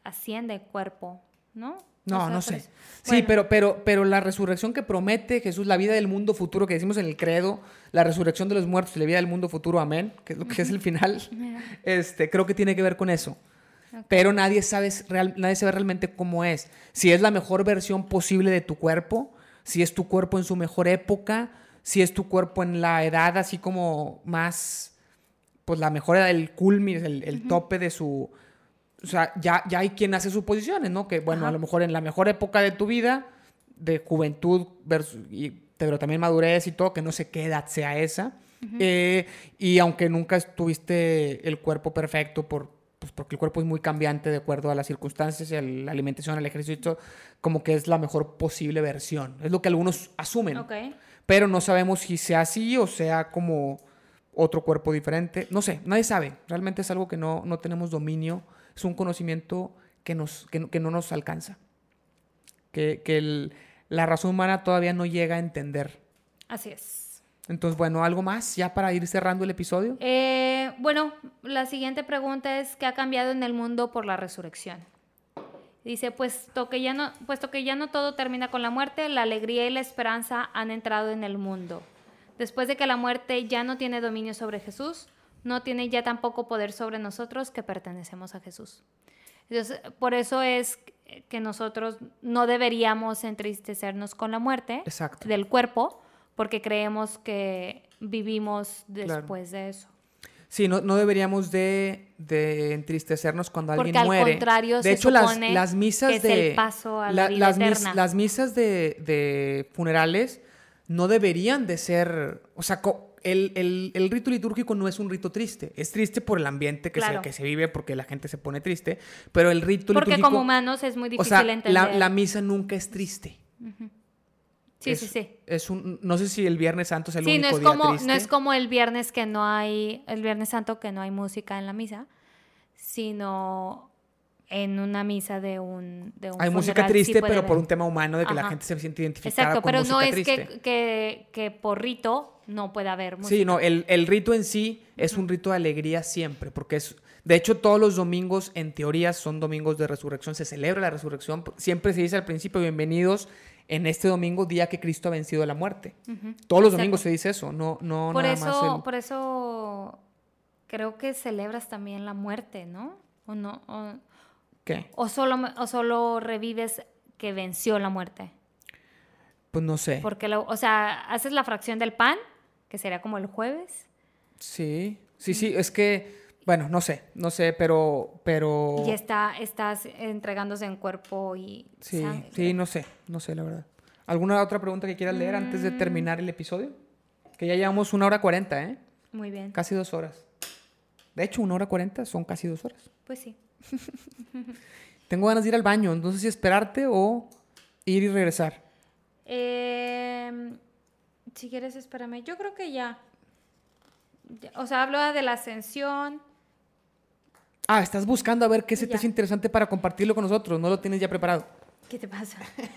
asciende cuerpo, ¿no? No, no sé. Sí, pero, pero, pero la resurrección que promete Jesús, la vida del mundo futuro que decimos en el credo, la resurrección de los muertos y la vida del mundo futuro, amén, que es lo que es el final, este, creo que tiene que ver con eso. Pero nadie sabe, real, nadie sabe realmente cómo es. Si es la mejor versión posible de tu cuerpo, si es tu cuerpo en su mejor época, si es tu cuerpo en la edad así como más, pues la mejor edad, el culmin, el, tope de su... O sea, ya, ya hay quien hace suposiciones, ¿no? Que bueno, a lo mejor en la mejor época de tu vida, de juventud, versus, y, pero también madurez y todo, que no sé qué edad sea esa. Eh, y aunque nunca tuviste el cuerpo perfecto por, pues porque el cuerpo es muy cambiante de acuerdo a las circunstancias, y a la alimentación, al ejercicio, como que es la mejor posible versión. Es lo que algunos asumen. Okay pero no sabemos si sea así o sea como otro cuerpo diferente. No sé, nadie sabe. Realmente es algo que no, no tenemos dominio. Es un conocimiento que, nos, que, no nos alcanza. Que, la razón humana todavía no llega a entender. Así es. Entonces, bueno, ¿algo más ya para ir cerrando el episodio? Eh, bueno, la siguiente pregunta es, ¿qué ha cambiado en el mundo por la resurrección? Dice, puesto que, ya no, puesto que ya no todo termina con la muerte, la alegría y la esperanza han entrado en el mundo. Después de que la muerte ya no tiene dominio sobre Jesús, no tiene ya tampoco poder sobre nosotros que pertenecemos a Jesús. Entonces, por eso es que nosotros no deberíamos entristecernos con la muerte del cuerpo, porque creemos que vivimos después de eso. Sí, no, no deberíamos de, de, entristecernos cuando alguien Porque muere. Al contrario, de hecho, las, las misas que de. Es el paso a la, vida las, eterna. las misas de, de, funerales no deberían de ser. O sea, el, el, el, rito litúrgico no es un rito triste. Es triste por el ambiente que, se, que se vive, porque la gente se pone triste. Pero el rito porque litúrgico. Porque como humanos es muy difícil o sea, entender. La, la misa nunca es triste. Sí, sí, sí. Es un, no sé si el Viernes Santo es el sí, único no es día como, triste. No es como el viernes que no hay, el Viernes Santo que no hay música en la misa, sino en una misa de un, de un Hay música triste, pero por un tema humano de que la gente se siente identificada Exacto, con pero música no es triste. que, que, que, por rito no puede haber música. Sí, no, el, el rito en sí es un rito de alegría siempre, porque es... De hecho, todos los domingos, en teoría, son domingos de resurrección. Se celebra la resurrección. Siempre se dice al principio, bienvenidos en este domingo, día que Cristo ha vencido la muerte. Todos los domingos se dice eso, no, no por nada eso, más. El... Por eso creo que celebras también la muerte, ¿no? ¿O no? O, ¿Qué? O solo, o solo revives que venció la muerte. Pues no sé. Porque, lo, o sea, haces la fracción del pan, que sería como el jueves. Sí, sí, sí, es que, bueno, no sé, no sé, pero, pero... Y está, estás entregándose en cuerpo y Sí, sangre. sí, no sé, no sé, la verdad. ¿Alguna otra pregunta que quieras leer antes de Mm. terminar el episodio? Que ya llevamos una hora cuarenta, ¿eh? Muy bien. Casi dos horas. De hecho, una hora cuarenta son casi dos horas. Pues sí. Tengo ganas de ir al baño, no sé si esperarte o ir y regresar. Eh, si quieres, espérame. Yo creo que ya. Ya, O sea, hablo de la ascensión. Ah, estás buscando a ver qué se te hace interesante para compartirlo con nosotros, no lo tienes ya preparado. ¿Qué te pasa?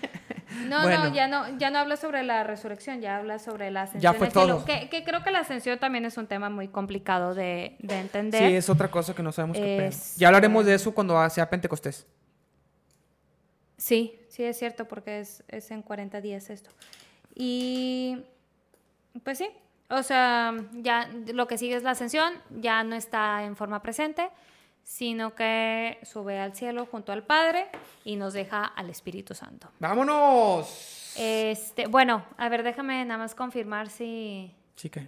No, Bueno. no, ya no, ya no habla sobre la resurrección, ya habla sobre la ascensión. Ya fue todo. Que, que creo que la ascensión también es un tema muy complicado de, de entender. Sí, es otra cosa que no sabemos qué pedo. Es- Ya hablaremos de eso cuando sea Pentecostés. Sí, sí es cierto, porque es, es en 40 días esto. Y pues sí, o sea, ya lo que sigue es la ascensión, ya no está en forma presente, sino que sube al cielo junto al Padre y nos deja al Espíritu Santo. ¡Vámonos! Este, bueno, a ver, déjame nada más confirmar si, Chica.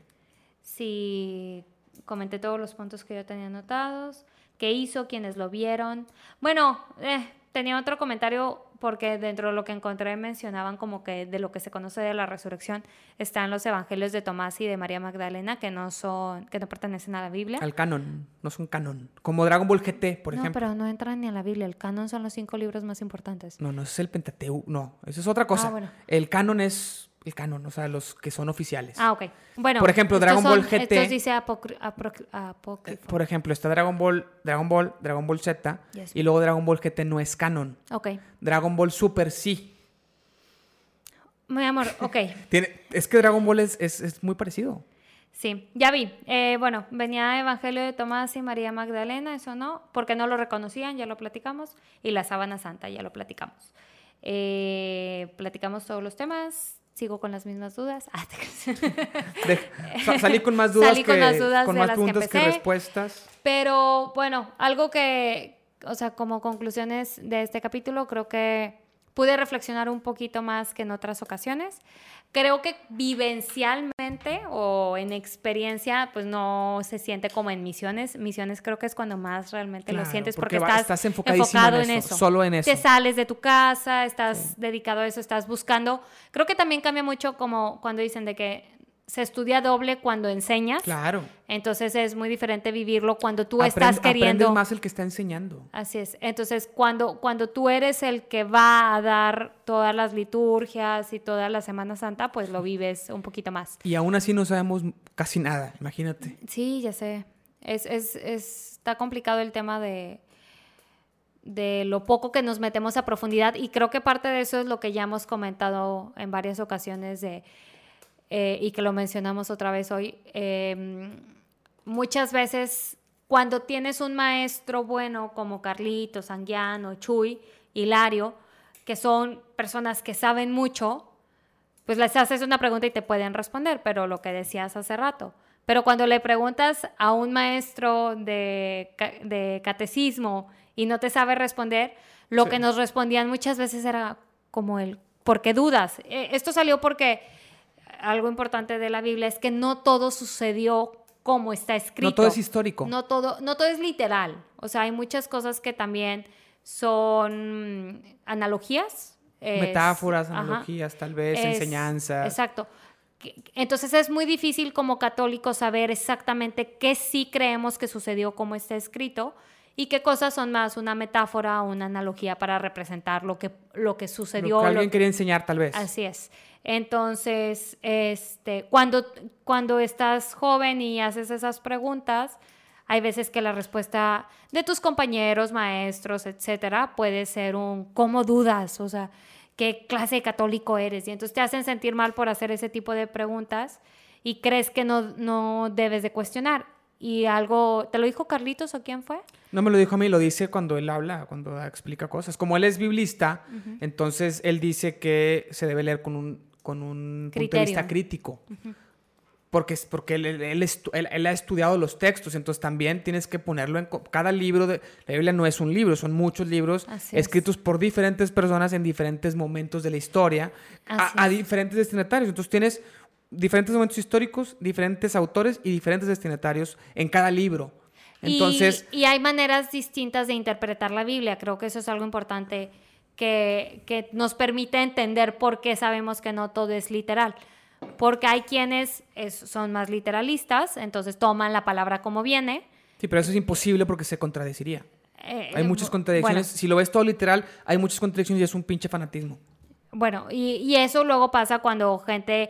si comenté todos los puntos que yo tenía anotados, qué hizo, quienes lo vieron. Bueno, eh, tenía otro comentario porque dentro de lo que encontré mencionaban como que de lo que se conoce de la resurrección están los evangelios de Tomás y de María Magdalena que no son que no pertenecen a la Biblia. Al canon, no son canon. Como Dragon Ball GT, por no, ejemplo. pero no entran ni a la Biblia. El canon son los cinco libros más importantes. No, no, es el Pentateuco. No, eso es otra cosa. Ah, bueno. El canon es el canon, o sea, los que son oficiales. Ah, ok. Bueno. Por ejemplo, Dragon Ball GT. Estos dice apro- apócrifo. Por ejemplo, está Dragon Ball, Dragon Ball, Dragon Ball Z Yes. y luego Dragon Ball GT no es canon. Ok. Dragon Ball Super sí. Mi amor, ok. Tiene, es que Dragon Ball es, es, es muy parecido. Sí, ya vi. Eh, bueno, venía Evangelio de Tomás y María Magdalena, eso no, porque no lo reconocían, ya lo platicamos, y la sábana santa, ya lo platicamos. Eh, platicamos todos los temas, sigo con las mismas dudas. Ah. De- sa- salí con más dudas Salí que con las dudas con de más las que respuestas. Pero bueno, algo que, o sea, como conclusiones de este capítulo, creo que pude reflexionar un poquito más que en otras ocasiones. Creo que vivencialmente o en experiencia, pues no se siente como en misiones. Misiones creo que es cuando más realmente lo sientes porque porque, va- estás, estás enfocado en en eso, eso. solo en eso. Te sales de tu casa, estás dedicado a eso, estás buscando. Creo que también cambia mucho como cuando dicen de que se estudia doble cuando enseñas. Claro. Entonces es muy diferente vivirlo cuando tú estás queriendo. Aprendes más el que está enseñando. Así es. Entonces, cuando, cuando tú eres el que va a dar todas las liturgias y toda la Semana Santa, pues lo vives un poquito más. Y aún así no sabemos casi nada, imagínate. Sí, ya sé. Es, es, es, está complicado el tema de, de lo poco que nos metemos a profundidad y creo que parte de eso es lo que ya hemos comentado en varias ocasiones de eh, y que lo mencionamos otra vez hoy, em, muchas veces cuando tienes un maestro bueno como Carlito, Anguiano, Chuy, Hilario, que son personas que saben mucho, pues les haces una pregunta y te pueden responder, pero lo que decías hace rato. Pero cuando le preguntas a un maestro de, de catecismo y no te sabe responder, lo que nos respondían muchas veces era como el, ¿por qué dudas? Eh, esto salió porque algo importante de la Biblia es que no todo sucedió como está escrito. No todo es histórico. No todo, no todo es literal. O sea, hay muchas cosas que también son analogías. Metáforas, analogías, tal vez, enseñanzas. Exacto. Entonces es muy difícil como católicos saber exactamente qué sí creemos que sucedió como está escrito y qué cosas son más una metáfora o una analogía para representar lo que, lo que sucedió. Lo que alguien quería enseñar tal vez. Así es. Entonces, este, cuando, cuando estás joven y haces esas preguntas, hay veces que la respuesta de tus compañeros, maestros, etcétera, puede ser un ¿cómo dudas? O sea, ¿qué clase de católico eres? Y entonces te hacen sentir mal por hacer ese tipo de preguntas y crees que no, no debes de cuestionar. Y algo, ¿te lo dijo Carlitos o quién fue? No me lo dijo a mí, lo dice cuando él habla, cuando explica cosas. Como él es biblista, entonces él dice que se debe leer con un con un punto de vista crítico. Porque, porque él, él, ha estudiado los textos, entonces también tienes que ponerlo en... Cada libro de la Biblia no es un libro, son muchos libros escritos por diferentes personas en diferentes momentos de la historia, a, diferentes destinatarios. Entonces tienes diferentes momentos históricos, diferentes autores y diferentes destinatarios en cada libro. Entonces, y, y, hay maneras distintas de interpretar la Biblia. Creo que eso es algo importante que, nos permite entender por qué sabemos que no todo es literal. Porque hay quienes son más literalistas, entonces toman la palabra como viene. Sí, pero eso es imposible porque se contradeciría. Eh, hay muchas contradicciones. si lo ves todo literal, hay muchas contradicciones y es un pinche fanatismo. Bueno, y, eso luego pasa cuando gente,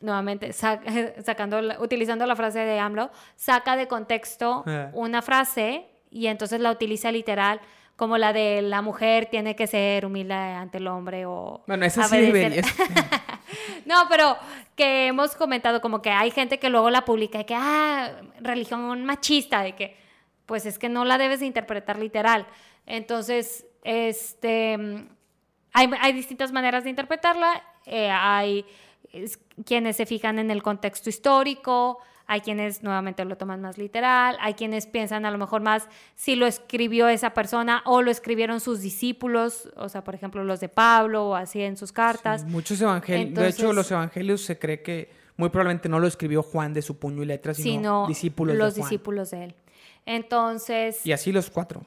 nuevamente, sacando, utilizando la frase de AMLO, saca de contexto eh. una frase y entonces la utiliza literal como la de la mujer tiene que ser humilde ante el hombre o... Bueno, esa sí No, pero que hemos comentado como que hay gente que luego la publica y que, ah, religión machista, de que, pues es que no la debes interpretar literal. Entonces, este, hay, hay distintas maneras de interpretarla. Eh, hay quienes se fijan en el contexto histórico, hay quienes nuevamente lo toman más literal, hay quienes piensan a lo mejor más si lo escribió esa persona o lo escribieron sus discípulos, o sea, por ejemplo, los de Pablo o así en sus cartas. muchos evangelios, de hecho, los evangelios se cree que muy probablemente no lo escribió Juan de su puño y letra, sino, discípulos los de Juan. discípulos de él. Entonces... Y así los cuatro.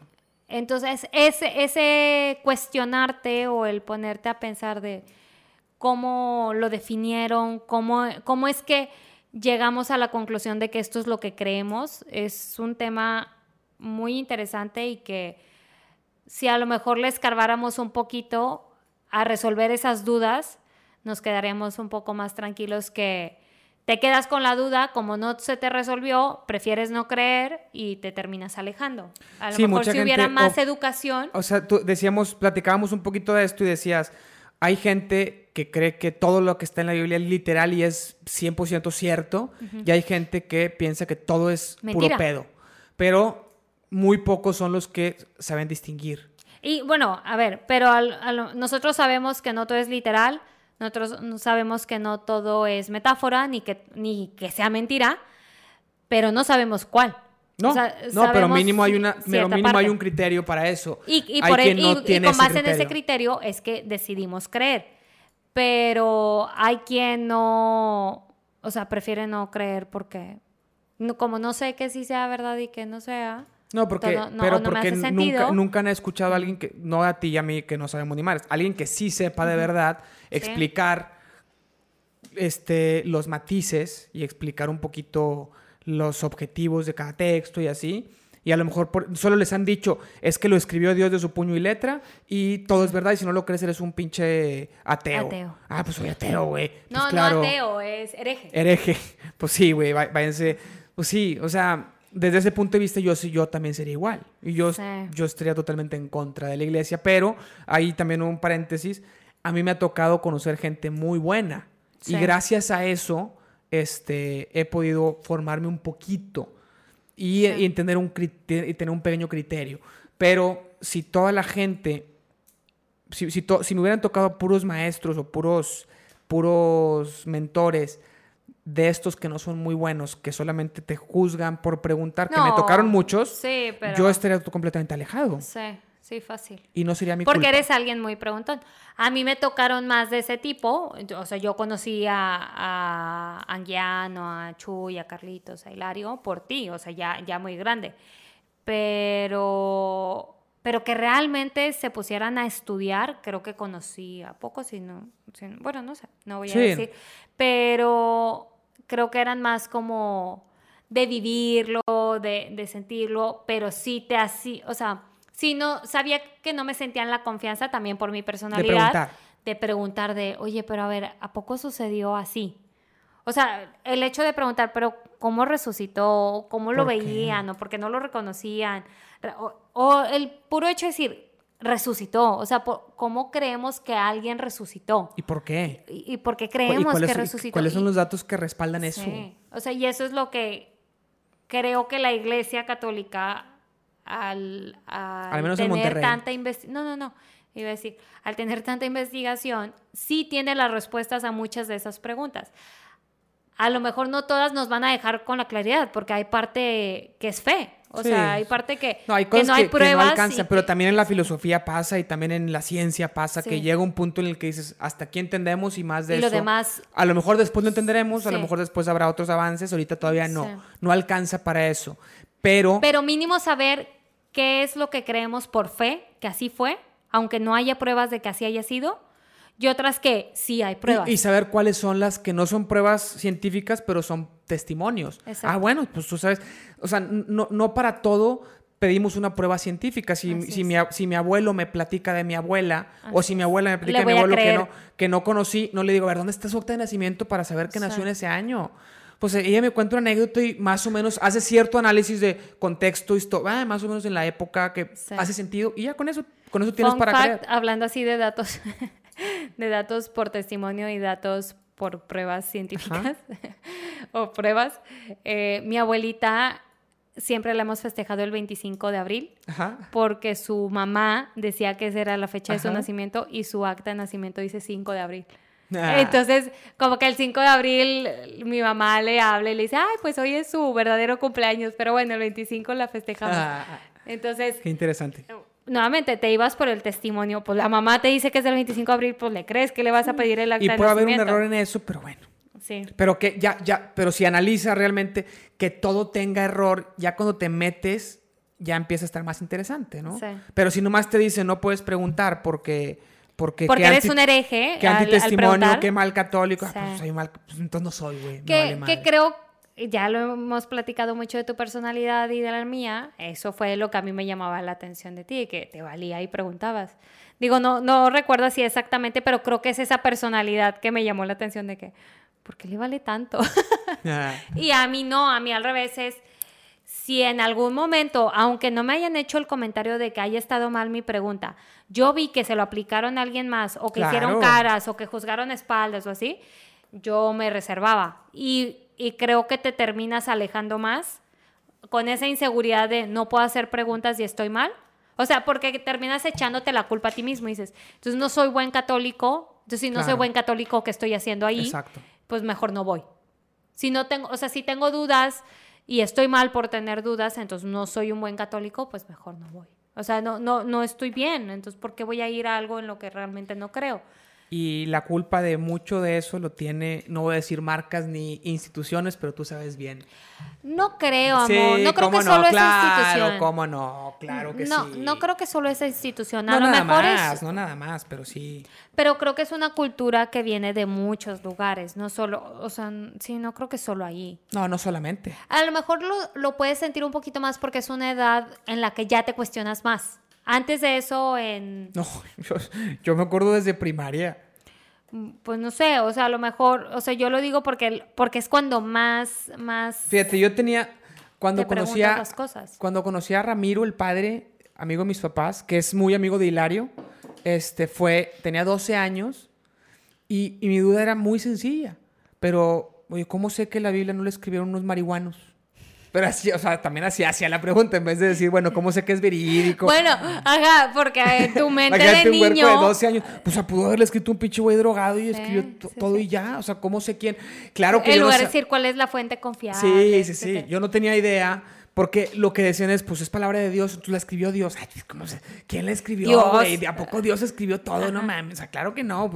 Entonces, ese, ese cuestionarte o el ponerte a pensar de cómo lo definieron, cómo, cómo es que llegamos a la conclusión de que esto es lo que creemos. Es un tema muy interesante y que si a lo mejor le escarbáramos un poquito a resolver esas dudas, nos quedaremos un poco más tranquilos que te quedas con la duda, como no se te resolvió, prefieres no creer y te terminas alejando. A lo mejor si hubiera más educación. O sea, tú decíamos, platicábamos un poquito de esto y decías, hay gente que cree que todo lo que está en la Biblia es literal y es 100% cierto, y hay gente que piensa que todo es puro pedo. Pero muy pocos son los que saben distinguir. Y bueno, a ver, pero nosotros sabemos que no todo es literal, nosotros sabemos que no todo es metáfora, ni que, ni que sea mentira, pero no sabemos cuál. No, no pero mínimo hay una, pero mínimo hay un criterio para eso. Y, por e- con base en ese criterio es que decidimos creer. Pero hay quien no, o sea, prefiere no creer porque como no sé que sí sea verdad y que no sea. No, porque, pero porque nunca, nunca han escuchado a alguien que, no a ti y a mí que no sabemos ni más, alguien que sí sepa de verdad explicar este, los matices y explicar un poquito los objetivos de cada texto y así. Y a lo mejor solo les han dicho, es que lo escribió Dios de su puño y letra y todo es verdad y si no lo crees eres un pinche ateo. ateo. Ah, pues soy ateo, güey. Pues no, no ateo, es hereje. Hereje. Pues sí, güey, váyanse. Pues sí, o sea, desde ese punto de vista yo, yo también sería igual. Y yo, yo estaría totalmente en contra de la iglesia. Pero ahí también un paréntesis, a mí me ha tocado conocer gente muy buena. Y gracias a eso este, he podido formarme un poquito y, entender un, y tener un pequeño criterio. Pero si toda la gente, si, si, si me hubieran tocado puros maestros o puros, puros mentores, de estos que no son muy buenos, que solamente te juzgan por preguntar, que me tocaron muchos, yo estaría completamente alejado. Sí, sí, fácil. Y no sería mi Porque eres alguien muy preguntón. A mí me tocaron más de ese tipo. O sea, yo conocí a, a Anguiano, a Chuy, a Carlitos, a Hilario por ti, o sea, ya, ya muy grande. Pero pero que realmente se pusieran a estudiar, creo que conocí a pocos, si no, bueno, no sé, no voy a decir, pero creo que eran más como de vivirlo, de, de sentirlo, pero sí te así, o sea, sí no, sabía que no me sentían la confianza también por mi personalidad. De preguntar. de oye, pero a ver, ¿a poco sucedió así? O sea, el hecho de preguntar, pero ¿cómo resucitó? ¿Cómo lo veían? ¿O por qué no lo reconocían? O, o, el puro hecho de decir, resucitó. O sea, ¿cómo creemos que alguien resucitó? ¿Y por qué? ¿Y, por qué creemos que resucitó? ¿Cuáles son los datos que respaldan eso? O sea, y eso es lo que creo que la Iglesia Católica, al, tener tanta investigación, no, no, no, iba a decir, al tener tanta investigación, sí tiene las respuestas a muchas de esas preguntas. A lo mejor no todas nos van a dejar con la claridad, porque hay parte que es fe, o sea, hay parte que no hay, que no hay pruebas. alcanza, pero también en la filosofía pasa y también en la ciencia pasa que llega un punto en el que dices, hasta aquí entendemos y más de y eso. Lo demás... A lo mejor después lo entenderemos, a lo mejor después habrá otros avances, ahorita todavía no. No alcanza para eso. Pero... Pero mínimo saber qué es lo que creemos por fe, que así fue, aunque no haya pruebas de que así haya sido y otras que sí hay pruebas. Y, saber cuáles son las que no son pruebas científicas, pero son testimonios. Ah, bueno, pues tú sabes, o sea, no, no para todo pedimos una prueba científica. Si, si, mi, si mi, abuelo me platica de mi abuela, o si mi abuela me platica de mi abuelo que no, que no conocí, no le digo, a ver, ¿dónde está su acta de nacimiento para saber que nació en ese año? Pues ella me cuenta una anécdota y más o menos hace cierto análisis de contexto, historia, ah, más o menos en la época que hace sentido, y ya con eso, con eso tienes para fact, Hablando así de datos. de datos por testimonio y datos por pruebas científicas o pruebas. Eh, mi abuelita siempre la hemos festejado el 25 de abril porque su mamá decía que esa era la fecha de su nacimiento y su acta de nacimiento dice 5 de abril. Ah. Entonces, como que el 5 de abril mi mamá le habla y le dice, ay, pues hoy es su verdadero cumpleaños, pero bueno, el 25 la festejamos. Ah, ah, Entonces... Qué interesante nuevamente te ibas por el testimonio, pues la mamá te dice que es el 25 de abril, pues le crees que le vas a pedir el acta Y puede haber un error en eso, pero bueno. Sí. Pero que ya, ya, pero si analiza realmente que todo tenga error, ya cuando te metes, ya empieza a estar más interesante, ¿no? Sí. Pero si nomás te dice no puedes preguntar porque porque, porque eres un hereje. Que antitestimonio, que mal católico. Ah, pues soy mal, pues entonces no soy, güey. Que, que creo ya lo hemos platicado mucho de tu personalidad y de la mía, eso fue lo que a mí me llamaba la atención de ti, que te valía y preguntabas. Digo, no, no recuerdo así exactamente, pero creo que es esa personalidad que me llamó la atención de que, ¿por qué le vale tanto? Y a mí no, a mí al revés es, si en algún momento, aunque no me hayan hecho el comentario de que haya estado mal mi pregunta, yo vi que se lo aplicaron a alguien más, o que hicieron caras, o que juzgaron espaldas o así, yo me reservaba. Y y creo que te terminas alejando más con esa inseguridad de no puedo hacer preguntas y estoy mal. O sea, porque terminas echándote la culpa a ti mismo y dices, entonces no soy buen católico, entonces si no soy buen católico, ¿qué estoy haciendo ahí? Pues mejor no voy. Si no tengo, o sea, si tengo dudas y estoy mal por tener dudas, entonces no soy un buen católico, pues mejor no voy. O sea, no, no, no estoy bien, entonces ¿por qué voy a ir a algo en lo que realmente no creo? Y la culpa de mucho de eso lo tiene, no voy a decir marcas ni instituciones, pero tú sabes bien. No creo, amor. no creo que solo esa institución. ¿Cómo no? Claro que no, sí. No creo que solo esa institución. A no lo nada mejor más, no nada más, pero sí. Pero creo que es una cultura que viene de muchos lugares, no solo, o sea, sí, no creo que solo allí. No, no solamente. A lo mejor lo, lo puedes sentir un poquito más porque es una edad en la que ya te cuestionas más. Antes de eso, en... No, yo, me acuerdo desde primaria. Mm, pues no sé, o sea, a lo mejor, o sea, yo lo digo porque, porque es cuando más, más... Fíjate, yo tenía, cuando conocía, las cosas. cuando conocí a Ramiro, el padre, amigo de mis papás, que es muy amigo de Hilario, este, fue, tenía 12 años y, y mi duda era muy sencilla, pero, oye, ¿cómo sé que la Biblia no le escribieron unos marihuanos? Pero así, o sea, también así hacía la pregunta en vez de decir, bueno, ¿cómo sé que es verídico? Bueno, ajá, porque en tu mente de niño... un huerco de 12 años, pues sea, pudo haberle escrito un pinche güey drogado y escribió todo y ya. O sea, ¿cómo sé quién? Claro que En lugar de decir cuál es la fuente confiable. Sí, sí, sí. Yo no tenía idea. Porque lo que decían es, pues es palabra de Dios, tú la escribió Dios. Ay, ¿cómo se, ¿Quién la escribió? ¿De a poco Dios escribió todo? No mames. O sea, claro que no.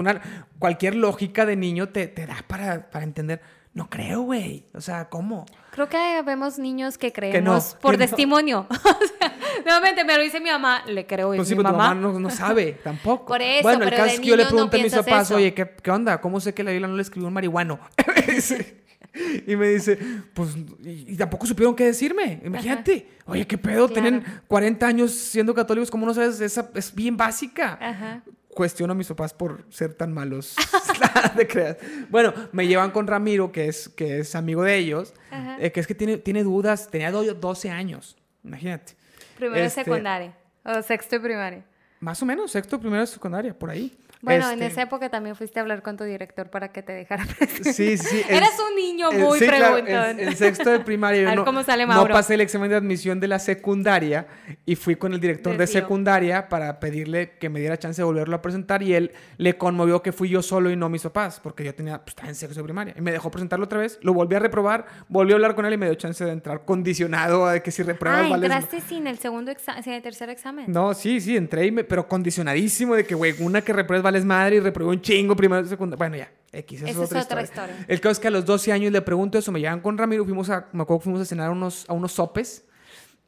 cualquier lógica de niño te, te da para, para entender no creo, güey. O sea, ¿cómo? Creo que vemos niños que creemos por testimonio. o sea, nuevamente me lo dice mi mamá, le creo pues sí, mi mamá. no, no, sabe tampoco. Por eso, bueno, el caso es que yo le pregunté a mis papás, oye, ¿qué, ¿qué, onda? ¿Cómo sé que la Biblia no le escribió un marihuano? y me dice, pues, y, tampoco supieron qué decirme. Imagínate, oye, ¿qué pedo? Tienen 40 años siendo católicos, ¿cómo no sabes? Esa es bien básica. Ajá cuestiono a mis papás por ser tan malos. de creas. Bueno, me llevan con Ramiro, que es, que es amigo de ellos, eh, que es que tiene, tiene dudas. Tenía 12 años, imagínate. Primero este, secundaria, o sexto y primaria. Más o menos, sexto, primero secundaria, por ahí. Bueno, en este esa época también fuiste a hablar con tu director para que te dejara Sí, sí. Eres un niño muy sí, preguntón. en, sexto de primaria. a ver no, cómo sale Mauro. No pasé el examen de admisión de la secundaria y fui con el director de secundaria para pedirle que me diera chance de volverlo a presentar y él le conmovió que fui yo solo y no mis papás, porque yo tenía, pues estaba en sexto de primaria. Y me dejó presentarlo otra vez, lo volví a reprobar, volví a hablar con él y me dio chance de entrar condicionado a que si repruebas ah, ¿entraste sin el segundo examen, sin el tercer examen? No, sí, sí, entré, y me, pero condicionadísimo de que, güey, una que repruebes vales madre y repruebo un chingo primero, segundo. Bueno, ya. X, esa es, otra, historia. El caso es que a los 12 años le pregunto eso, me llevan con Ramiro, fuimos a, me acuerdo que fuimos a cenar a unos, a unos sopes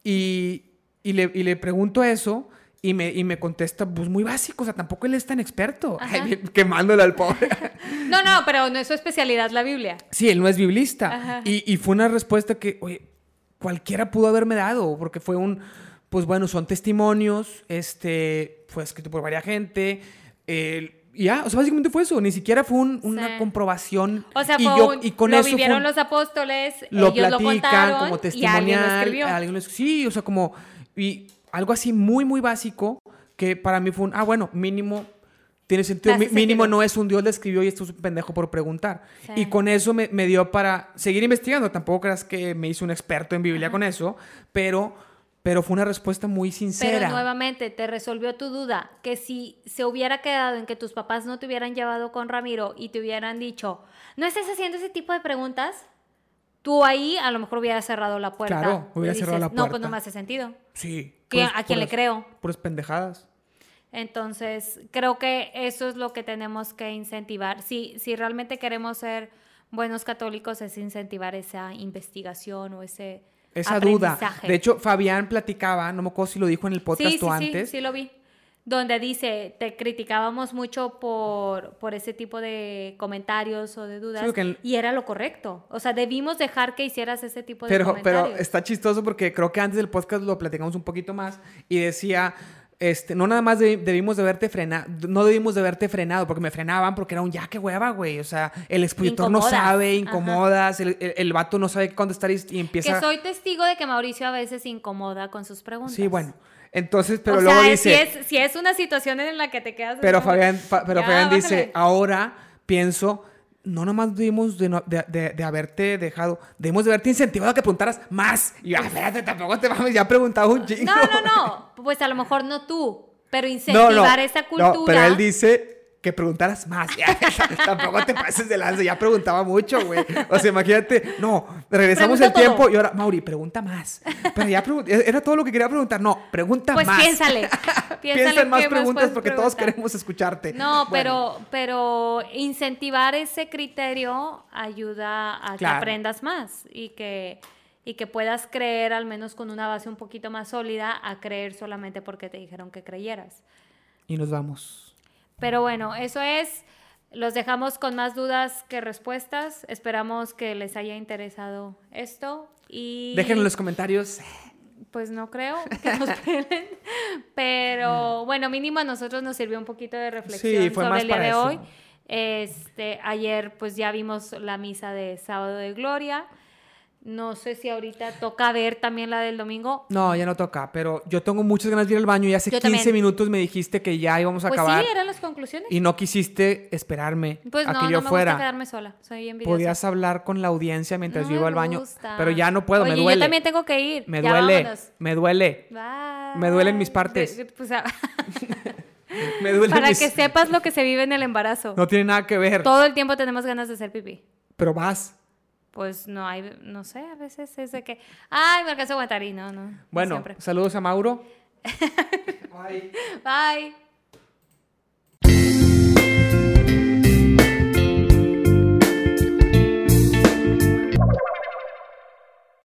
y, y, le, y le pregunto eso y me, y me contesta, pues muy básico, o sea, tampoco él es tan experto, quemándole al pobre. no, no, pero no es su especialidad la Biblia. Sí, él no es biblista. Y, y, fue una respuesta que, oye, cualquiera pudo haberme dado, porque fue un, pues bueno, son testimonios, este, fue escrito por varias gente, y ya, o sea, básicamente fue eso, ni siquiera fue una comprobación. O sea, fue y, yo, y con lo vivieron los apóstoles, lo ellos platican lo contaron, como testimonial, y alguien lo sí, o sea, como y algo así muy muy básico que para mí fue un, ah, bueno, mínimo tiene sentido, mínimo no es un Dios le escribió y esto es un pendejo por preguntar. Y con eso me, me, dio para seguir investigando, tampoco creas que me hice un experto en Biblia con eso, pero pero fue una respuesta muy sincera. Pero nuevamente te resolvió tu duda, que si se hubiera quedado en que tus papás no te hubieran llevado con Ramiro y te hubieran dicho, no estés haciendo ese tipo de preguntas, tú ahí a lo mejor hubieras cerrado la puerta. Claro, hubiera cerrado la puerta. No, pues no me hace sentido. Sí. ¿A quién le creo? Puras pendejadas. Entonces, creo que eso es lo que tenemos que incentivar. Si, si realmente queremos ser buenos católicos, es incentivar esa investigación o ese esa duda. De hecho, Fabián platicaba, no me acuerdo si lo dijo en el podcast sí, sí, antes. Sí, sí, lo vi. Donde dice, te criticábamos mucho por, por ese tipo de comentarios o de dudas. Y era lo correcto. O sea, debimos dejar que hicieras ese tipo de pero, comentarios. Pero está chistoso porque creo que antes del podcast lo platicamos un poquito más y decía este, no nada más debimos de verte frenado, no debimos de verte frenado, porque me frenaban porque era un ya que hueva, güey. O sea, el expositor no sabe, incomodas, el, el, vato no sabe qué contestar y, empieza. Que soy testigo de que Mauricio a veces incomoda con sus preguntas. Sí, bueno. Entonces, pero luego dice. Si es, si es una situación en la que te quedas. Pero Fabián, pero Fabián dice, ahora pienso no nomás debimos de, de, de, haberte dejado, debemos de haberte incentivado a que preguntaras más. Y yo, espérate, tampoco te vamos, ya he preguntado un chingo. No, no, no, pues a lo mejor no tú, pero incentivar esa cultura. No, pero él dice que preguntaras más. tampoco te pases de lanza, ya preguntaba mucho, güey. O sea, imagínate, no, regresamos el tiempo y ahora, Mauri, pregunta más. Pero ya era todo lo que quería preguntar. No, pregunta pues más. Pues piénsale. Piensa en más preguntas porque todos queremos escucharte. No, pero, pero incentivar ese criterio ayuda a que aprendas más y que y que puedas creer al menos con una base un poquito más sólida a creer solamente porque te dijeron que creyeras. Y nos vamos. Pero bueno, eso es. Los dejamos con más dudas que respuestas. Esperamos que les haya interesado esto. Y... Dejen en los comentarios. Pues no creo que nos pelen. Pero bueno, mínimo a nosotros nos sirvió un poquito de reflexión sobre el día de hoy. Este, ayer pues ya vimos la misa de sábado de gloria. No sé si ahorita toca ver también la del domingo. No, ya no toca, pero yo tengo muchas ganas de ir al baño y hace 15 minutos me dijiste que ya íbamos a acabar. Pues sí, eran las conclusiones. Y no quisiste esperarme pues a no, que yo no fuera. Gusta quedarme sola, soy envidiosa. Podías hablar con la audiencia mientras yo iba al baño, pero ya no puedo, me duele. yo también tengo que ir. Me duele, me duele. Me duelen mis partes. Pues, me duele Para que sepas lo que se vive en el embarazo. No tiene nada que ver. Todo el tiempo tenemos ganas de hacer pipí. Pero vas pues no hay, no sé, a veces es de que, ay, me alcanzo a aguantar y no, no. Bueno, saludos a Mauro. Bye. Bye.